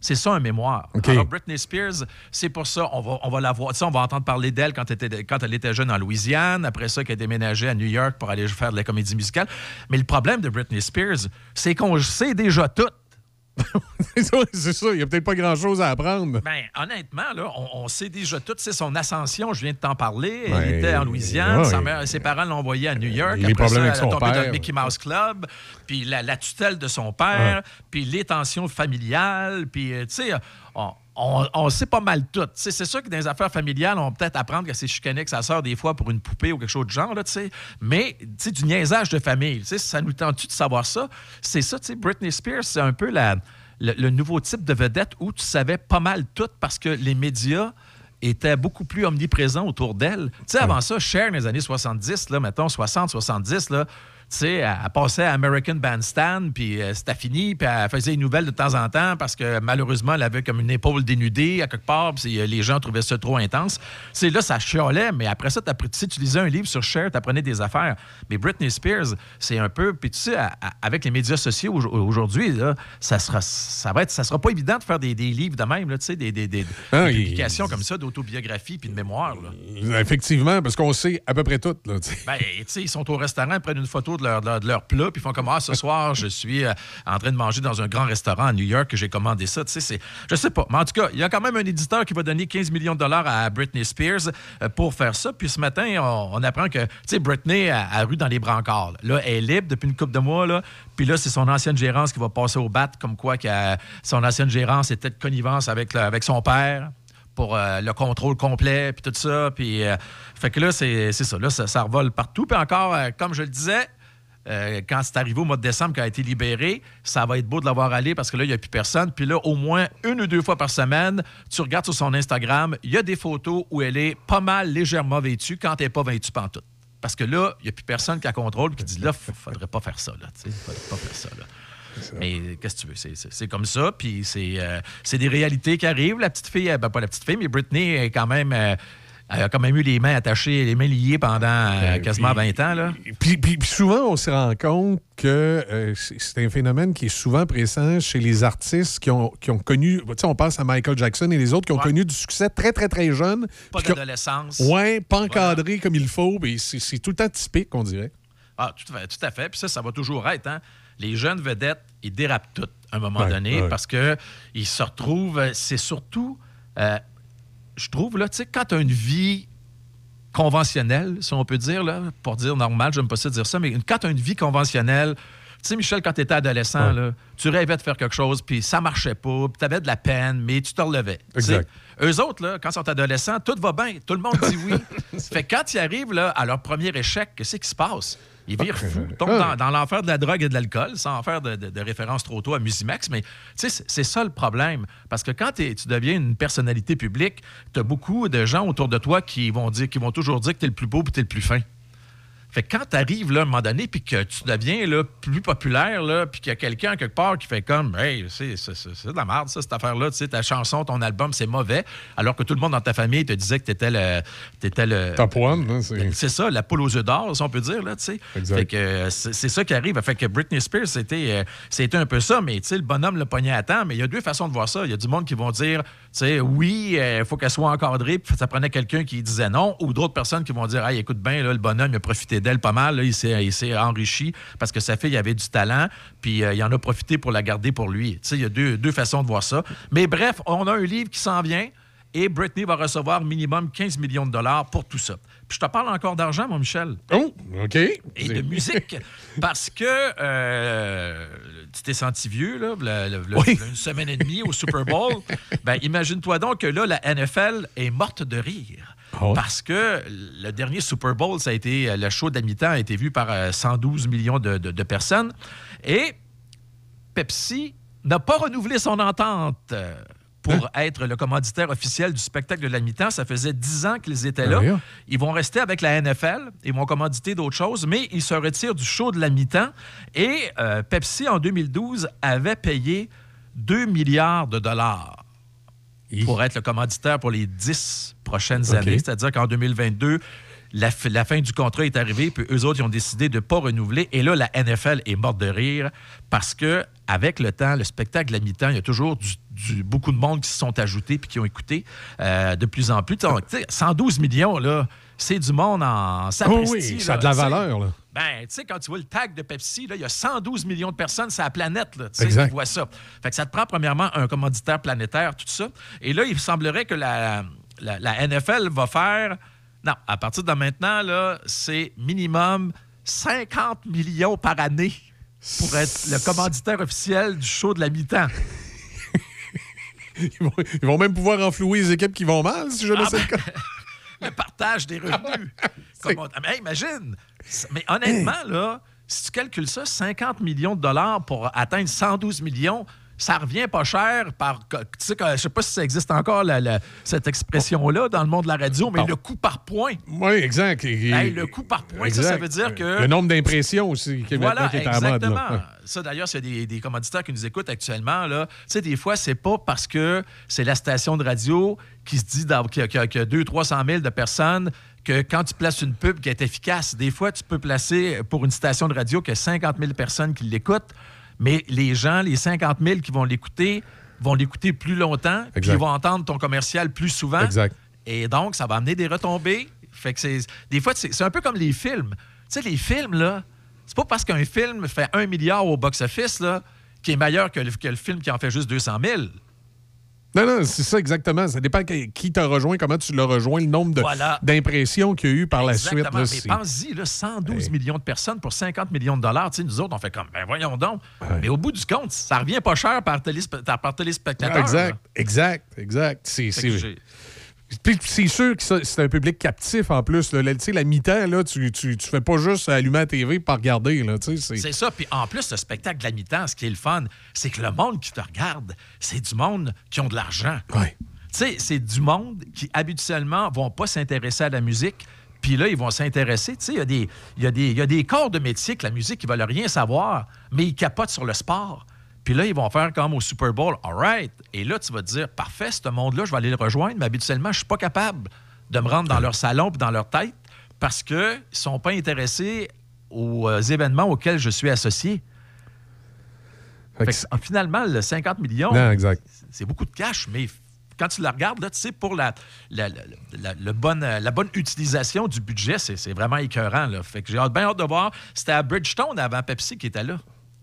[SPEAKER 25] C'est ça un mémoire. Alors, Britney Spears, c'est pour ça, on va, on va la voir. On va entendre parler d'elle quand, elle était- quand elle était jeune en Louisiane, après ça, qu'elle a déménagé à New York pour aller faire de la comédie musicale. Mais le problème de Britney Spears, c'est qu'on sait déjà tout.
[SPEAKER 2] c'est ça. Il n'y a peut-être pas grand-chose à apprendre.
[SPEAKER 25] Ben, honnêtement, là, on, on sait déjà tout. C'est son ascension, je viens de t'en parler.
[SPEAKER 2] Ouais.
[SPEAKER 25] Elle était en Louisiane.
[SPEAKER 2] Ouais.
[SPEAKER 25] Sa mère- ses parents l'ont envoyé à New York.
[SPEAKER 2] Les
[SPEAKER 25] Après
[SPEAKER 2] problèmes
[SPEAKER 25] ça,
[SPEAKER 2] avec
[SPEAKER 25] elle
[SPEAKER 2] son
[SPEAKER 25] tombé dans
[SPEAKER 2] père.
[SPEAKER 25] le Mickey Mouse Club. Puis la, la tutelle de son père.
[SPEAKER 2] Ouais.
[SPEAKER 25] Puis les tensions familiales. Puis, euh, tu sais, on, on, on sait pas mal tout. C'est sûr que dans les affaires familiales, on peut-être apprendre qu'elle s'est chicanée avec sa sœur des fois pour une poupée ou quelque chose de genre, là. Mais, du niaisage de famille. Ça nous tente-tu de savoir ça? C'est ça, Britney Spears, c'est un peu la, le, le nouveau type de vedette où tu savais pas mal tout parce que les médias étaient beaucoup plus omniprésents autour d'elle. Tu sais, avant ça, Cher, dans les années 70, là, mettons 60, 70, là, elle, passait à American Bandstand, puis euh, c'était fini, puis elle faisait des nouvelles de temps en temps parce que malheureusement, elle avait comme une épaule dénudée à quelque part, puis euh, les gens trouvaient ça trop intense. C'est là, ça chiolait, mais après ça, tu sais, tu lisais un livre sur Cher, tu apprenais des affaires. Mais Britney Spears, c'est un peu, puis tu sais, à- à- avec les médias sociaux au- aujourd'hui, ça sera, ça va être, ça sera pas évident de faire des, des livres de même, là, tu sais, des, des- des-
[SPEAKER 2] il-
[SPEAKER 25] publications comme ça, d'autobiographie puis de mémoire. Là.
[SPEAKER 2] Effectivement, parce qu'on sait à peu près tout. Là, tu sais.
[SPEAKER 25] Ben, tu sais, ils sont au restaurant, ils prennent une photo de de leur, plat, puis ils font comme Ah, ce soir, je suis euh, en train de manger dans un grand restaurant à New York, j'ai commandé ça. Tu sais. Je sais pas. Mais en tout cas, il y a quand même un éditeur qui va donner 15 millions de dollars à Britney Spears euh, pour faire ça. Puis ce matin, on, apprend que, tu sais, Britney a, rue dans les brancards. Là, elle est libre depuis une couple de mois, là. Puis là, c'est son ancienne gérance qui va passer au bat, comme quoi que, euh, son ancienne gérance était de connivence avec, avec son père pour le contrôle complet, puis tout ça. Puis, fait que là, c'est ça. Là, ça, revole partout. Puis encore, comme je le disais, euh, quand c'est arrivé au mois de décembre, quand elle a été libérée, ça va être beau de l'avoir allé parce que là, il n'y a plus personne. Puis là, au moins une ou deux fois par semaine, tu regardes sur son Instagram, il y a des photos où elle est pas mal légèrement vêtue quand elle n'est pas vêtue pantoute. Parce que là, il n'y a plus personne qui la contrôle qui dit là, il faudrait pas faire ça. Là, faudrait pas faire ça. Là. Mais qu'est-ce que tu veux? C'est- comme ça, puis c'est euh, c'est des réalités qui arrivent. La petite fille, euh, ben, pas la petite fille, mais Britney est quand même. euh, elle a quand même eu les mains attachées, les mains liées pendant euh, quasiment 20 ans. Là.
[SPEAKER 2] Puis, puis- puis souvent, on se rend compte que euh, c'est un phénomène qui est souvent présent chez les artistes qui ont, qui ont connu, tu sais, on pense à Michael Jackson et les autres qui ont connu du succès très, très, très jeunes.
[SPEAKER 25] Pas
[SPEAKER 2] puis
[SPEAKER 25] d'adolescence.
[SPEAKER 2] Ouais, pas encadré comme il faut. mais C'est tout le temps typique, on dirait.
[SPEAKER 25] Ah, tout à fait. Tout à fait. Puis ça, ça va toujours être. Hein? Les jeunes vedettes, ils dérapent toutes à un moment
[SPEAKER 2] Ouais,
[SPEAKER 25] donné
[SPEAKER 2] ouais.
[SPEAKER 25] parce qu'ils se retrouvent. C'est surtout, euh, je trouve, là, tu sais, quand tu as une vie conventionnelle, si on peut dire, là, pour dire normal, j'aime pas ça dire ça, mais quand tu as une vie conventionnelle, Tu sais, Michel, quand tu étais adolescent, là, tu rêvais de faire quelque chose, puis ça marchait pas, puis tu avais de la peine, mais tu te relevais.
[SPEAKER 2] Exact.
[SPEAKER 25] Eux autres, là, quand ils sont adolescents, tout va bien. Tout le monde dit oui. fait que quand ils arrivent là, à leur premier échec, qu'est-ce qui se passe? Ils virent fous, tombent dans, dans l'enfer de la drogue et de l'alcool, sans faire de, de- de référence trop tôt à Musimax. Mais tu sais, c'est- ça le problème. Parce que quand tu deviens une personnalité publique, tu as beaucoup de gens autour de toi qui vont, dire, qui vont toujours dire que tu es le plus beau et tu es le plus fin. Fait que quand tu arrives là, à un moment donné, puis que tu deviens là, plus populaire, là, puis qu'il y a quelqu'un quelque part qui fait comme Hey, c'est de la merde, ça, cette affaire-là. Tu sais, ta chanson, ton album, c'est mauvais. Alors que tout le monde dans ta famille te disait que tu étais le. t'étais le
[SPEAKER 2] Top one, hein, c'est-
[SPEAKER 25] c'est ça, la poule aux œufs d'or, si on peut dire, là, tu sais.
[SPEAKER 2] Exact.
[SPEAKER 25] Fait que euh, c'est ça qui arrive. Fait que Britney Spears, c'était euh, un peu ça, mais tu sais, le bonhomme le pogné à temps. Mais il y a deux façons de voir ça. Il y a du monde qui vont dire, tu sais, oui, il faut qu'elle soit encadrée, puis ça prenait quelqu'un qui disait non, ou d'autres personnes qui vont dire, hey, écoute bien, le bonhomme, il a profité d'elle pas mal, il s'est enrichi parce que sa fille avait du talent, puis euh, il en a profité pour la garder pour lui. Il y a deux façons de voir ça. Mais bref, on a un livre qui s'en vient. Et Britney va recevoir minimum 15 millions de dollars pour tout ça. Puis je te parle encore d'argent, mon Michel.
[SPEAKER 2] Oh, OK.
[SPEAKER 25] Et de musique. Parce que euh, tu t'es senti vieux, là, v'là une semaine et demie au Super Bowl. ben, imagine-toi donc que là, la NFL est morte de rire. Parce que le dernier Super Bowl, ça a été le show de la mi-temps a été vu par euh, 112 millions de, de- de personnes. Et Pepsi n'a pas renouvelé son entente euh, pour être le commanditaire officiel du spectacle de la mi-temps. Ça faisait 10 ans qu'ils étaient là.
[SPEAKER 2] Ah.
[SPEAKER 25] Ils vont rester avec la NFL. Ils vont commanditer d'autres choses, mais ils se retirent du show de la mi-temps. Et euh, Pepsi, en 2012, avait payé 2 milliards de dollars pour être le commanditaire pour les 10 prochaines années. C'est-à-dire qu'en 2022, la, fin du contrat est arrivée, puis eux autres, ils ont décidé de ne pas renouveler. Et là, la NFL est morte de rire parce que avec le temps, le spectacle à mi-temps, il y a toujours du, du- beaucoup de monde qui se sont ajoutés puis qui ont écouté euh, de plus en plus. Tu sais, 112 millions, là, c'est du monde en
[SPEAKER 2] Oh
[SPEAKER 25] sapristi,
[SPEAKER 2] oui, ça a de la valeur, là.
[SPEAKER 25] Ben, tu sais, quand tu vois le tag de Pepsi, il y a 112 millions de personnes sur la planète là, tu sais,
[SPEAKER 2] Exact.
[SPEAKER 25] qui voient ça. Fait que ça te prend premièrement un commanditaire planétaire, tout ça. Et là, il semblerait que la, la, la NFL va faire. Non, à partir de maintenant, là, c'est minimum 50 millions par année pour être le commanditaire officiel du show de la mi-temps.
[SPEAKER 2] Ils vont, ils vont même pouvoir enflouer les équipes qui vont mal, si je
[SPEAKER 25] Ah,
[SPEAKER 2] le sais le cas.
[SPEAKER 25] le partage des revenus. Comme on- mais hey, imagine! Mais honnêtement, là, si tu calcules ça, 50 millions de dollars pour atteindre 112 millions, ça revient pas cher par. Tu sais, que- je sais pas si ça existe encore, la- la- cette expression-là, dans le monde de la radio, mais le coût par point.
[SPEAKER 2] Oui, exact.
[SPEAKER 25] Hey, le coût par point, ça, veut dire que.
[SPEAKER 2] Le nombre d'impressions aussi qui est
[SPEAKER 25] Voilà,
[SPEAKER 2] qui est mode.
[SPEAKER 25] exactement. Ça, d'ailleurs, a des, des commanditaires qui nous écoutent actuellement, là, tu sais, des fois, c'est pas parce que c'est la station de radio qui se dit qu'il y a, y a 200-300 000 de personnes que quand tu places une pub qui est efficace, des fois, tu peux placer pour une station de radio que 50 000 personnes qui l'écoutent, mais les gens, les 50 000 qui vont l'écouter, vont l'écouter plus longtemps, puis ils vont entendre ton commercial plus souvent.
[SPEAKER 2] Exact.
[SPEAKER 25] Et donc, ça va amener des retombées. Fait que c'est. Des fois, c'est c'est un peu comme les films. Tu sais, les films, là, c'est pas parce qu'un film fait un milliard au box-office, là, qui est meilleur que le, que le film qui en fait juste 200 000.
[SPEAKER 2] Non, non, c'est ça exactement. Ça dépend qui qui t'a rejoint, comment tu l'as rejoint, le nombre
[SPEAKER 25] Voilà.
[SPEAKER 2] d'impressions qu'il y a eu par la suite. Là,
[SPEAKER 25] Mais pense-y, là, 112 millions de personnes pour 50 millions de dollars. Nous autres, on fait comme, ben voyons donc. Mais au bout du compte, ça revient pas cher par, téléspe- par téléspectateur.
[SPEAKER 2] exact, exact, exact. C'est-
[SPEAKER 25] j'ai-
[SPEAKER 2] Puis c'est sûr que c'est un public captif en plus. Là. Sais, la mi-temps, là, tu, tu, tu fais pas juste allumer la TV pour regarder. Là, c'est-
[SPEAKER 25] C'est ça. Puis en plus, le spectacle de la mi-temps, ce qui est le fun, c'est que le monde qui te regarde, c'est du monde qui ont de l'argent. Tu sais, c'est du monde qui habituellement vont pas s'intéresser à la musique. Puis là, ils vont s'intéresser. Tu sais, y y, il y a des corps de métier que la musique, ils veulent rien savoir, mais ils capotent sur le sport. Puis là, ils vont faire comme au Super Bowl, all right. Et là, tu vas te dire, parfait, ce monde-là, je vais aller le rejoindre, mais habituellement, je suis pas capable de me rendre dans leur salon puis dans leur tête parce qu'ils ne sont pas intéressés aux euh, événements auxquels je suis associé. Fait que, finalement, le 50 millions, c'est beaucoup de cash, mais quand tu la regardes, là, tu sais, pour la, la, la- bonne, euh, la bonne utilisation du budget, c'est vraiment écœurant. Là. Fait que j'ai bien hâte de voir. C'était à Bridgestone avant Pepsi qui était là.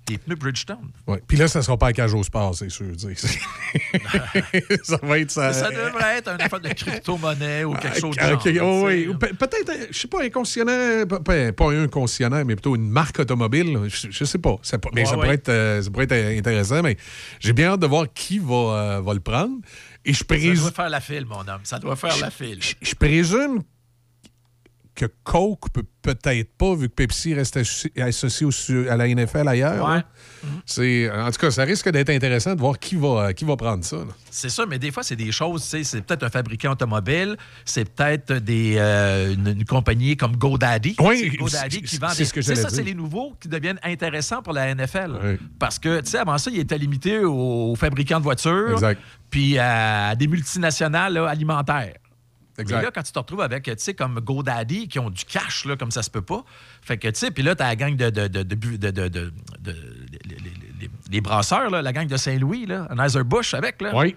[SPEAKER 25] Des pneus Bridgestone.
[SPEAKER 2] Ouais. Puis là, ça ne sera pas à cage au sport, c'est sûr. ça va être ça.
[SPEAKER 25] Ça devrait être un affaire de crypto-monnaie ou quelque chose de
[SPEAKER 2] Ah,
[SPEAKER 25] genre. tu sais.
[SPEAKER 2] oh, oui. Ou pe- Peut-être, euh, je sais pas, un concessionnaire, pas- pas, un concessionnaire, mais plutôt une marque automobile. Je, je sais pas. Ça mais
[SPEAKER 25] Ouais,
[SPEAKER 2] ça,
[SPEAKER 25] ouais.
[SPEAKER 2] pourrait être, euh, ça pourrait être intéressant. Mais j'ai bien hâte de voir qui va, euh, va le prendre. Et je
[SPEAKER 25] Ça
[SPEAKER 2] présume.
[SPEAKER 25] doit faire la file, mon homme. Ça doit faire la file.
[SPEAKER 2] Je présume que Coke peut peut-être pas, vu que Pepsi reste associ- associé au à la NFL ailleurs.
[SPEAKER 25] Ouais.
[SPEAKER 2] C'est, en tout cas, ça risque d'être intéressant de voir qui va, qui va prendre ça.
[SPEAKER 25] C'est ça, mais des fois, c'est des choses, tu sais, c'est peut-être un fabricant automobile, c'est peut-être des, euh, une, une compagnie comme GoDaddy.
[SPEAKER 2] Oui,
[SPEAKER 25] C'est GoDaddy qui vend des...
[SPEAKER 2] ce que
[SPEAKER 25] ça, c'est les nouveaux qui deviennent intéressants pour la NFL. Parce que, tu sais, avant ça, il était limité aux, fabricants de voitures. Puis à des multinationales là, alimentaires.
[SPEAKER 2] Exact.
[SPEAKER 25] Là, quand tu te retrouves avec, tu sais, comme GoDaddy, qui ont du cash, là, comme ça se peut pas. Fait que, tu sais, puis là, t'as la gang de, de, de, de, les, les- brasseurs, là, la gang de Saint-Louis, là, Anheuser-Busch avec, là.
[SPEAKER 2] Oui.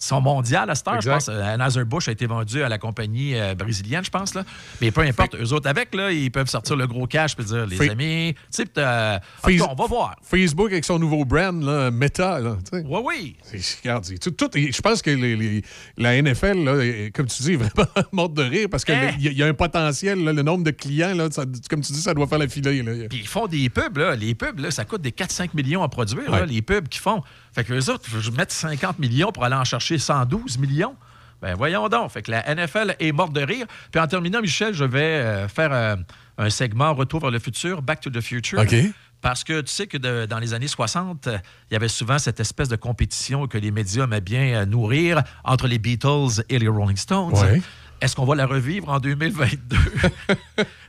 [SPEAKER 25] Ils sont mondiaux à cette heure, je pense. Euh, Anheuser-Busch a été vendu à la compagnie euh, brésilienne, je pense. Là. Mais peu importe, eux autres avec, là, ils peuvent sortir le gros cash et dire, les amis, tu sais, cas, on va voir.
[SPEAKER 2] Facebook avec son nouveau brand, là, Meta. Là, sais.
[SPEAKER 25] Oui, oui.
[SPEAKER 2] Regarde, tout, tout- je pense que les- les- la NFL, là, comme tu dis, est vraiment morte de rire parce qu'il
[SPEAKER 25] Hein?
[SPEAKER 2] y, a- y a un potentiel, le nombre de clients, ça- comme tu dis, ça doit faire la. Là.
[SPEAKER 25] Puis ils font des pubs, là. Les pubs, là, ça coûte des 4-5 millions à produire,
[SPEAKER 2] Ouais.
[SPEAKER 25] les pubs qu'ils font. Fait que les autres, je mettre 50 millions pour aller en chercher 112 millions. Ben voyons donc. Fait que la NFL est morte de rire. Puis en terminant, Michel, je vais euh, faire euh, un segment Retour vers le futur, Back to the Future.
[SPEAKER 2] OK.
[SPEAKER 25] Parce que tu sais que de- dans les années 60, euh, il y avait souvent cette espèce de compétition que les médias aimaient bien euh, nourrir entre les Beatles et les Rolling Stones.
[SPEAKER 2] Ouais.
[SPEAKER 25] Est-ce qu'on va la revivre en 2022?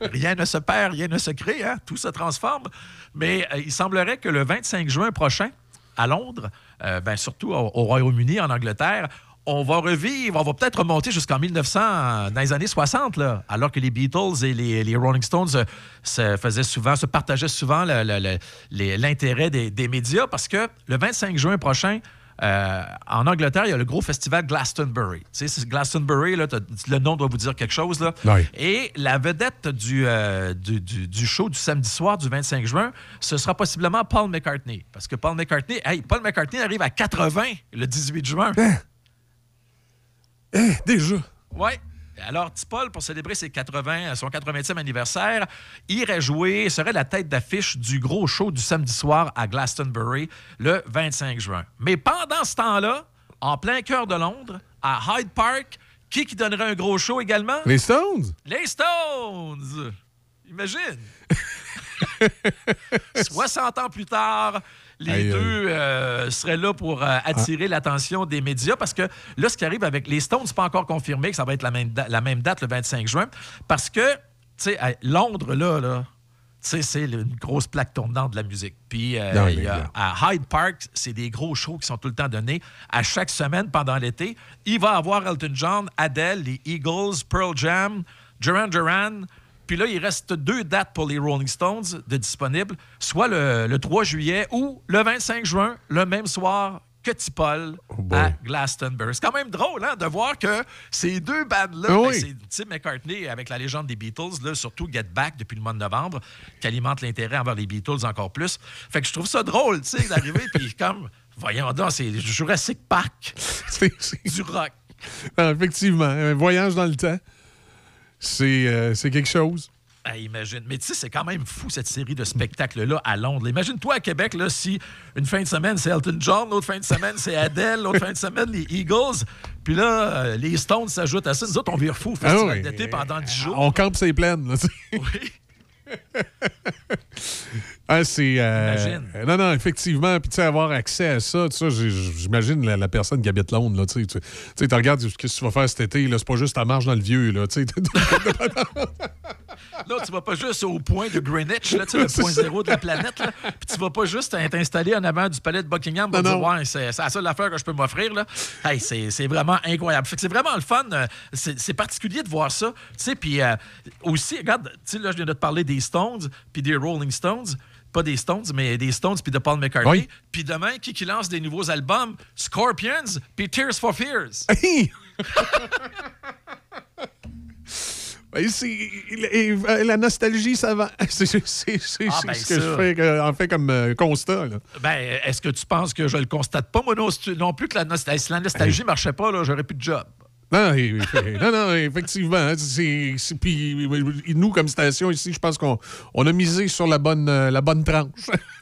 [SPEAKER 25] rien ne se perd, rien ne se crée, hein? tout se transforme. Mais il semblerait que le 25 juin prochain, à Londres, euh, ben, surtout au, au Royaume-Uni, en Angleterre, on va revivre, on va peut-être remonter jusqu'en 1900, euh, dans les années 60, là, alors que les Beatles et les, Rolling Stones euh, se faisaient souvent, se partageaient souvent l'intérêt des médias, parce que le 25 juin prochain, euh, en Angleterre, il y a le gros festival Glastonbury. Tu sais, Glastonbury, là, le nom doit vous dire quelque chose. Là.
[SPEAKER 2] Oui.
[SPEAKER 25] Et la vedette du, euh, du, du- du show du samedi soir du 25 juin, ce sera possiblement Paul McCartney. Parce que Paul McCartney, hey, Paul McCartney arrive à 80 le 18 juin.
[SPEAKER 2] Eh, déjà?
[SPEAKER 25] Oui. Alors, Paul, pour célébrer ses 80, son 80e anniversaire, irait jouer, serait la tête d'affiche du gros show du samedi soir à Glastonbury le 25 juin. Mais pendant ce temps-là, en plein cœur de Londres, à Hyde Park, qui qui donnerait un gros show également?
[SPEAKER 2] Les Stones?
[SPEAKER 25] Les Stones! Imagine! 60 ans plus tard, les deux euh, seraient là pour euh, attirer l'attention des médias parce que là, ce qui arrive avec les Stones, c'est pas encore confirmé que ça va être la même, da- la même date le 25 juin parce que, tu sais, Londres, là, là c'est une grosse plaque tournante de la musique. Puis, euh,
[SPEAKER 2] Non,
[SPEAKER 25] il y
[SPEAKER 2] mais
[SPEAKER 25] a-
[SPEAKER 2] là.
[SPEAKER 25] à Hyde Park, c'est des gros shows qui sont tout le temps donnés à chaque semaine pendant l'été. Il va avoir Elton John, Adele, les Eagles, Pearl Jam, Duran Duran. Puis là, il reste deux dates pour les Rolling Stones de disponibles, soit le, le 3 juillet ou le 25 juin, le même soir que Tipol à Glastonbury. C'est quand même drôle hein, de voir que ces deux bandes-là, ben, c'est Tim McCartney avec la légende des Beatles, là, surtout Get Back depuis le mois de novembre, qui alimente l'intérêt envers les Beatles encore plus. Fait que je trouve ça drôle, d'arriver, puis comme, voyons donc, c'est Jurassic Park du rock.
[SPEAKER 2] Ah, effectivement, un voyage dans le temps, c'est euh, c'est quelque chose.
[SPEAKER 25] Ah, imagine. Mais tu sais, c'est quand même fou, cette série de spectacles-là à Londres. Imagine-toi à Québec, là, si une fin de semaine, c'est Elton John, l'autre fin de semaine, c'est Adele, l'autre fin de semaine, les Eagles. Puis là, euh, les Stones s'ajoutent à ça. Nous autres, on vire fou au
[SPEAKER 2] Ah
[SPEAKER 25] festival
[SPEAKER 2] oui.
[SPEAKER 25] d'été pendant 10 jours.
[SPEAKER 2] On campe ses plaines. Là, sais. Ah, c'est. euh, non, non, effectivement. Puis, tu sais, avoir accès à ça, tu sais, j'imagine la, la personne qui habite Londres, là, tu sais. Tu sais, tu regardes ce que tu vas faire cet été, là. C'est pas juste ta marche dans le vieux, là, tu sais.
[SPEAKER 25] Là, tu vas pas juste au point de Greenwich, là, tu sais, le point zéro de la planète. Là. Puis tu vas pas juste t'installer en avant du palais de Buckingham pour
[SPEAKER 2] Non,
[SPEAKER 25] dire
[SPEAKER 2] non.
[SPEAKER 25] Ouais, c'est la seule affaire que je peux m'offrir. là. Hey, c'est c'est vraiment incroyable. Fait que c'est vraiment le fun. euh, C'est c'est particulier de voir ça. Tu sais, puis euh, aussi, regarde, tu sais, là, je viens de te parler des Stones puis des Rolling Stones. Pas des Stones, mais des Stones puis de Paul McCartney.
[SPEAKER 2] Oui.
[SPEAKER 25] Puis demain, qui, qui lance des nouveaux albums? Scorpions puis Tears for Fears.
[SPEAKER 2] Ben, et- et- la nostalgie, ça va. C'est c'est- c'est- c'est
[SPEAKER 25] Ah, ben
[SPEAKER 2] ce que
[SPEAKER 25] ça.
[SPEAKER 2] je fais en fait comme euh, constat. là.
[SPEAKER 25] Ben, est-ce que tu penses que je le constate pas, moi non, non plus que la nostalgie, si la nostalgie marchait pas, là, j'aurais plus de job.
[SPEAKER 2] Non, non, non, effectivement. hein, c'est- c'est- Puis nous, comme station ici, je pense qu'on on a misé sur la bonne, euh, la bonne tranche.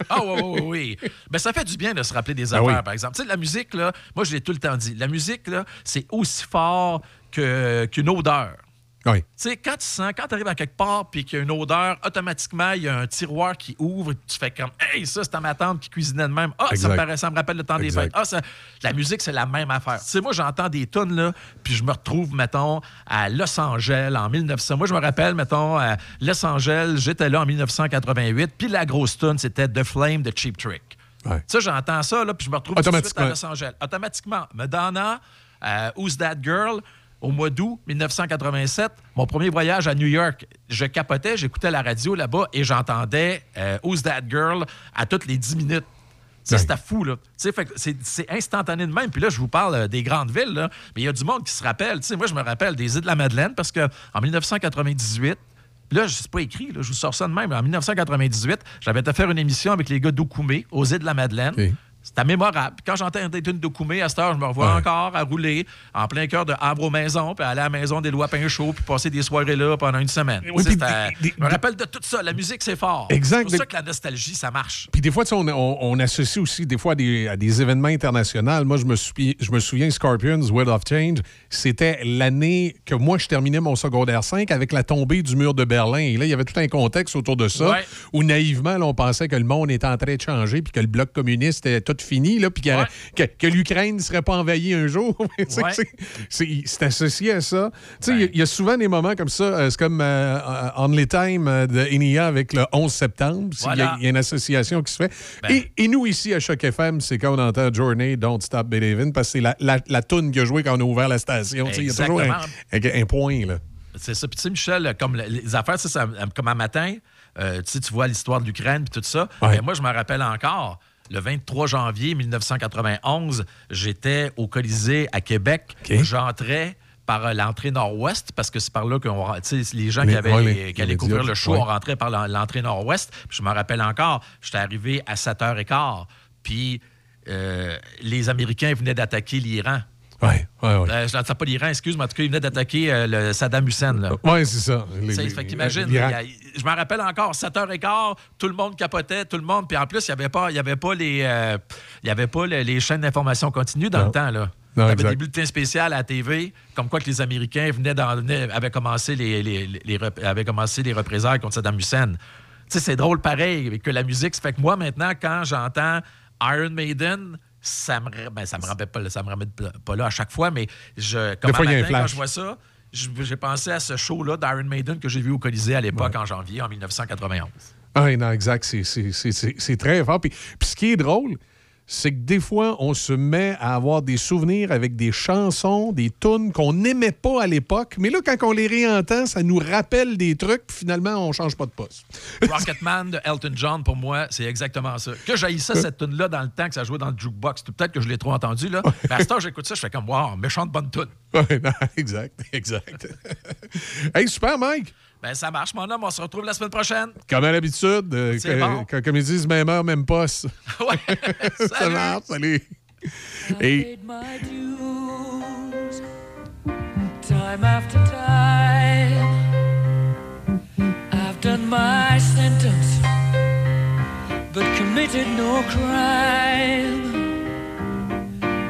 [SPEAKER 25] Ah oui, oui, oui, oui. Ben, ça fait du bien de se rappeler des
[SPEAKER 2] Ben
[SPEAKER 25] affaires,
[SPEAKER 2] oui.
[SPEAKER 25] par exemple. Tu sais, la musique, là, moi, je l'ai tout le temps dit. La musique, là, c'est aussi fort que- qu'une odeur.
[SPEAKER 2] Oui.
[SPEAKER 25] Tu sais, quand tu sens, quand tu arrives à quelque part puis qu'il y a une odeur, automatiquement, il y a un tiroir qui ouvre et tu fais comme Hey, ça, c'est à ma tante qui cuisinait de même. Ah, ça me, paraît, ça me rappelle le temps des fêtes. Ah, ça- la musique, c'est la même affaire. Tu sais, moi, j'entends des tunes, là, puis je me retrouve, mettons, à Los Angeles en 1900. Moi, je me rappelle, mettons, à Los Angeles, j'étais là en 1988, puis la grosse tune, c'était The Flame de Cheap Trick. Ça, j'entends ça, là, puis je me retrouve tout de suite à. Los Angeles. Automatiquement. Madonna, euh, Who's That Girl, au mois d'août 1987, mon premier voyage à New York, je capotais, j'écoutais la radio là-bas et j'entendais euh, Who's That Girl à toutes les 10 minutes. C'était fou, là. C'est c'est instantané de même. Puis là, je vous parle euh, des grandes villes, là. Mais il y a du monde qui se rappelle. Moi, je me rappelle des îles de la Madeleine parce qu'en 1998, Là, je sais pas écrit, là, je vous sors ça de même. En 1998, j'avais été faire une émission avec les gars d'Okoumé, aux îles de la Madeleine. C'était mémorable. Puis Quand j'entends des tunes d'Okoumé, à cette heure, je me revois encore à rouler en plein cœur de Havre aux maisons, puis aller à la maison des lois pain chaud, puis passer des soirées là pendant une semaine.
[SPEAKER 2] Oui, puis
[SPEAKER 25] je me rappelle de tout ça. La musique, c'est fort.
[SPEAKER 2] Exact.
[SPEAKER 25] C'est pour ça que la nostalgie, ça marche.
[SPEAKER 2] Puis des fois, on, on- on associe aussi des fois à des, à des événements internationaux. Moi, je me, suis, je me souviens, Scorpions, World of Change, c'était l'année que moi, je terminais mon secondaire 5 avec la tombée du mur de Berlin. Et là, il y avait tout un contexte autour de ça
[SPEAKER 25] Ouais.
[SPEAKER 2] où naïvement, là, on pensait que le monde était en train de changer puis que le bloc communiste était tout fini, là, puis y que, que l'Ukraine ne serait pas envahie un jour. C'est- associé à ça. Tu sais, il y a- il y, a souvent des moments comme ça. euh, C'est comme euh, euh, Only Time euh, de Enia avec le 11 septembre. Il y a-
[SPEAKER 25] Voilà.
[SPEAKER 2] il y, a une association qui se fait.
[SPEAKER 25] Ben.
[SPEAKER 2] Et, et nous, ici, à Choc FM, c'est quand on entend Journey, Don't Stop Believing, parce que c'est la, la, la toune qui a joué quand on a ouvert la station. Il y a toujours un,
[SPEAKER 25] Exactement.
[SPEAKER 2] un- un point, là.
[SPEAKER 25] C'est ça. Puis tu sais, Michel, comme le- les affaires, ça, ça- comme un matin, euh, tu vois l'histoire de l'Ukraine puis tout ça. Mais moi, je me rappelle encore, le 23 janvier 1991, j'étais au Colisée à Québec. J'entrais par l'entrée nord-ouest, parce que c'est par là que les gens
[SPEAKER 2] Les-
[SPEAKER 25] qui, avaient
[SPEAKER 2] ouais,
[SPEAKER 25] les-
[SPEAKER 2] les-
[SPEAKER 25] qui allaient couvrir le show,
[SPEAKER 2] ouais.
[SPEAKER 25] on rentrait par l'en- l'entrée nord-ouest. Je me rappelle encore, j'étais arrivé à 7h15, puis euh, les Américains venaient d'attaquer l'Iran.
[SPEAKER 2] Oui, oui, oui.
[SPEAKER 25] Euh, je n'entends pas l'Iran, excuse, mais en tout cas, ils venaient d'attaquer euh, le Saddam Hussein.
[SPEAKER 2] Oui, c'est ça. Les-
[SPEAKER 25] fait il y a- je m'en rappelle encore, 7h15, tout le monde capotait, tout le monde. Puis en plus, il n'y avait pas, il y avait pas, les, euh, il y avait pas les, les chaînes d'information continue dans
[SPEAKER 2] Non.
[SPEAKER 25] le temps. Là. Il y avait
[SPEAKER 2] exact.
[SPEAKER 25] des bulletins spéciaux à la TV, comme quoi que les Américains venaient dans, venaient- avaient, commencé les, avaient commencé les représailles contre Saddam Hussein. Tu sais, c'est drôle pareil que la musique. Ça fait que moi, maintenant, quand j'entends Iron Maiden, ça me, ben, ça me ramène pas, ça me ramène pas là à chaque fois, mais je, comme
[SPEAKER 2] fois,
[SPEAKER 25] matin, quand je vois ça, j'ai pensé à ce show-là d'Iron Maiden que j'ai vu au Colisée à l'époque en janvier, en 1991.
[SPEAKER 2] Ah, non, exact. C'est très fort. Puis, puis ce qui est drôle, c'est que des fois, on se met à avoir des souvenirs avec des chansons, des tunes qu'on n'aimait pas à l'époque. Mais là, quand on les réentend, ça nous rappelle des trucs. Puis finalement, on change pas de poste.
[SPEAKER 25] Rocketman de Elton John, pour moi, c'est exactement ça. Que j'haïssais cette tune-là dans le temps que ça jouait dans le jukebox. Peut-être que je l'ai trop entendu, là. Mais à ce temps, j'écoute ça, je fais comme, wow, méchante bonne tune.
[SPEAKER 2] Ouais, non, exact, exact. hey, super, Mike.
[SPEAKER 25] Ben, ça marche, mon homme. On se retrouve la semaine prochaine.
[SPEAKER 2] Comme à l'habitude, euh,
[SPEAKER 25] bon.
[SPEAKER 2] que- comme ils disent, même heure, même poste. ça marche, salut. Et
[SPEAKER 12] Time after time, I've done my sentence, but committed no crime.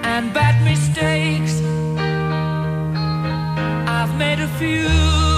[SPEAKER 12] And bad mistakes, I've made a few.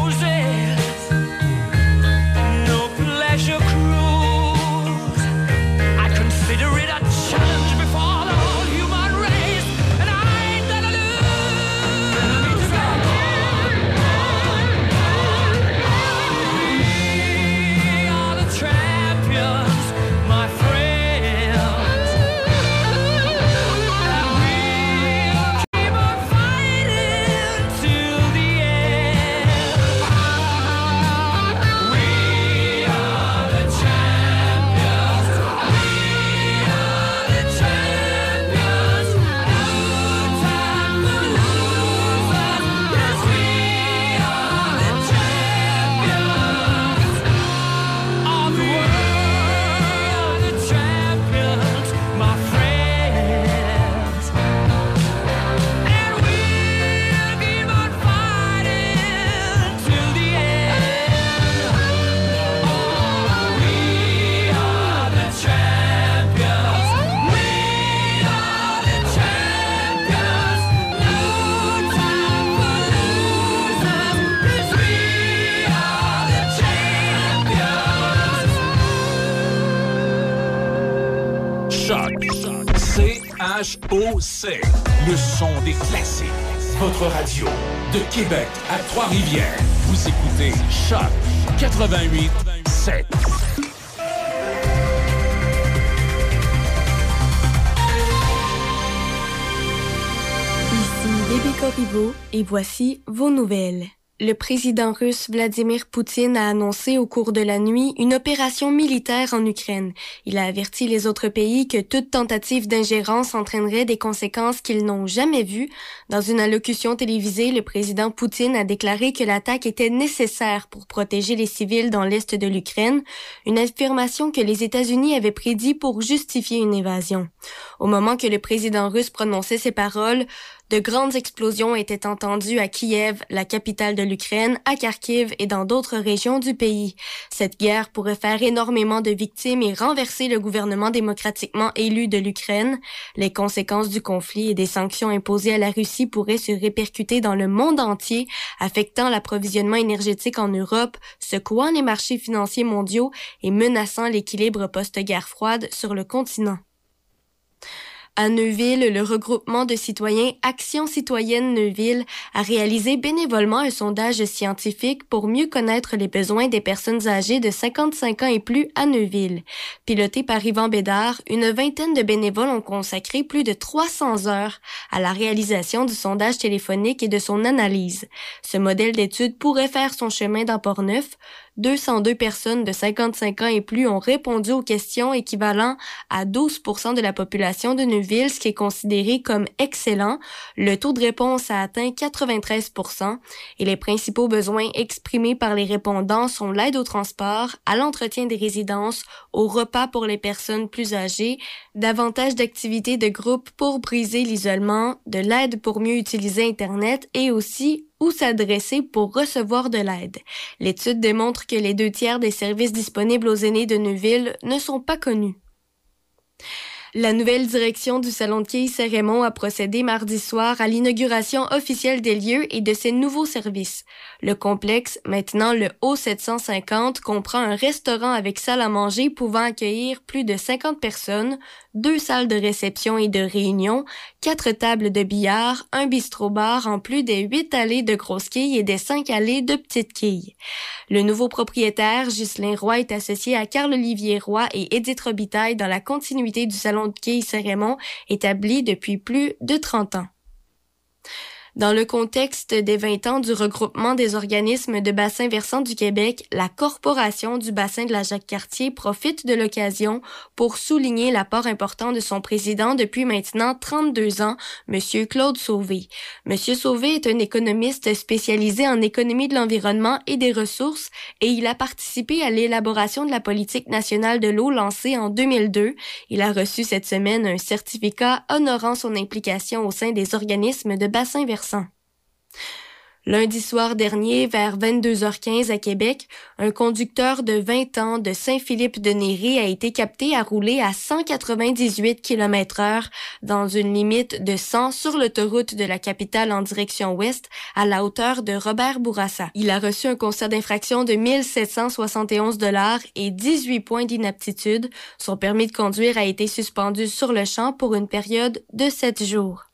[SPEAKER 4] C-H-O-C. Le son des classiques. Votre radio de Québec à Trois-Rivières. Vous écoutez Choc 88 7.
[SPEAKER 9] Ici Bébé Corriveau et voici vos nouvelles. Le président russe Vladimir Poutine a annoncé au cours de la nuit une opération militaire en Ukraine. Il a averti les autres pays que toute tentative d'ingérence entraînerait des conséquences qu'ils n'ont jamais vues. Dans une allocution télévisée, le président Poutine a déclaré que l'attaque était nécessaire pour protéger les civils dans l'est de l'Ukraine, une affirmation que les États-Unis avaient prédit pour justifier une évasion. Au moment que le président russe prononçait ces paroles, de grandes explosions étaient entendues à Kiev, la capitale de l'Ukraine, à Kharkiv et dans d'autres régions du pays. Cette guerre pourrait faire énormément de victimes et renverser le gouvernement démocratiquement élu de l'Ukraine. Les conséquences du conflit et des sanctions imposées à la Russie pourraient se répercuter dans le monde entier, affectant l'approvisionnement énergétique en Europe, secouant les marchés financiers mondiaux et menaçant l'équilibre post-guerre froide sur le continent. À Neuville, le regroupement de citoyens Action citoyenne Neuville a réalisé bénévolement un sondage scientifique pour mieux connaître les besoins des personnes âgées de 55 ans et plus à Neuville. Piloté par Yvan Bédard, une vingtaine de bénévoles ont consacré plus de 300 heures à la réalisation du sondage téléphonique et de son analyse. Ce modèle d'étude pourrait faire son chemin dans Port-Neuf, 202 personnes de 55 ans et plus ont répondu aux questions équivalent à 12 de la population de Neuville, ce qui est considéré comme excellent. Le taux de réponse a atteint 93% et les principaux besoins exprimés par les répondants sont l'aide au transport, à l'entretien des résidences, au repas pour les personnes plus âgées, davantage d'activités de groupe pour briser l'isolement, de l'aide pour mieux utiliser Internet et aussi où s'adresser pour recevoir de l'aide. L'étude démontre que les deux tiers des services disponibles aux aînés de Neuville ne sont pas connus. La nouvelle direction du Salon de quilles Saint-Raymond a procédé mardi soir à l'inauguration officielle des lieux et de ses nouveaux services. Le complexe, maintenant le O750, comprend un restaurant avec salle à manger pouvant accueillir plus de 50 personnes, deux salles de réception et de réunion, quatre tables de billard, un bistrot-bar en plus des huit allées de grosses quilles et des cinq allées de petites quilles. Le nouveau propriétaire, Ghislain Roy, est associé à Carl-Olivier Roy et Edith Robitaille dans la continuité du salon de quilles Saint-Raymond, établi depuis plus de 30 ans. Dans le contexte des 20 ans du regroupement des organismes de bassin versant du Québec, la Corporation du bassin de la Jacques-Cartier profite de l'occasion pour souligner l'apport important de son président depuis maintenant 32 ans, Monsieur Claude Sauvé. Monsieur Sauvé est un économiste spécialisé en économie de l'environnement et des ressources et il a participé à l'élaboration de la politique nationale de l'eau lancée en 2002. Il a reçu cette semaine un certificat honorant son implication au sein des organismes de bassin versant. Lundi soir dernier, vers 22h15 à Québec, un conducteur de 20 ans de Saint-Philippe-de-Néry a été capté à rouler à 198 km heure dans une limite de 100 sur l'autoroute de la capitale en direction ouest à la hauteur de Robert Bourassa. Il a reçu un constat d'infraction de 1771 dollars et 18 points d'inaptitude. Son permis de conduire a été suspendu sur le champ pour une période de 7 jours.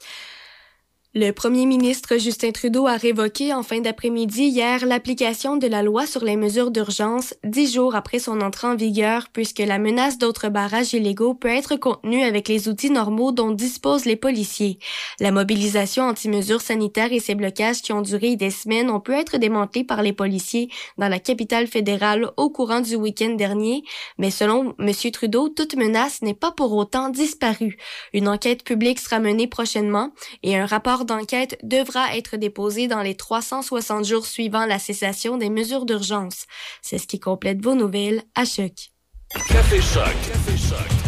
[SPEAKER 9] Le premier ministre Justin Trudeau a révoqué en fin d'après-midi hier l'application de la loi sur les mesures d'urgence dix jours après son entrée en vigueur puisque la menace d'autres barrages illégaux peut être contenue avec les outils normaux dont disposent les policiers. La mobilisation anti-mesures sanitaires et ces blocages qui ont duré des semaines ont pu être démantelés par les policiers dans la capitale fédérale au courant du week-end dernier, mais selon M. Trudeau, toute menace n'est pas pour autant disparue. Une enquête publique sera menée prochainement et un rapport d'enquête devra être déposé dans les 360 jours suivant la cessation des mesures d'urgence. C'est ce qui complète vos nouvelles à Choc.
[SPEAKER 4] Café Choc. Café Choc.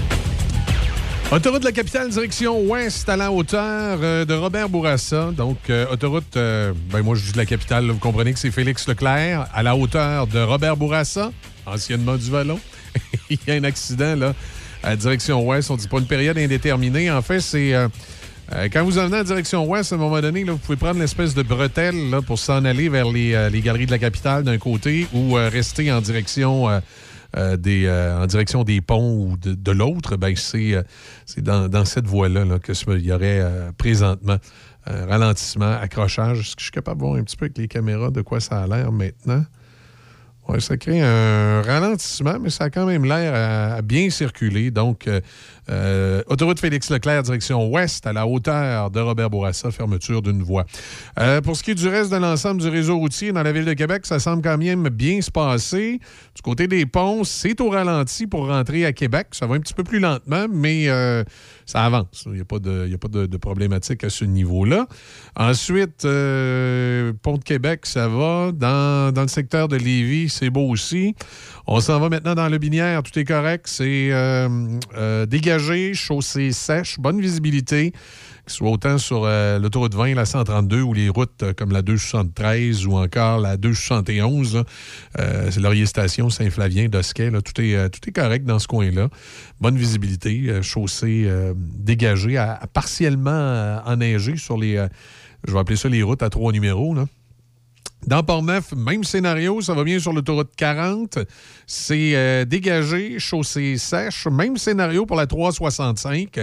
[SPEAKER 2] Autoroute de la capitale, direction ouest à la hauteur euh, de Robert Bourassa. Donc, euh, autoroute, euh, ben moi je dis de la capitale, là, vous comprenez que c'est Félix Leclerc, à la hauteur de Robert Bourassa, anciennement du Vallon. Il y a un accident là, à direction ouest. On dit pas une période indéterminée. En fait, c'est. Euh, quand vous en venez en direction ouest, à un moment donné, vous pouvez prendre l'espèce de bretelle pour s'en aller vers les, euh, les galeries de la capitale d'un côté ou euh, rester en direction, des, ponts ou de, l'autre. Ben, c'est dans, dans cette voie-là là, que ce- il y aurait présentement un ralentissement, accrochage. Est-ce que je suis capable de voir un petit peu avec les caméras de quoi ça a l'air maintenant? Ça crée un ralentissement, mais ça a quand même l'air à, à bien circuler. Donc, euh, autoroute Félix Leclerc, direction ouest, à la hauteur de Robert Bourassa, fermeture d'une voie. Euh, pour ce qui est du reste de l'ensemble du réseau routier dans la ville de Québec, ça semble quand même bien se passer. Du côté des ponts, c'est au ralenti pour rentrer à Québec. Ça va un petit peu plus lentement, mais euh, ça avance. Il n'y a pas, de, problématique à ce niveau-là. Ensuite, Pont de Québec, ça va. Dans le secteur de Lévis, c'est beau aussi. On s'en va maintenant dans le Binière, tout est correct. C'est euh, euh, dégagé, chaussée sèche, bonne visibilité, que ce soit autant sur euh, l'autoroute 20, la 132 ou les routes euh, comme la 273 ou encore la 271. là. Euh, c'est Laurier Station, Saint-Flavien, Dosquet. Tout, est, correct dans ce coin-là. Bonne visibilité, chaussée dégagée, partiellement enneigée sur les, je vais appeler ça les routes à trois numéros. Là. Dans Port-Neuf, même scénario, ça va bien sur l'autoroute 40. C'est euh, dégagé, chaussée sèche. Même scénario pour la 365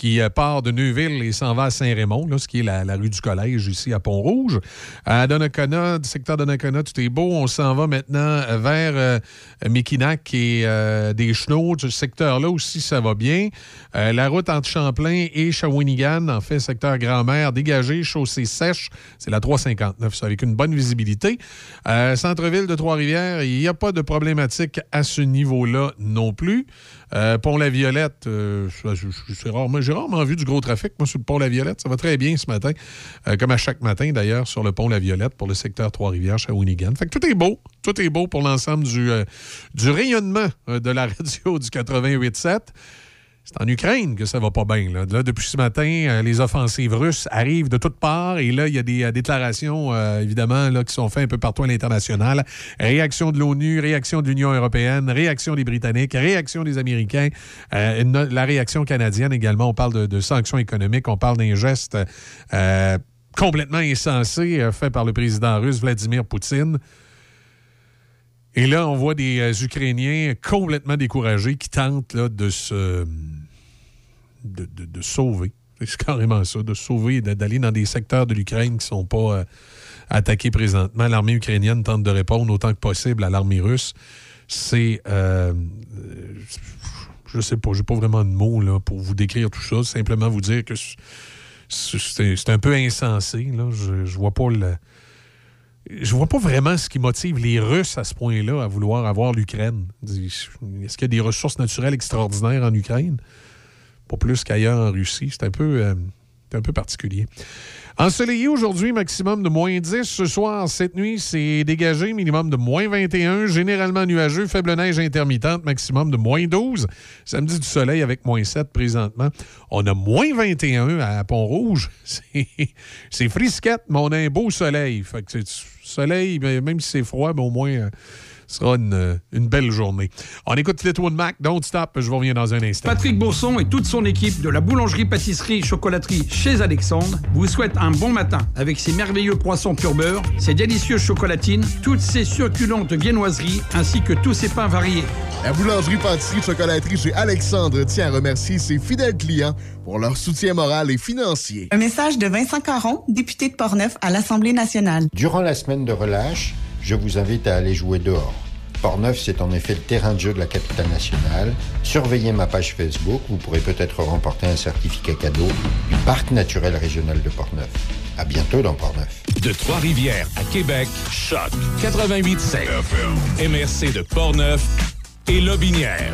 [SPEAKER 2] qui euh, part de Neuville et s'en va à Saint-Raymond, ce qui est la, rue du Collège ici à Pont-Rouge. À Donnacona, du secteur Donnacona, tout est beau. On s'en va maintenant vers euh, et euh, des Chenaux. Ce secteur-là aussi, ça va bien. Euh, la route entre Champlain et Shawinigan, en fait, secteur Grand-Mère, dégagé, chaussée sèche. C'est la 359, ça, avec une bonne visibilité. Euh, Centre-ville de Trois-Rivières, il n'y a pas de problématique à ce niveau-là non plus. Euh, Pont-la-Violette, euh, c'est rarement- j'ai rarement vu du gros trafic, moi, sur le Pont-la-Violette. Ça va très bien ce matin, Euh, comme à chaque matin, d'ailleurs, sur le Pont-la-Violette pour le secteur Trois-Rivières, Shawinigan. Fait que tout est beau. Tout est beau pour l'ensemble du, rayonnement de la radio du 88.7. C'est en Ukraine que ça va pas bien. Là. Depuis ce matin, euh, les offensives russes arrivent de toutes parts et là, il y a des euh, déclarations, euh, évidemment, là, qui sont faites un peu partout à l'international. Réaction de l'ONU, réaction de l'Union européenne, réaction des Britanniques, réaction des Américains, la réaction canadienne également. On parle de, sanctions économiques, on parle d'un geste complètement insensé fait par le président russe Vladimir Poutine. Et là, on voit des euh, Ukrainiens complètement découragés qui tentent là, de se de, de- sauver. C'est carrément ça, de sauver d'aller dans des secteurs de l'Ukraine qui ne sont pas euh, attaqués présentement. L'armée ukrainienne tente de répondre autant que possible à l'armée russe. C'est. euh, euh, je sais pas, j'ai pas vraiment de mots là, pour vous décrire tout ça. Simplement vous dire que c'est un peu insensé. Là. Je, je vois pas le je vois pas vraiment ce qui motive les Russes à ce point-là à vouloir avoir l'Ukraine. Est-ce qu'il y a des ressources naturelles extraordinaires en Ukraine? Pas plus qu'ailleurs en Russie. C'est un peu. euh, un peu particulier. Ensoleillé aujourd'hui, maximum de moins 10. Ce soir, cette nuit, c'est dégagé, minimum de moins 21. Généralement nuageux, faible neige intermittente, maximum de moins 12. Samedi du soleil avec moins 7 présentement. On a moins 21 à Pont-Rouge. C'est- frisquette, mais on a un beau soleil. Fait que soleil, mais même si c'est froid, mais au moins, euh, ce sera une, une belle journée. On écoute Fleetwood Mac, Don't Stop. Je vous reviens dans un instant.
[SPEAKER 17] Patrick Bourson et toute son équipe de la boulangerie-pâtisserie-chocolaterie chez Alexandre vous souhaitent un bon matin avec ses merveilleux poissons pur beurre, ses délicieuses chocolatines, toutes ses succulentes viennoiseries ainsi que tous ses pains variés.
[SPEAKER 18] La boulangerie-pâtisserie-chocolaterie chez Alexandre tient à remercier ses fidèles clients pour leur soutien moral et financier.
[SPEAKER 26] Un message de Vincent Caron, député de Portneuf à l'Assemblée nationale.
[SPEAKER 27] Durant la semaine de relâche, je vous invite à aller jouer dehors. Portneuf, c'est en effet le terrain de jeu de la capitale nationale. Surveillez ma page Facebook, vous pourrez peut-être remporter un certificat cadeau du Parc naturel régional de Portneuf. À bientôt dans Portneuf.
[SPEAKER 4] De Trois-Rivières à Québec, Choc 88.7. MRC de Portneuf et Lobinière.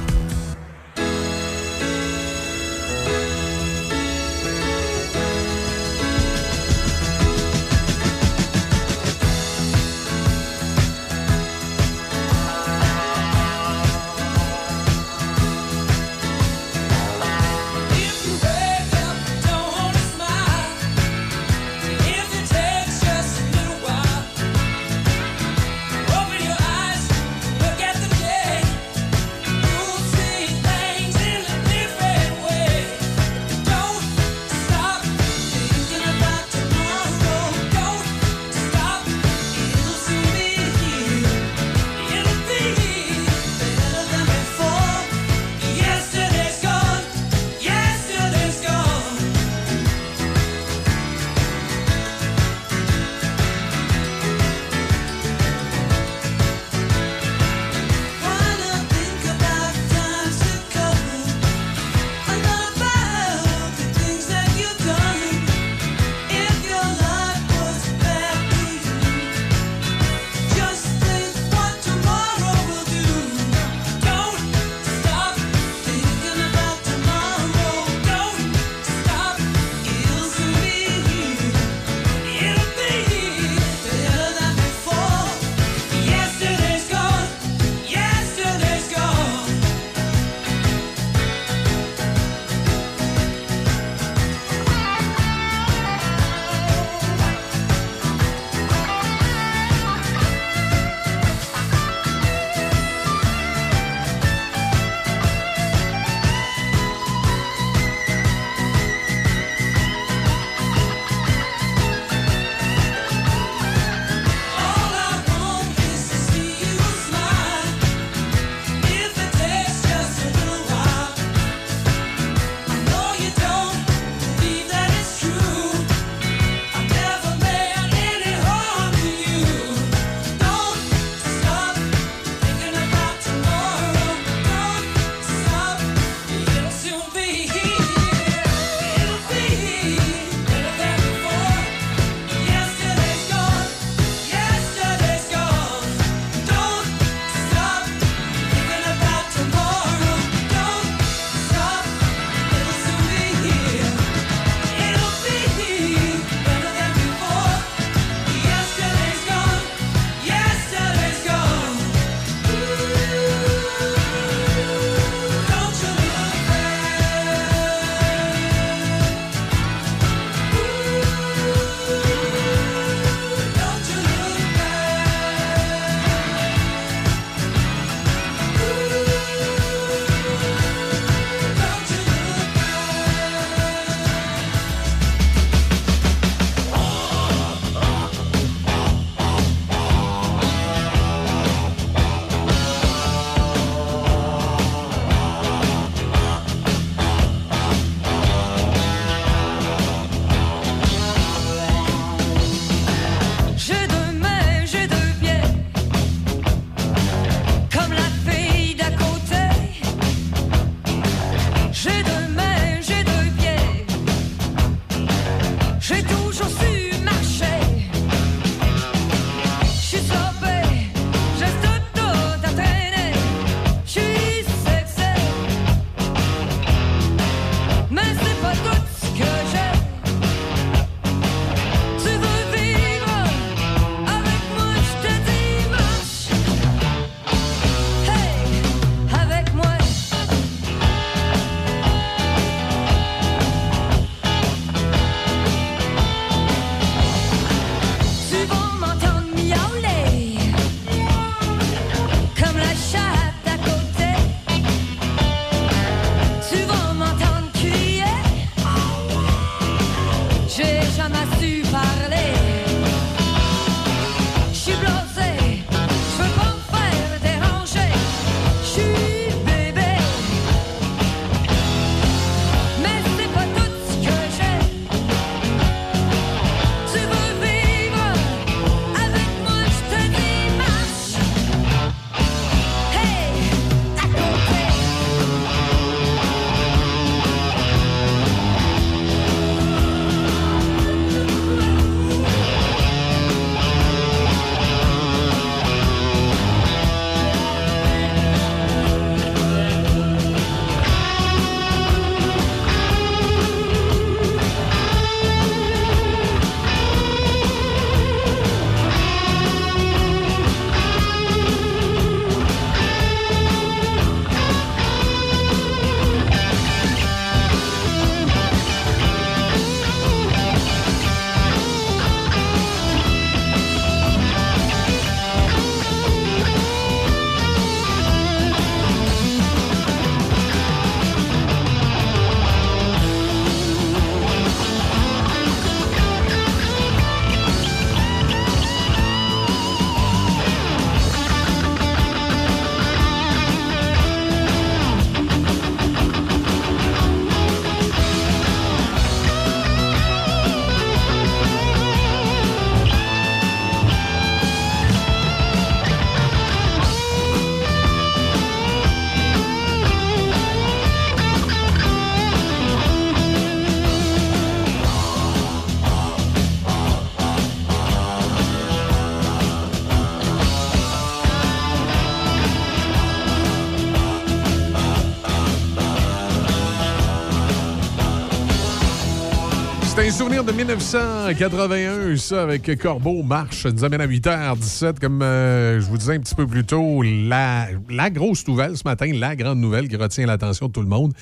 [SPEAKER 2] C'est un souvenir de 1981, ça, avec Corbeau Marche. Nous amène à 8h17. Comme euh, je vous disais un petit peu plus tôt, la, la grosse nouvelle ce matin, la grande nouvelle qui retient l'attention de tout le monde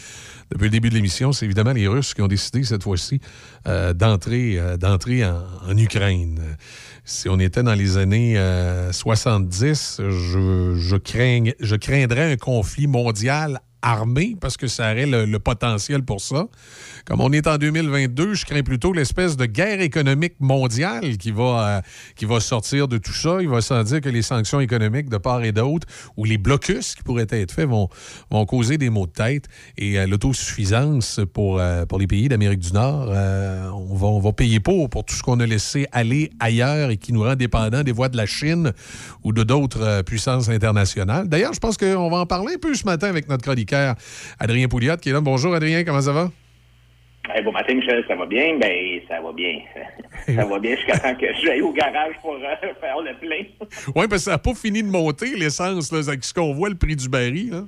[SPEAKER 2] depuis le début de l'émission, c'est évidemment les Russes qui ont décidé cette fois-ci euh, d'entrer euh, d'entrer en, Ukraine. Si on était dans les années euh, 70, je, je, je craindrais un conflit mondial armé parce que ça aurait le, potentiel pour ça. Comme on est en 2022, je crains plutôt l'espèce de guerre économique mondiale qui va, euh, qui va sortir de tout ça. Il va sans dire que les sanctions économiques de part et d'autre ou les blocus qui pourraient être faits vont, causer des maux de tête. Et euh, l'autosuffisance pour, euh, pour les pays d'Amérique du Nord, on, va, on va payer pour pour tout ce qu'on a laissé aller ailleurs et qui nous rend dépendants des voies de la Chine ou de d'autres puissances internationales. D'ailleurs, je pense qu'on va en parler un peu ce matin avec notre chroniqueur Adrien Pouliot qui est là. Bonjour Adrien, comment ça va?
[SPEAKER 28] Hey, bon matin, Michel, ça va bien? Ben, ça va bien. Ça va bien jusqu'à temps que je vais au garage pour euh, faire le plein.
[SPEAKER 2] Oui, parce que ça n'a pas fini de monter, l'essence, là, avec ce qu'on voit, le prix du baril. Là.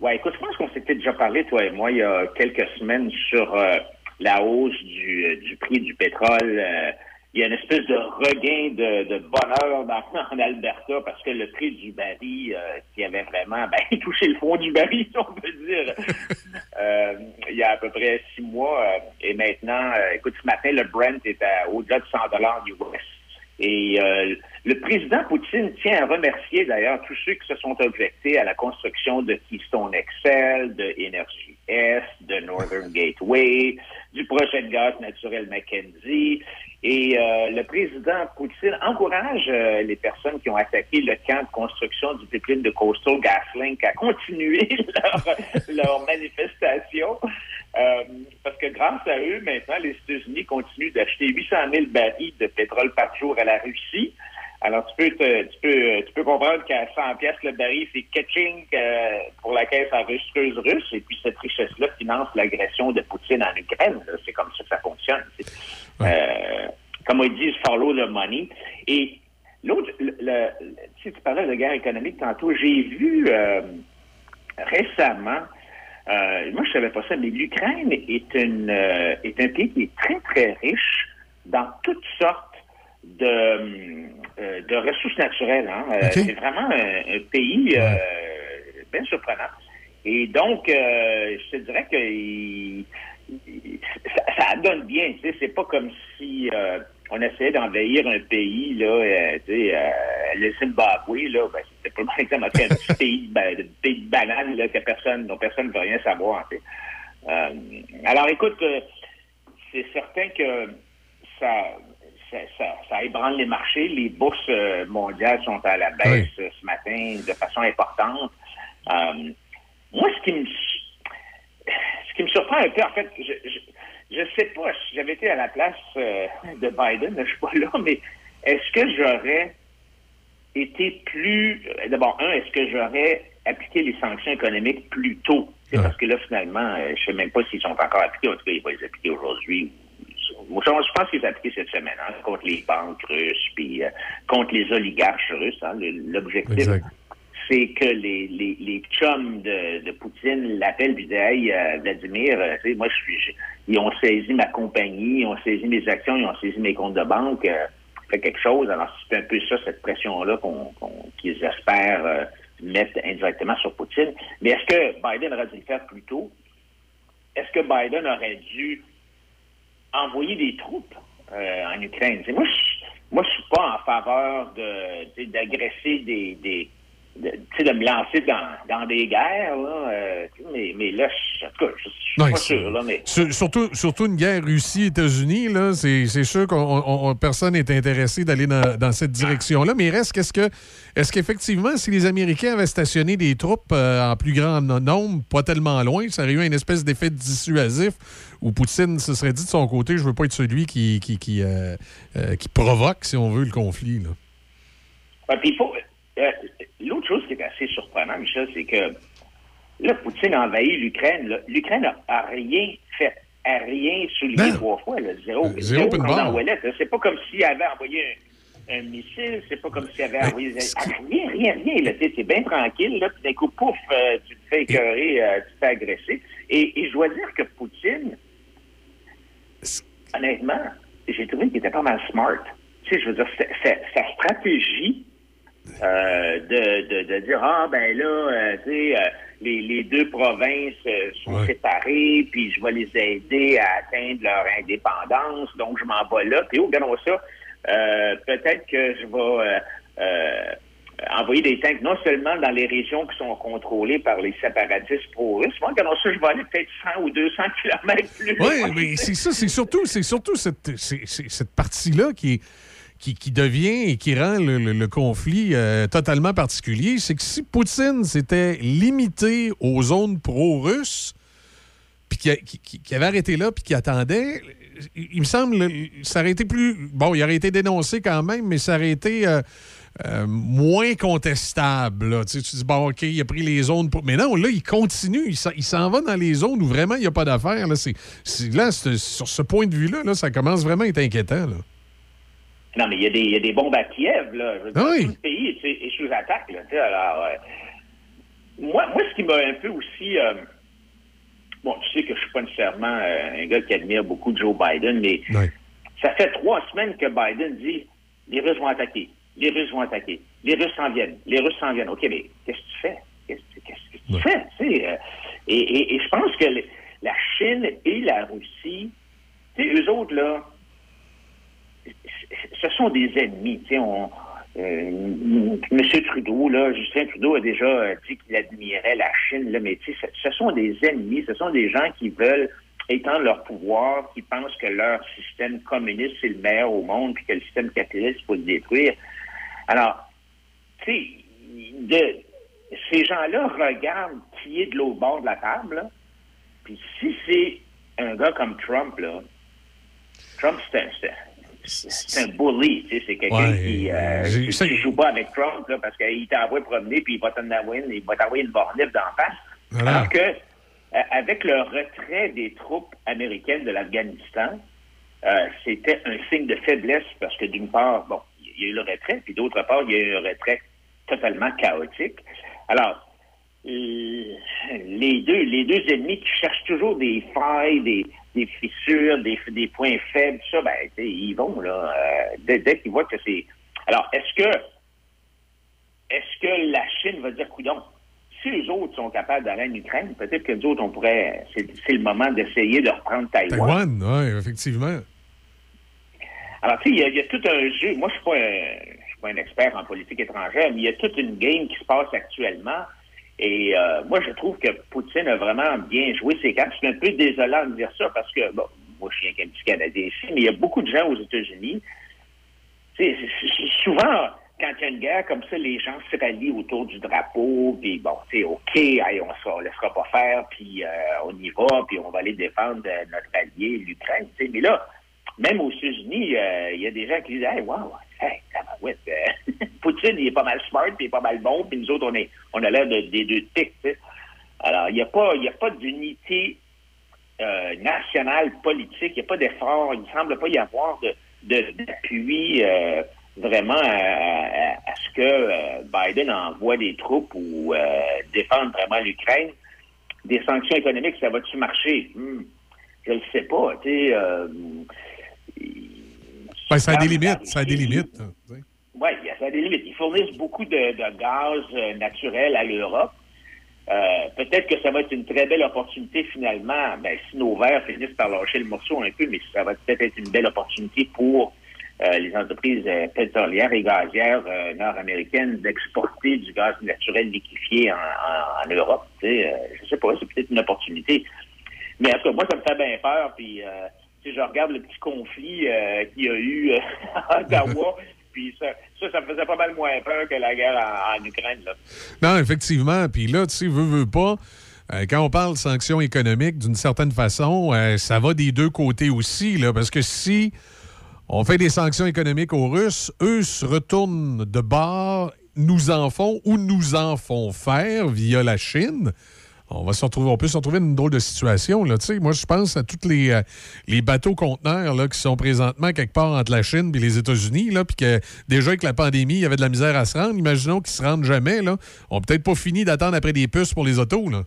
[SPEAKER 28] Ouais, écoute, je pense qu'on s'était déjà parlé, toi et moi, il y a quelques semaines sur euh, la hausse du, euh, du prix du pétrole. Euh, il y a une espèce de regain de, de bonheur dans, en Alberta parce que le prix du baril, euh, qui avait vraiment ben, touché le fond du baril, si on peut dire, euh, il y a à peu près six mois. euh, et maintenant, euh, écoute, ce matin, le Brent est à au-delà de 100 dollars US. Et euh, le président Poutine tient à remercier d'ailleurs tous ceux qui se sont objectés à la construction de Keystone XL, de Energy S, de Northern Gateway, du projet de gaz naturel Mackenzie. Et euh, le président Poutine encourage euh, les personnes qui ont attaqué le camp de construction du pipeline de Coastal GasLink à continuer leur, leur manifestation. Euh, parce que grâce à eux, maintenant, les États-Unis continuent d'acheter 800 000 barils de pétrole par jour à la Russie. Alors, tu peux, te- tu peux, tu peux comprendre qu'à 100 pièces le baril, c'est catching euh, pour la caisse enregistreuse russe. Et puis, cette richesse-là finance l'agression de Poutine en Ukraine. C'est comme ça que ça fonctionne. Euh, comme ils disent, follow the money. Et l'autre, le, le- tu sais, tu parlais de guerre économique tantôt. J'ai vu euh, récemment, euh, moi je savais pas ça, mais l'Ukraine est une euh, est un pays qui est très très riche dans toutes sortes de euh, de ressources naturelles. hein. C'est vraiment un, un pays bien surprenant. Et donc, je te dirais que ça, ça donne bien. Tu sais, c'est pas comme si euh, on essayait d'envahir un pays là, euh, tu sais, euh, le Zimbabwe là, ben, c'était pas exemple un petit pays, de pays de bananes là que personne, dont personne ne veut rien savoir. tu sais. Euh, alors, écoute, euh, c'est certain que ça, ça, ça, ça ébranle les marchés. Les bourses mondiales sont à la baisse ce matin de façon importante. Euh, moi, ce qui me ce qui me surprend un peu, en fait, je, je, je sais pas si j'avais été à la place euh, de Biden, je suis pas là, mais est-ce que j'aurais été plus euh, d'abord un, est-ce que j'aurais appliqué les sanctions économiques plus tôt? Parce que là, finalement, euh, je sais même pas s'ils sont encore appliqués, en tout cas, ils vont les appliquer aujourd'hui. Moi, Je pense qu'ils ont appliqué cette semaine, hein, contre les banques russes, puis euh, contre les oligarches russes. hein. L'objectif. C'est que les, les, les chums de, de Poutine l'appellent puis disent Hey, euh, Vladimir, euh, tu sais, moi, je suis. ils ont saisi ma compagnie, ils ont saisi mes actions, ils ont saisi mes comptes de banque, euh, fait quelque chose. Alors, c'est un peu ça, cette pression-là qu'on, qu'ils espèrent euh, mettre indirectement sur Poutine. Mais est-ce que Biden aurait dû le faire plus tôt? Est-ce que Biden aurait dû envoyer des troupes en Ukraine? Moi, je, moi, suis pas en faveur de, d'agresser des de, de me lancer dans, dans des guerres, là, euh, mais, mais là, je, en tout cas, je, je suis pas sûr, là, mais
[SPEAKER 2] Sur- Surtout, surtout une guerre Russie-États-Unis, là, c'est c'est sûr qu'on on- on- personne n'est intéressé d'aller dans, dans cette direction-là. Mais il reste qu'est-ce que est-ce qu'effectivement, si les Américains avaient stationné des troupes euh, en plus grand no- nombre, pas tellement loin, ça aurait eu une espèce d'effet dissuasif où Poutine se serait dit de son côté, je veux pas être celui qui, qui, qui, euh, euh, qui provoque, si on veut, le conflit. Là?
[SPEAKER 28] Ouais, puis il faut. euh, L'autre chose qui est assez surprenante, Michel, c'est que là, Poutine a envahi l'Ukraine. L'Ukraine a, a rien fait, a rien souligné trois fois, zéro.
[SPEAKER 2] Euh, zéro
[SPEAKER 28] zéro comme dans. Ouellet. C'est pas comme s'il avait envoyé un, un missile, c'est pas comme s'il avait envoyé. ah, Rien, rien, rien. T'es t'es bien tranquille, là, puis d'un coup, pouf, euh, tu te fais écœurer, euh, tu te fais agresser. Et, et je dois dire que Poutine, honnêtement, j'ai trouvé qu'il était pas mal smart. Tu sais, je veux dire, c'est- c'est- sa stratégie euh, de, de, de dire ah ben là, euh, tu sais, euh, les, les deux provinces sont séparées, puis je vais les aider à atteindre leur indépendance, donc je m'en vais là. Puis oh, regardons ça, euh, peut-être que je vais envoyer des tanks non seulement dans les régions qui sont contrôlées par les séparatistes pro-russes, moi, je vais aller peut-être 100 ou 200 kilomètres plus loin.
[SPEAKER 2] Oui, mais c'est ça, c'est surtout, c'est surtout cette, cette partie-là qui, est- qui, qui devient et qui rend le, conflit euh, totalement particulier. C'est que si Poutine s'était limité aux zones pro-russes, puis qui, avait arrêté là, puis qui attendait, il, me semble, le- ça aurait été plus... Bon, il aurait été dénoncé quand même, mais ça aurait été... euh, euh, moins contestable. Tu, sais, tu dis, bon, OK, il a pris les zones. Pour... Mais non, là, il continue. Il s'en- va dans les zones où vraiment il n'y a pas d'affaires. Là, c'est, là sur ce point de vue-là, là, ça commence vraiment à être inquiétant.
[SPEAKER 28] Non, mais il y, a des- il y a des bombes à Kiev, là. Je veux dire,
[SPEAKER 2] Ah oui.
[SPEAKER 28] Tout le pays est, est sous attaque, là. Alors, euh, moi, moi, ce qui m'a un peu aussi... euh, bon, tu sais que je suis pas nécessairement euh, un gars qui admire beaucoup Joe Biden, mais ça fait trois semaines que Biden dit les Russes vont attaquer, les Russes vont attaquer, les Russes s'en viennent, les Russes s'en viennent. OK, mais qu'est-ce que tu fais? Qu'est-ce que tu fais? tu sais, et, et- et je pense que le- la Chine et la Russie, tu sais, eux autres, là, ce sont des ennemis. On, euh, M. Trudeau, là, Justin Trudeau a déjà euh, dit qu'il admirait la Chine, là, mais ce, ce sont des ennemis, ce sont des gens qui veulent étendre leur pouvoir, qui pensent que leur système communiste, c'est le meilleur au monde, puis que le système capitaliste, il faut le détruire. Alors, tu sais, de- ces gens-là regardent qui est de l'autre bord de la table, puis si c'est un gars comme Trump, là, Trump, c'est un, c'est- un bully, tu sais, c'est quelqu'un
[SPEAKER 2] Ouais,
[SPEAKER 28] qui, euh,
[SPEAKER 2] j'ai-
[SPEAKER 28] qui- joue pas avec Trump, là, parce qu'il t'envoie promener, puis il va t'envoyer il va t'envoyer une bornif d'en face.
[SPEAKER 2] Voilà.
[SPEAKER 28] Alors que, euh, avec le retrait des troupes américaines de l'Afghanistan, euh, c'était un signe de faiblesse parce que d'une part, bon, il y a eu le retrait, puis d'autre part, il y a eu un retrait totalement chaotique. Alors, euh, les deux, les deux ennemis qui cherchent toujours des failles, des, des fissures, des, des points faibles, tout ça, ben, ils vont, là, euh, dès, dès qu'ils voient que c'est... Alors, est-ce que est-ce que la Chine va dire, coudon, si les autres sont capables d'aller en Ukraine, peut-être que nous autres, on pourrait, c'est le moment d'essayer de reprendre
[SPEAKER 2] Taïwan, oui, effectivement.
[SPEAKER 28] alors, tu sais, il y, a- il y a tout un jeu. Moi, je suis pas un, je suis pas un expert en politique étrangère, mais il y a toute une game qui se passe actuellement. Et euh, moi, je trouve que Poutine a vraiment bien joué ses cartes. Suis un peu désolant de dire ça parce que, bon, moi, je suis un petit Canadien ici, mais il y a beaucoup de gens aux États-Unis. C'est- c'est- souvent, quand il y a une guerre comme ça, les gens se rallient autour du drapeau, puis bon, sais, OK, hey, on ne laissera pas faire, puis euh, on y va, puis on va aller défendre euh, notre allié, l'Ukraine. Mais là, même aux États-Unis, euh, il y a des gens qui disent Hey, wow, euh, Poutine, il est pas mal smart, puis il est pas mal bon, puis nous autres, on, est, on a l'air de- des deux tics. Alors, il n'y a pas, a pas d'unité euh, nationale politique, il n'y a pas d'effort, il ne semble pas y avoir de, de- d'appui euh, vraiment à, ce que Biden envoie des troupes ou défendre vraiment l'Ukraine. Des sanctions économiques, ça va-tu marcher? Hmm, je ne sais pas.
[SPEAKER 2] Ben, ça a des limites. Ça a des limites. hein.
[SPEAKER 28] oui, ça a des limites. Ils fournissent beaucoup de, de gaz euh, naturel à l'Europe. Euh, peut-être que ça va être une très belle opportunité finalement, ben, si nos verts finissent par lâcher le morceau un peu, mais ça va peut-être être une belle opportunité pour euh, les entreprises euh, pétrolières et gazières nord-américaines d'exporter du gaz naturel liquéfié en, en- en Europe. Je sais pas, c'est peut-être une opportunité. Mais en tout cas, moi, ça me fait bien peur. Puis, sais, je regarde le petit conflit euh, qu'il y a eu euh, à Ottawa. puis ça, ça, ça me faisait pas mal moins peur que la guerre en, en Ukraine. Là.
[SPEAKER 2] Non, effectivement. Puis là, tu sais, veut, veut pas. euh, quand on parle de sanctions économiques, d'une certaine façon, euh, ça va des deux côtés aussi, là, parce que si on fait des sanctions économiques aux Russes, eux se retournent de bord, nous en font ou nous en font faire via la Chine. On va se retrouver, on peut se retrouver dans une drôle de situation. Là. Tu sais, Moi, je pense à tous les, euh, les bateaux conteneurs là, qui sont présentement quelque part entre la Chine et les États-Unis, puis que déjà avec la pandémie, il y avait de la misère à se rendre. Imaginons qu'ils se rendent jamais. Là. On n'a peut-être pas fini d'attendre après des puces pour les autos. Là.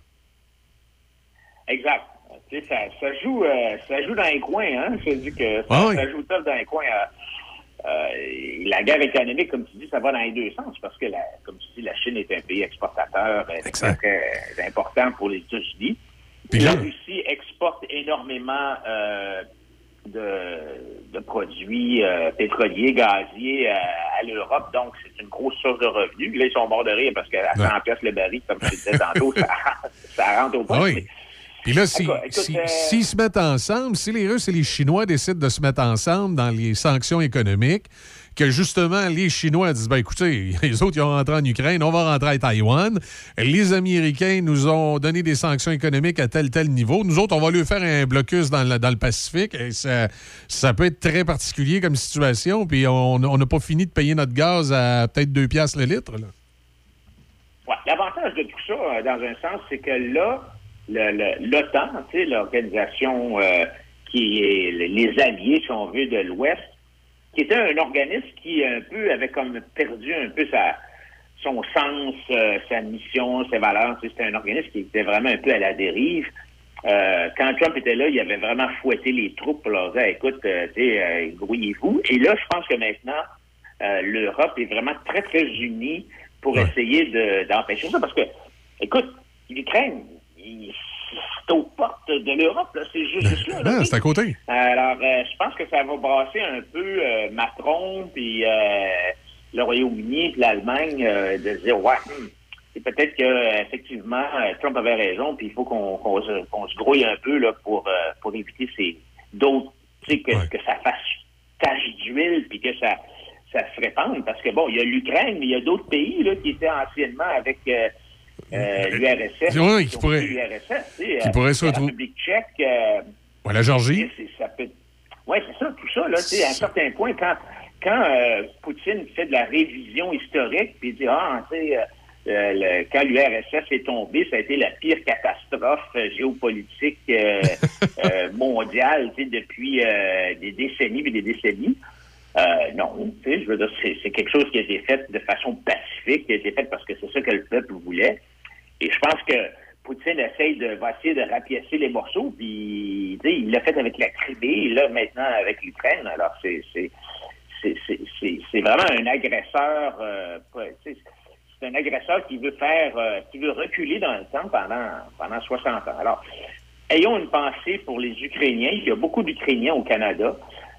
[SPEAKER 28] Exact. tu sais, ça, ça joue, euh, ça joue dans les coins, hein. Je te dis que ça,
[SPEAKER 2] oui.
[SPEAKER 28] ça joue tough dans les coins. euh, la guerre économique, comme tu dis, ça va dans les deux sens parce que, la, la Chine est un pays exportateur euh, très, très important pour les États-Unis. La Russie exporte énormément euh, de, de produits euh, pétroliers, gaziers euh, à l'Europe, donc c'est une grosse source de revenus. Là, ils sont morts de rire parce qu'à 100 pièces le baril, comme je disais tantôt, ça, ça rentre au point.
[SPEAKER 2] Ah oui. Puis là, si-
[SPEAKER 28] Écoute, écoute,
[SPEAKER 2] si-
[SPEAKER 28] euh,
[SPEAKER 2] s'ils se mettent ensemble, si les Russes et les Chinois décident de se mettre ensemble dans les sanctions économiques, que justement les Chinois disent ben écoutez, les autres ils ont rentré en Ukraine, on va rentrer à Taïwan. Les Américains nous ont donné des sanctions économiques à tel tel niveau. Nous autres, on va lui faire un blocus dans le, dans le Pacifique. Et ça, ça peut être très particulier comme situation. Puis on n'a pas fini de payer notre gaz à peut-être 2 piastres le litre.
[SPEAKER 28] L'avantage de tout ça, euh, dans un sens, c'est que là, l'OTAN, l'organisation euh, qui est les alliés, si on veut, de l'Ouest, qui était un organisme qui un peu avait comme perdu un peu sa son sens, euh, sa mission, ses valeurs. Tu sais, C'était un organisme qui était vraiment un peu à la dérive. Euh, quand Trump était là, il avait vraiment fouetté les troupes pour leur dire écoute, euh, tu sais, euh, grouillez-vous. Et là, je pense que maintenant, euh, l'Europe est vraiment très, très unie pour essayer de- d'empêcher ça. Parce que, écoute, l'Ukraine, il- c'est aux portes de l'Europe, là. c'est juste, juste là. là,
[SPEAKER 2] c'est à côté.
[SPEAKER 28] Alors, euh, je pense que ça va brasser un peu euh, Macron, puis euh, le Royaume-Uni, puis l'Allemagne, euh, de se dire, ouais, hmm, c'est peut-être que effectivement euh, Trump avait raison, puis il faut qu'on qu'on se, se grouille un peu là, pour, euh, pour éviter ces d'autres, tu sais, que, que ça fasse tache d'huile, puis que ça, ça se répande. Parce que bon, il y a l'Ukraine, mais il y a d'autres pays là, qui étaient anciennement avec euh, euh, l'URSS.
[SPEAKER 2] Oui, qui
[SPEAKER 28] sais,
[SPEAKER 2] qui
[SPEAKER 28] euh,
[SPEAKER 2] pourraient se
[SPEAKER 28] la République tchèque. euh,
[SPEAKER 2] Ouais, la Georgie.
[SPEAKER 28] c'est- ça peut... Oui, c'est ça, tout ça, là, à un certain point, quand, quand euh, Poutine fait de la révision historique, puis dit, ah, tu sais, euh, le- quand l'URSS est tombé, ça a été la pire catastrophe géopolitique euh, mondiale, depuis des décennies et des décennies. Non, tu sais, je veux dire, c'est c'est quelque chose qui a été fait de façon pacifique, qui a été fait parce que c'est ça que le peuple voulait. Et je pense que Poutine essaye de, va essayer de rapiécer les morceaux, puis il l'a fait avec la Crimée, et là maintenant avec l'Ukraine. Alors c'est c'est c'est c'est- vraiment un agresseur. euh, c'est un agresseur qui veut faire, euh, qui veut reculer dans le temps pendant pendant 60 ans. Alors ayons une pensée pour les Ukrainiens. Il y a beaucoup d'Ukrainiens au Canada.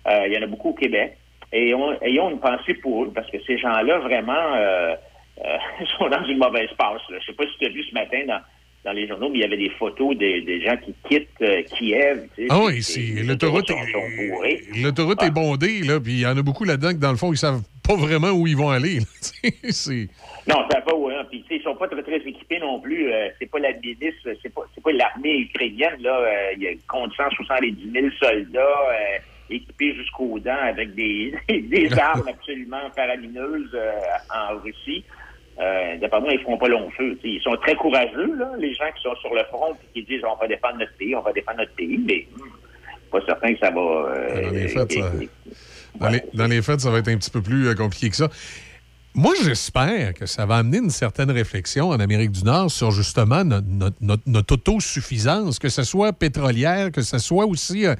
[SPEAKER 28] Euh, il y en a beaucoup au Québec. Et on- ayons une pensée pour eux, parce que ces gens-là, vraiment, euh, euh, sont dans une mauvaise passe. là. Je sais pas si tu as vu ce matin dans, dans les journaux, mais il y avait des photos des, des gens qui quittent euh, Kiev. tu sais,
[SPEAKER 2] Ah oui,
[SPEAKER 28] c'est-
[SPEAKER 2] l'autoroute. L'autoroute est bondée, là, puis il y en a beaucoup là-dedans que, dans le fond, ils savent pas vraiment où ils vont aller. là.
[SPEAKER 28] Non, ça va pas, ouais. hein. Puis, ils sont pas très, très équipés non plus. Euh, c'est pas la milice, c'est pas, pas l'armée ukrainienne, là. Euh, il y a compte 170 000 soldats, euh, équipés jusqu'aux dents avec des, des armes absolument faramineuses euh, en Russie. Euh, D'après moi, ils feront pas long feu. Ils sont très courageux, là, les gens qui sont sur le front et qui disent on va défendre notre pays, on va défendre notre pays, mais hum, pas certain que ça va. euh,
[SPEAKER 2] Dans les faits, ça- Dans, les, dans les faits, ça va être un petit peu plus euh, compliqué que ça. Moi, j'espère que ça va amener une certaine réflexion en Amérique du Nord sur justement notre, notre- notre- notre autosuffisance, que ce soit pétrolière, que ce soit aussi euh,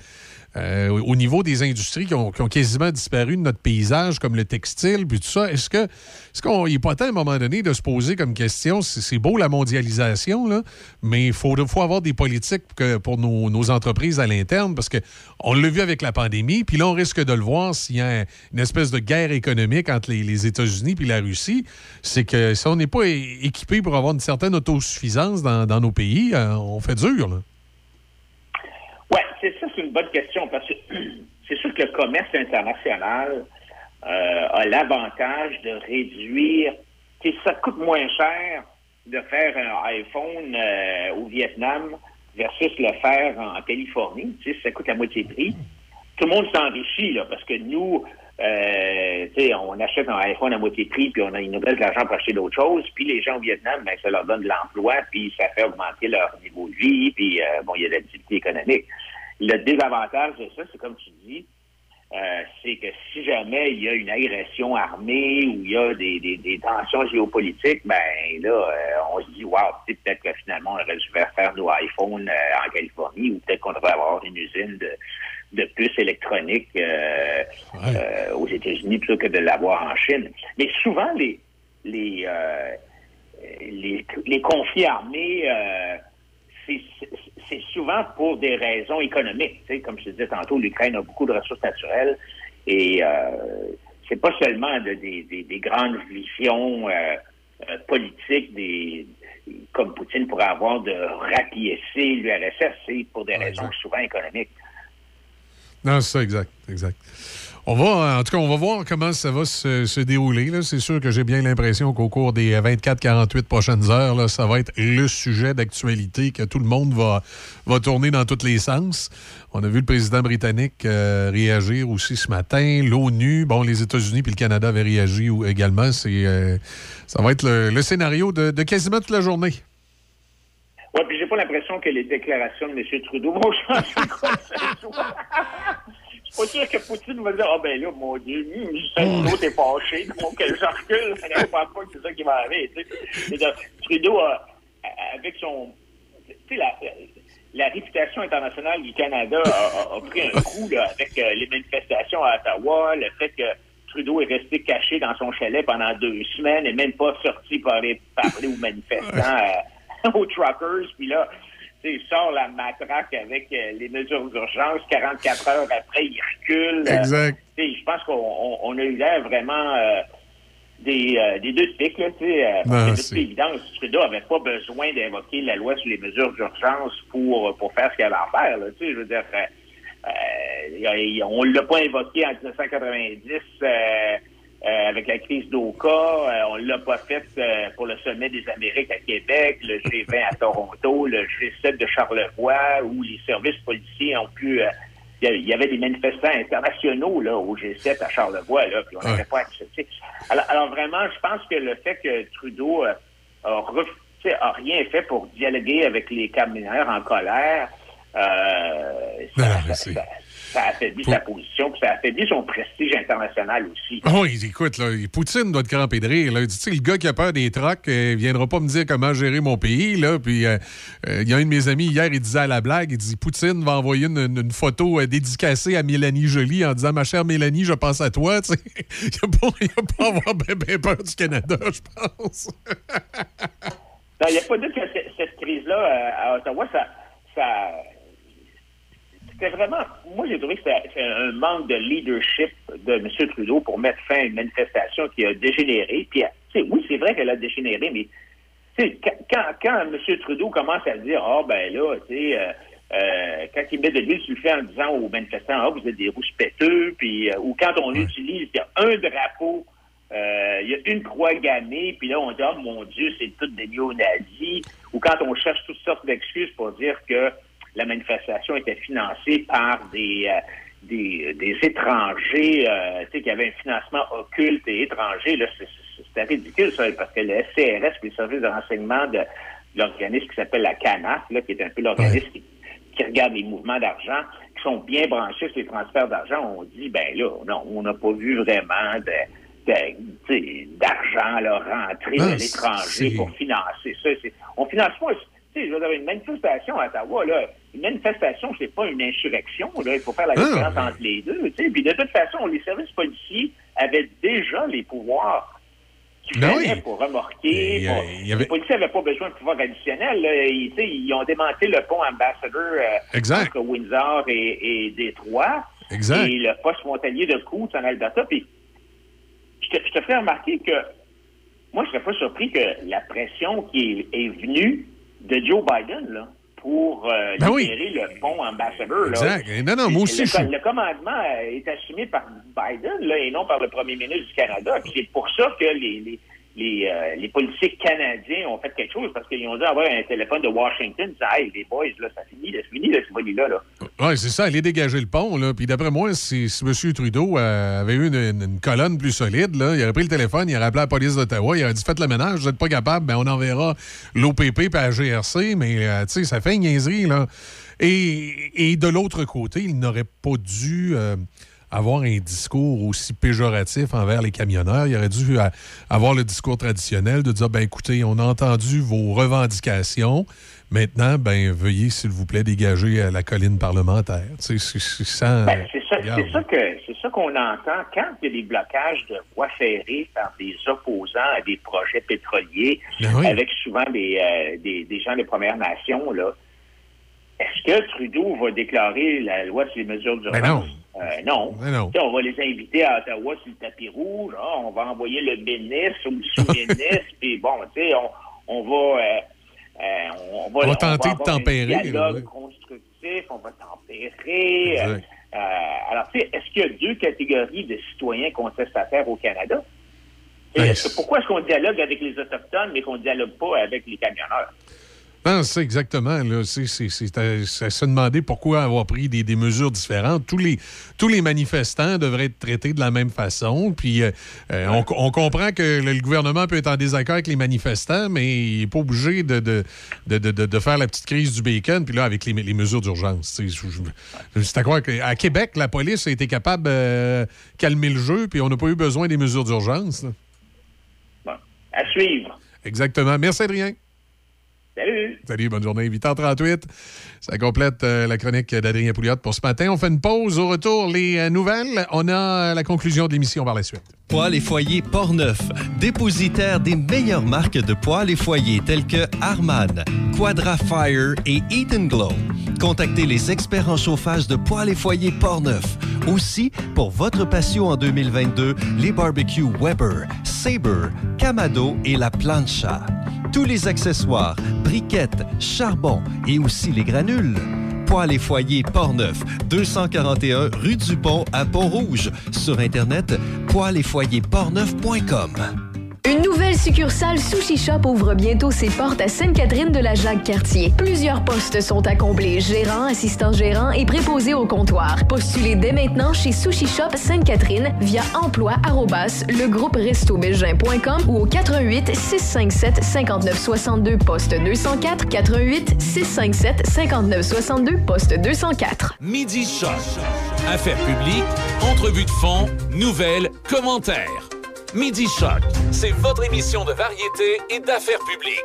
[SPEAKER 2] euh, au niveau des industries qui ont, quasiment disparu de notre paysage, comme le textile, puis tout ça. Est-ce que est-ce qu'on n'est pas temps à un moment donné de se poser comme question, c'est beau la mondialisation, mais il faut, faut avoir des politiques que- pour nos, entreprises à l'interne, parce que on l'a vu avec la pandémie, puis là, on risque de le voir s'il y a une espèce de guerre économique entre les, États-Unis puis la Russie, c'est que si on n'est pas équipé pour avoir une certaine autosuffisance dans, dans nos pays, euh, on fait dur, là.
[SPEAKER 28] Oui, c'est ça, c'est une bonne question parce que c'est sûr que le commerce international euh, a l'avantage de réduire. Ça coûte moins cher de faire un iPhone euh, au Vietnam versus le faire en Californie. Tu sais, ça coûte la moitié prix. Tout le monde s'enrichit là, parce que nous, euh, on achète un iPhone à moitié prix, puis on a une nouvelle de l'argent pour acheter d'autres choses. Puis les gens au Vietnam, ben, ça leur donne de l'emploi, puis ça fait augmenter leur niveau de vie, puis euh, bon, il y a de l'activité économique. Le désavantage de ça, c'est comme tu dis, euh, c'est que si jamais il y a une agression armée ou il y a des, des, des tensions géopolitiques, ben là, euh, on se dit, wow, peut-être que finalement, on aurait dû faire nos iPhones euh, en Californie ou peut-être qu'on devrait avoir une usine de, de puces électroniques euh, euh, aux États-Unis plutôt que de l'avoir en Chine. Mais souvent, les, les, euh, les, les conflits armés, euh, c'est c'est souvent pour des raisons économiques. Tu sais, comme je te disais tantôt, l'Ukraine a beaucoup de ressources naturelles et euh, c'est pas seulement de- des, des- des grandes visions euh, euh, politiques des comme Poutine pourrait avoir de rapiécer l'URSS, c'est pour des raisons souvent économiques.
[SPEAKER 2] Non, c'est ça, exact, exact. On va, en tout cas, on va voir comment ça va se, se dérouler. C'est sûr que j'ai bien l'impression qu'au cours des 24-48 prochaines heures, là, ça va être le sujet d'actualité que tout le monde va, va tourner dans tous les sens. On a vu le président britannique euh, réagir aussi ce matin. L'ONU, bon, les États-Unis puis le Canada avaient réagi également. C'est, euh, ça va être le, le scénario de, de quasiment toute la journée.
[SPEAKER 28] Ouais, puis j'ai pas l'impression que les déclarations de M. Trudeau vont changer quoi que ce soit. Pas sûr que Poutine va dire, ah ben là, mon Dieu, Trudeau t'es fâché, donc je recule. Je pense pas que c'est ça qui va arriver. tu sais. De- Trudeau, a- avec son... Tu sais, la, la réputation internationale du Canada a, a- a pris un coup là, avec euh, les manifestations à Ottawa, le fait que Trudeau est resté caché dans son chalet pendant deux semaines et même pas sorti pour aller parler aux manifestants, euh, aux truckers. Puis là, il sort la matraque avec euh, les mesures d'urgence. 44 heures après, il recule. Euh,
[SPEAKER 2] Exact.
[SPEAKER 28] je pense qu'on on- on a eu l'air vraiment euh, des, des deux pics. Là, de
[SPEAKER 2] c'est-
[SPEAKER 28] évidence, Trudeau n'avait pas besoin d'invoquer la loi sur les mesures d'urgence pour, pour faire ce qu'il avait à faire. Là, je veux dire, on ne l'a pas invoqué en 1990 euh, avec la crise d'Oka. Euh, on ne l'a pas fait euh, pour le sommet des Amériques à Québec, le G20 à Toronto, le G7 de Charlevoix, où les services policiers ont pu... euh, il y avait des manifestants internationaux là, au G7 à Charlevoix, là, puis on n'avait pas accepté. Alors, alors vraiment, je pense que le fait que Trudeau euh, a, a rien fait pour dialoguer avec les camionneurs en colère, euh, ça, ça- ça- ça affaiblit sa position, puis ça affaiblit son prestige international aussi.
[SPEAKER 2] Oui, écoute, là, Poutine doit te cramper de rire. Là. Tu sais, le gars qui a peur des trocs ne viendra pas me dire comment gérer mon pays. Là. Puis, euh, euh, il y a un de mes amis hier, il disait à la blague, il dit Poutine va envoyer une, photo euh, dédicacée à Mélanie Joly en disant Ma chère Mélanie, je pense à toi. Tu sais, Il n'a pas, avoir bien, bien peur du Canada, je pense.
[SPEAKER 28] Non, Il n'y a pas de doute que cette, crise-là euh, à Ottawa, ça, ça c'était vraiment. Moi, j'ai trouvé que c'était c'est un manque de leadership de M. Trudeau pour mettre fin à une manifestation qui a dégénéré. Puis, oui, c'est vrai qu'elle a dégénéré, mais quand, quand, M. Trudeau commence à dire Ah, ben là, tu sais, euh, euh, quand il met de l'huile sur le feu en disant aux manifestants Ah, vous êtes des rouges péteux, puis, euh, ou quand on utilise, il y a un drapeau il y a une croix gammée, puis là, on dit, oh mon Dieu, c'est tout des néo-nazis. Ou quand on cherche toutes sortes d'excuses pour dire que la manifestation était financée par des, euh, des, des étrangers, euh, tu sais, qu'il y avait un financement occulte et étranger, là, c'était ridicule, ça, parce que le SCRS, le service de renseignement de l'organisme qui s'appelle la CANAF, là, qui est un peu l'organisme qui, qui regarde les mouvements d'argent, qui sont bien branchés sur les transferts d'argent, on dit, ben là, non, on n'a pas vu vraiment de, d'argent rentrer
[SPEAKER 2] Ah,
[SPEAKER 28] de l'étranger pour financer ça. On finance pas, tu sais, je veux dire, une manifestation à Ottawa, là, une manifestation, c'est pas une insurrection, là, il faut faire la
[SPEAKER 2] Ah,
[SPEAKER 28] différence entre les deux, tu sais. Puis de toute façon, les services policiers avaient déjà les pouvoirs qu'il
[SPEAKER 2] Ben oui.
[SPEAKER 28] pour remorquer.
[SPEAKER 2] Et,
[SPEAKER 28] pour-
[SPEAKER 2] il y avait-
[SPEAKER 28] Les policiers n'avaient pas besoin de pouvoir additionnel. là. Ils, ont démantelé le pont Ambassador euh, entre Windsor et, et Détroit.
[SPEAKER 2] Exact.
[SPEAKER 28] Et le poste frontalier de Coutts en Alberta. Puis je te, je te fais remarquer que moi, je serais pas surpris que la pression qui est, est venue de Joe Biden là, pour euh,
[SPEAKER 2] Ben oui.
[SPEAKER 28] libérer le pont Ambassador. là.
[SPEAKER 2] Exact. Et non, non, moi aussi,
[SPEAKER 28] le,
[SPEAKER 2] je suis-
[SPEAKER 28] le commandement est assumé par Biden là, et non par le premier ministre du Canada. Puis c'est pour ça que les, les, les, euh, policiers canadiens ont fait quelque chose parce qu'ils ont dû avoir un téléphone de Washington. Disant, hey, les boys, là, ça finit, là, c'est fini, là, ce folie-là. Là.
[SPEAKER 2] Oui, c'est ça, aller dégager le pont. Là. Puis d'après moi, si, si M. Trudeau euh, avait eu une, colonne plus solide, là, il aurait pris le téléphone, il aurait appelé la police d'Ottawa, il aurait dit Faites le ménage, vous n'êtes pas capable, ben, on enverra l'OPP et la GRC, mais euh, ça fait une niaiserie. Là. Et, et de l'autre côté, il n'aurait pas dû. Euh, avoir un discours aussi péjoratif envers les camionneurs. Il aurait dû euh, avoir le discours traditionnel de dire, ben écoutez, on a entendu vos revendications. Maintenant, ben veuillez, s'il vous plaît, dégager euh, la colline parlementaire. C'est- sans-
[SPEAKER 28] Ben, ça,
[SPEAKER 2] Regarde.
[SPEAKER 28] c'est ça que c'est ça qu'on entend quand il y a des blocages de voies ferrées par des opposants à des projets pétroliers,
[SPEAKER 2] Ben oui.
[SPEAKER 28] avec souvent des, euh, des, des gens des Premières Nations. Là, est-ce que Trudeau va déclarer la loi sur les mesures d'urgence?
[SPEAKER 2] Ben non.
[SPEAKER 28] Euh, non.
[SPEAKER 2] Ben non.
[SPEAKER 28] On va les inviter à Ottawa sur le tapis rouge. hein, on va envoyer le ministre ou le sous-ministre. puis bon, tu sais, on, on va. euh, euh, on va,
[SPEAKER 2] On va tenter de
[SPEAKER 28] avoir un
[SPEAKER 2] tempérer,
[SPEAKER 28] dialogue
[SPEAKER 2] là, oui.
[SPEAKER 28] constructif, on va tempérer. euh, euh, alors, tu sais, est-ce qu'il y a deux catégories de citoyens contestataires au Canada?
[SPEAKER 2] Ben,
[SPEAKER 28] Et est-ce que- pourquoi est-ce qu'on dialogue avec les Autochtones, mais qu'on ne dialogue pas avec les camionneurs?
[SPEAKER 2] Non, c'est exactement. Là, c'est, c'est, c'est à, c'est à se demander pourquoi avoir pris des, des mesures différentes. Tous les, tous les manifestants devraient être traités de la même façon. Puis euh, euh, on, on comprend que le, le gouvernement peut être en désaccord avec les manifestants, mais il n'est pas obligé de, de, de, de- de- faire la petite crise du bacon. Puis là, avec les, les mesures d'urgence. je- je- C'est à croire qu'à Québec, la police a été capable de calmer le jeu, puis on n'a pas eu besoin des mesures d'urgence. là.
[SPEAKER 28] À suivre.
[SPEAKER 2] Exactement. Merci, Adrien.
[SPEAKER 28] Salut!
[SPEAKER 2] Salut, bonne journée. 8h38. Ça complète euh, la chronique d'Adrien Pouliot pour ce matin. On fait une pause. Au retour, les euh, nouvelles. On a euh, la conclusion de l'émission par la suite.
[SPEAKER 6] Poêles et foyers Portneuf, dépositaire des meilleures marques de poêles et foyers tels que Harman, Quadra Fire et Eat Glow. Contactez les experts en chauffage de poêles et foyers Portneuf. Aussi, pour votre patio en 2022, les barbecues Weber, Sabre, Camado et la Plancha. Tous les accessoires, briquettes, charbon et aussi les granules. Poêles et foyers Portneuf, 241 rue du Pont à Pont-Rouge. Sur Internet, poêles et foyers portneuf.com.
[SPEAKER 5] Une nouvelle succursale Sushi Shop ouvre bientôt ses portes à Sainte-Catherine-de-la-Jacques-Cartier. Plusieurs postes sont à combler, gérant, assistant gérant et préposé au comptoir. Postulez dès maintenant chez Sushi Shop Sainte-Catherine via emploi legrouperestobelgin.com ou au 88 657 59 62 poste 204 88 657 59 62 poste 204.
[SPEAKER 4] Midi Choc. Affaires publiques, entrevues de fond, nouvelles, commentaires. Midi Choc, c'est votre émission de variété et d'affaires publiques.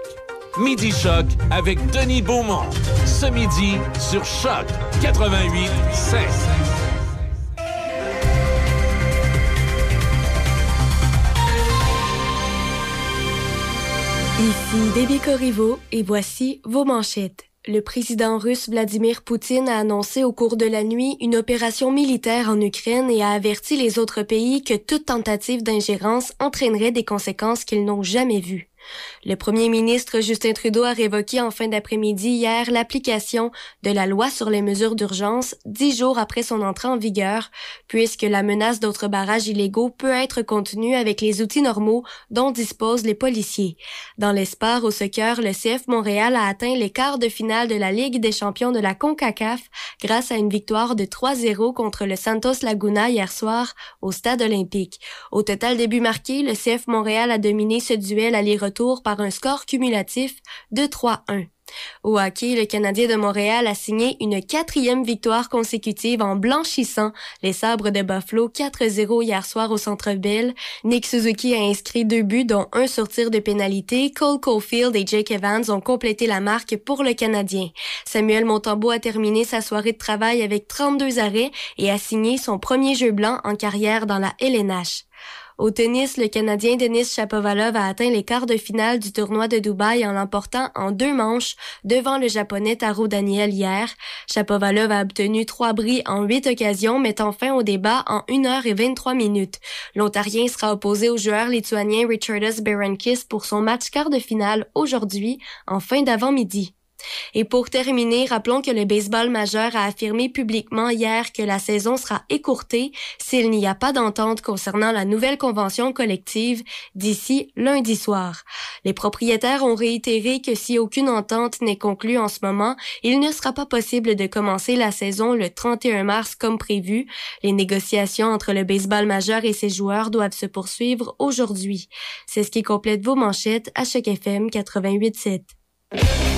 [SPEAKER 4] Midi Choc avec Denis Beaumont. Ce midi sur Choc 88 5.
[SPEAKER 9] Ici Déby Corriveau et voici vos manchettes. Le président russe Vladimir Poutine a annoncé au cours de la nuit une opération militaire en Ukraine et a averti les autres pays que toute tentative d'ingérence entraînerait des conséquences qu'ils n'ont jamais vues. Le premier ministre Justin Trudeau a révoqué en fin d'après-midi hier l'application de la loi sur les mesures d'urgence dix jours après son entrée en vigueur, puisque la menace d'autres barrages illégaux peut être contenue avec les outils normaux dont disposent les policiers. Dans l'espoir au soccer, le CF Montréal a atteint les quarts de finale de la Ligue des champions de la CONCACAF grâce à une victoire de 3-0 contre le Santos Laguna hier soir au stade olympique. Au total des buts marqués, le CF Montréal a dominé ce duel aller-retour par un score cumulatif de 3-1. Au hockey, le Canadien de Montréal a signé une quatrième victoire consécutive en blanchissant les sabres de Buffalo 4-0 hier soir au Centre Bell. Nick Suzuki a inscrit deux buts, dont un sur tir de pénalité. Cole Caulfield et Jake Evans ont complété la marque pour le Canadien. Samuel Montembeau a terminé sa soirée de travail avec 32 arrêts et a signé son premier jeu blanc en carrière dans la LNH. Au tennis, le Canadien Denis Shapovalov a atteint les quarts de finale du tournoi de Dubaï en l'emportant en deux manches devant le Japonais Taro Daniel hier. Shapovalov a obtenu trois bris en huit occasions, mettant fin au débat en 1 heure et 23 minutes. L'Ontarien sera opposé au joueur lituanien Richardas Berankis pour son match quart de finale aujourd'hui en fin d'avant-midi. Et pour terminer, rappelons que le baseball majeur a affirmé publiquement hier que la saison sera écourtée s'il n'y a pas d'entente concernant la nouvelle convention collective d'ici lundi soir. Les propriétaires ont réitéré que si aucune entente n'est conclue en ce moment, il ne sera pas possible de commencer la saison le 31 mars comme prévu. Les négociations entre le baseball majeur et ses joueurs doivent se poursuivre aujourd'hui. C'est ce qui complète vos manchettes à chaque FM 88.7.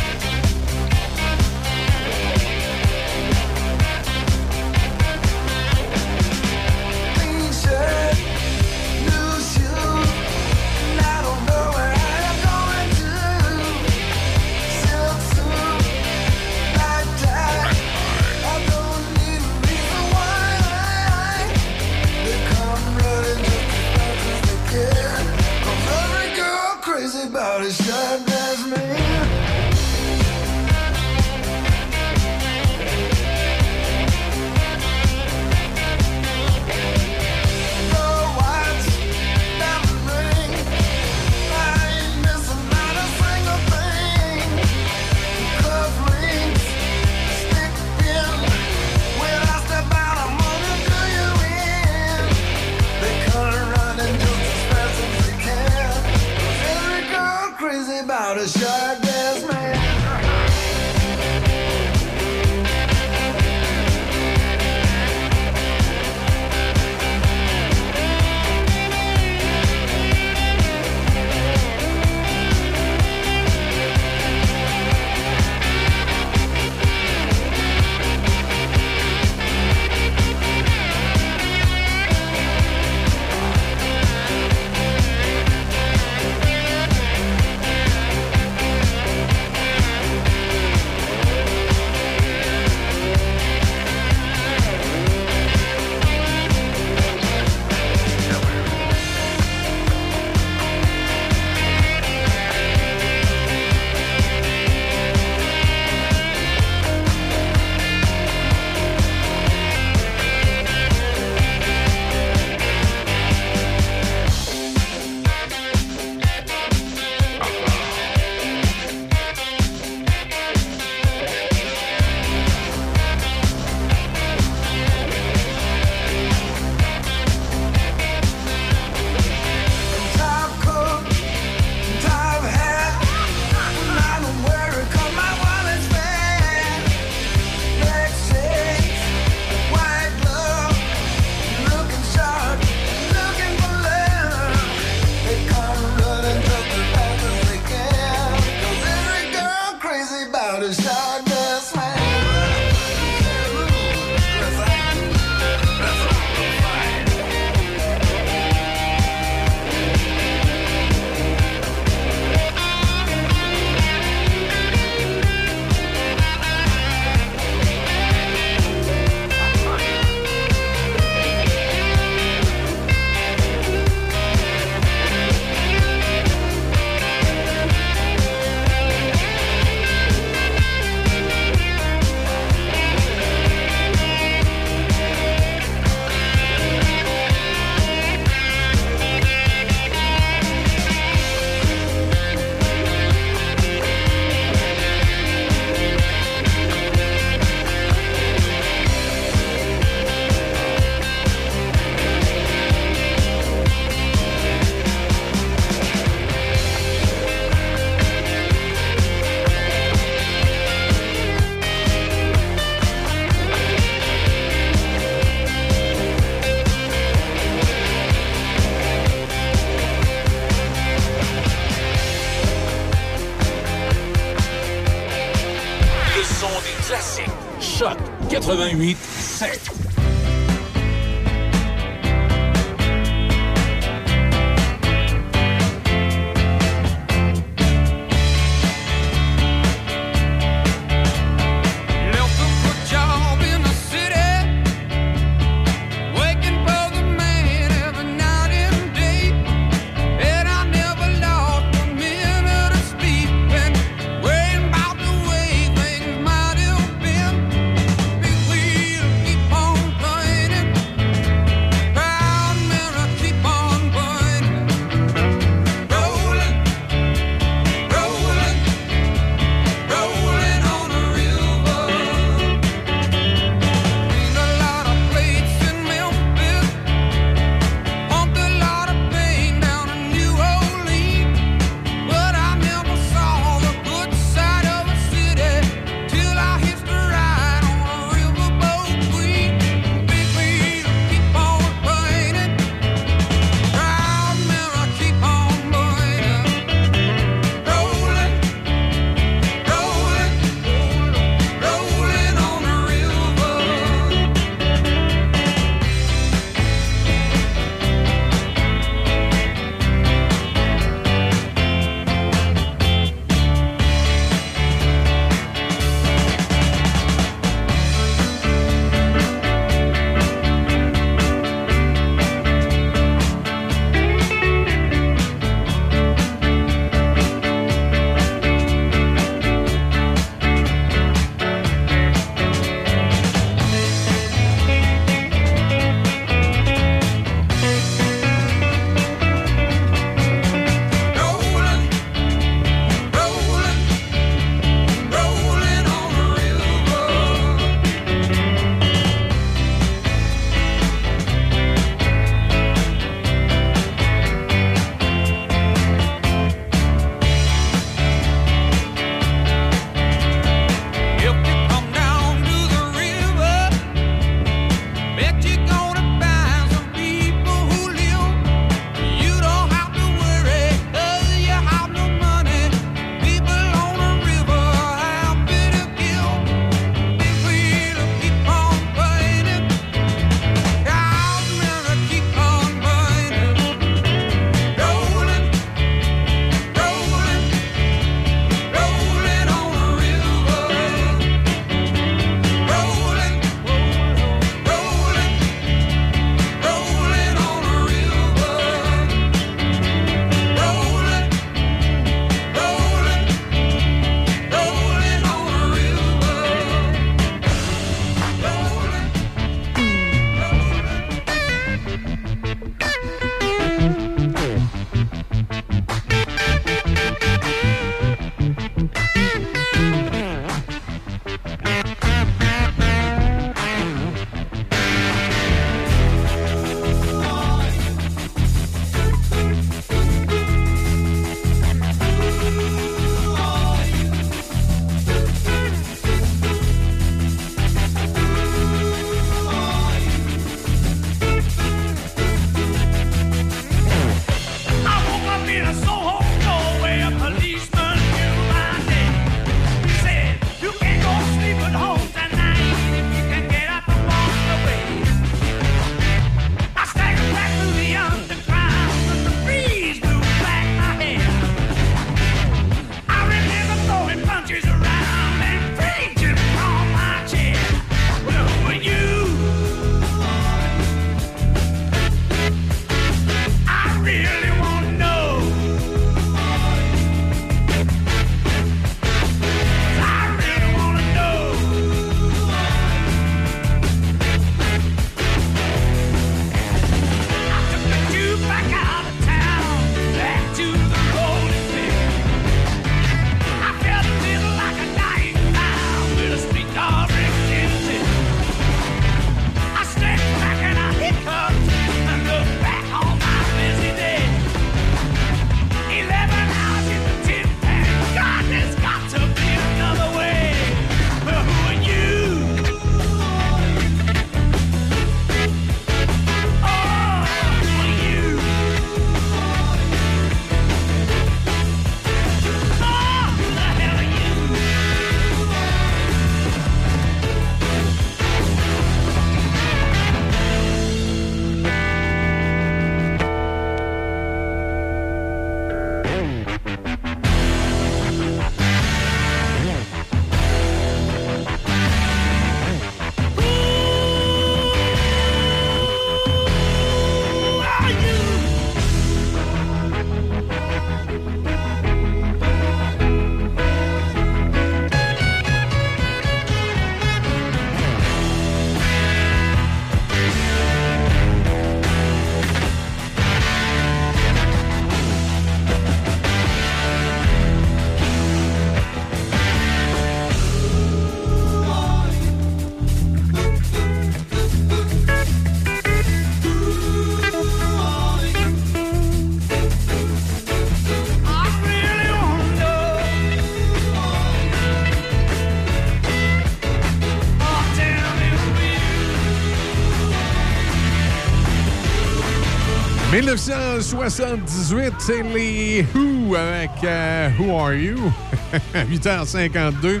[SPEAKER 2] 1978, c'est les Who avec euh, Who Are You? 8h52.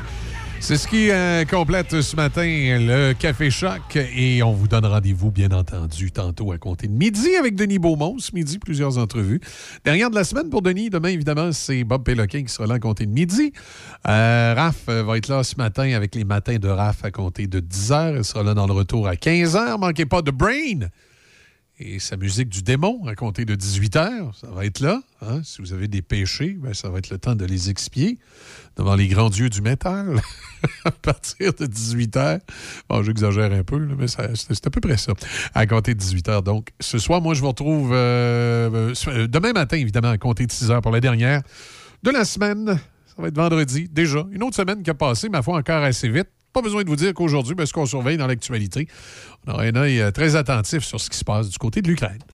[SPEAKER 2] C'est ce qui euh, complète ce matin le Café Choc et on vous donne rendez-vous, bien entendu, tantôt à compter de midi avec Denis Beaumont. Ce midi, plusieurs entrevues. Dernière de la semaine pour Denis. Demain, évidemment, c'est Bob Péloquin qui sera là à compter de midi. Euh, Raph va être là ce matin avec les matins de Raph à compter de 10h. Il sera là dans le retour à 15h. Manquez pas de Brain et sa musique du démon à compter de 18 heures. Ça va être là. hein. Si vous avez des péchés, ben, ça va être le temps de les expier devant les grands dieux du métal à partir de 18 heures. Bon, j'exagère un peu, mais c'est à peu près ça. À compter de 18 heures. Donc, ce soir, moi, je vous retrouve euh, euh, demain matin, évidemment, à compter de 6 heures pour la dernière de la semaine. Ça va être vendredi, déjà. Une autre semaine qui a passé, ma foi, encore assez vite. Pas besoin de vous dire qu'aujourd'hui, ben, ce qu'on surveille dans l'actualité, on aura un œil euh, très attentif sur ce qui se passe du côté de l'Ukraine.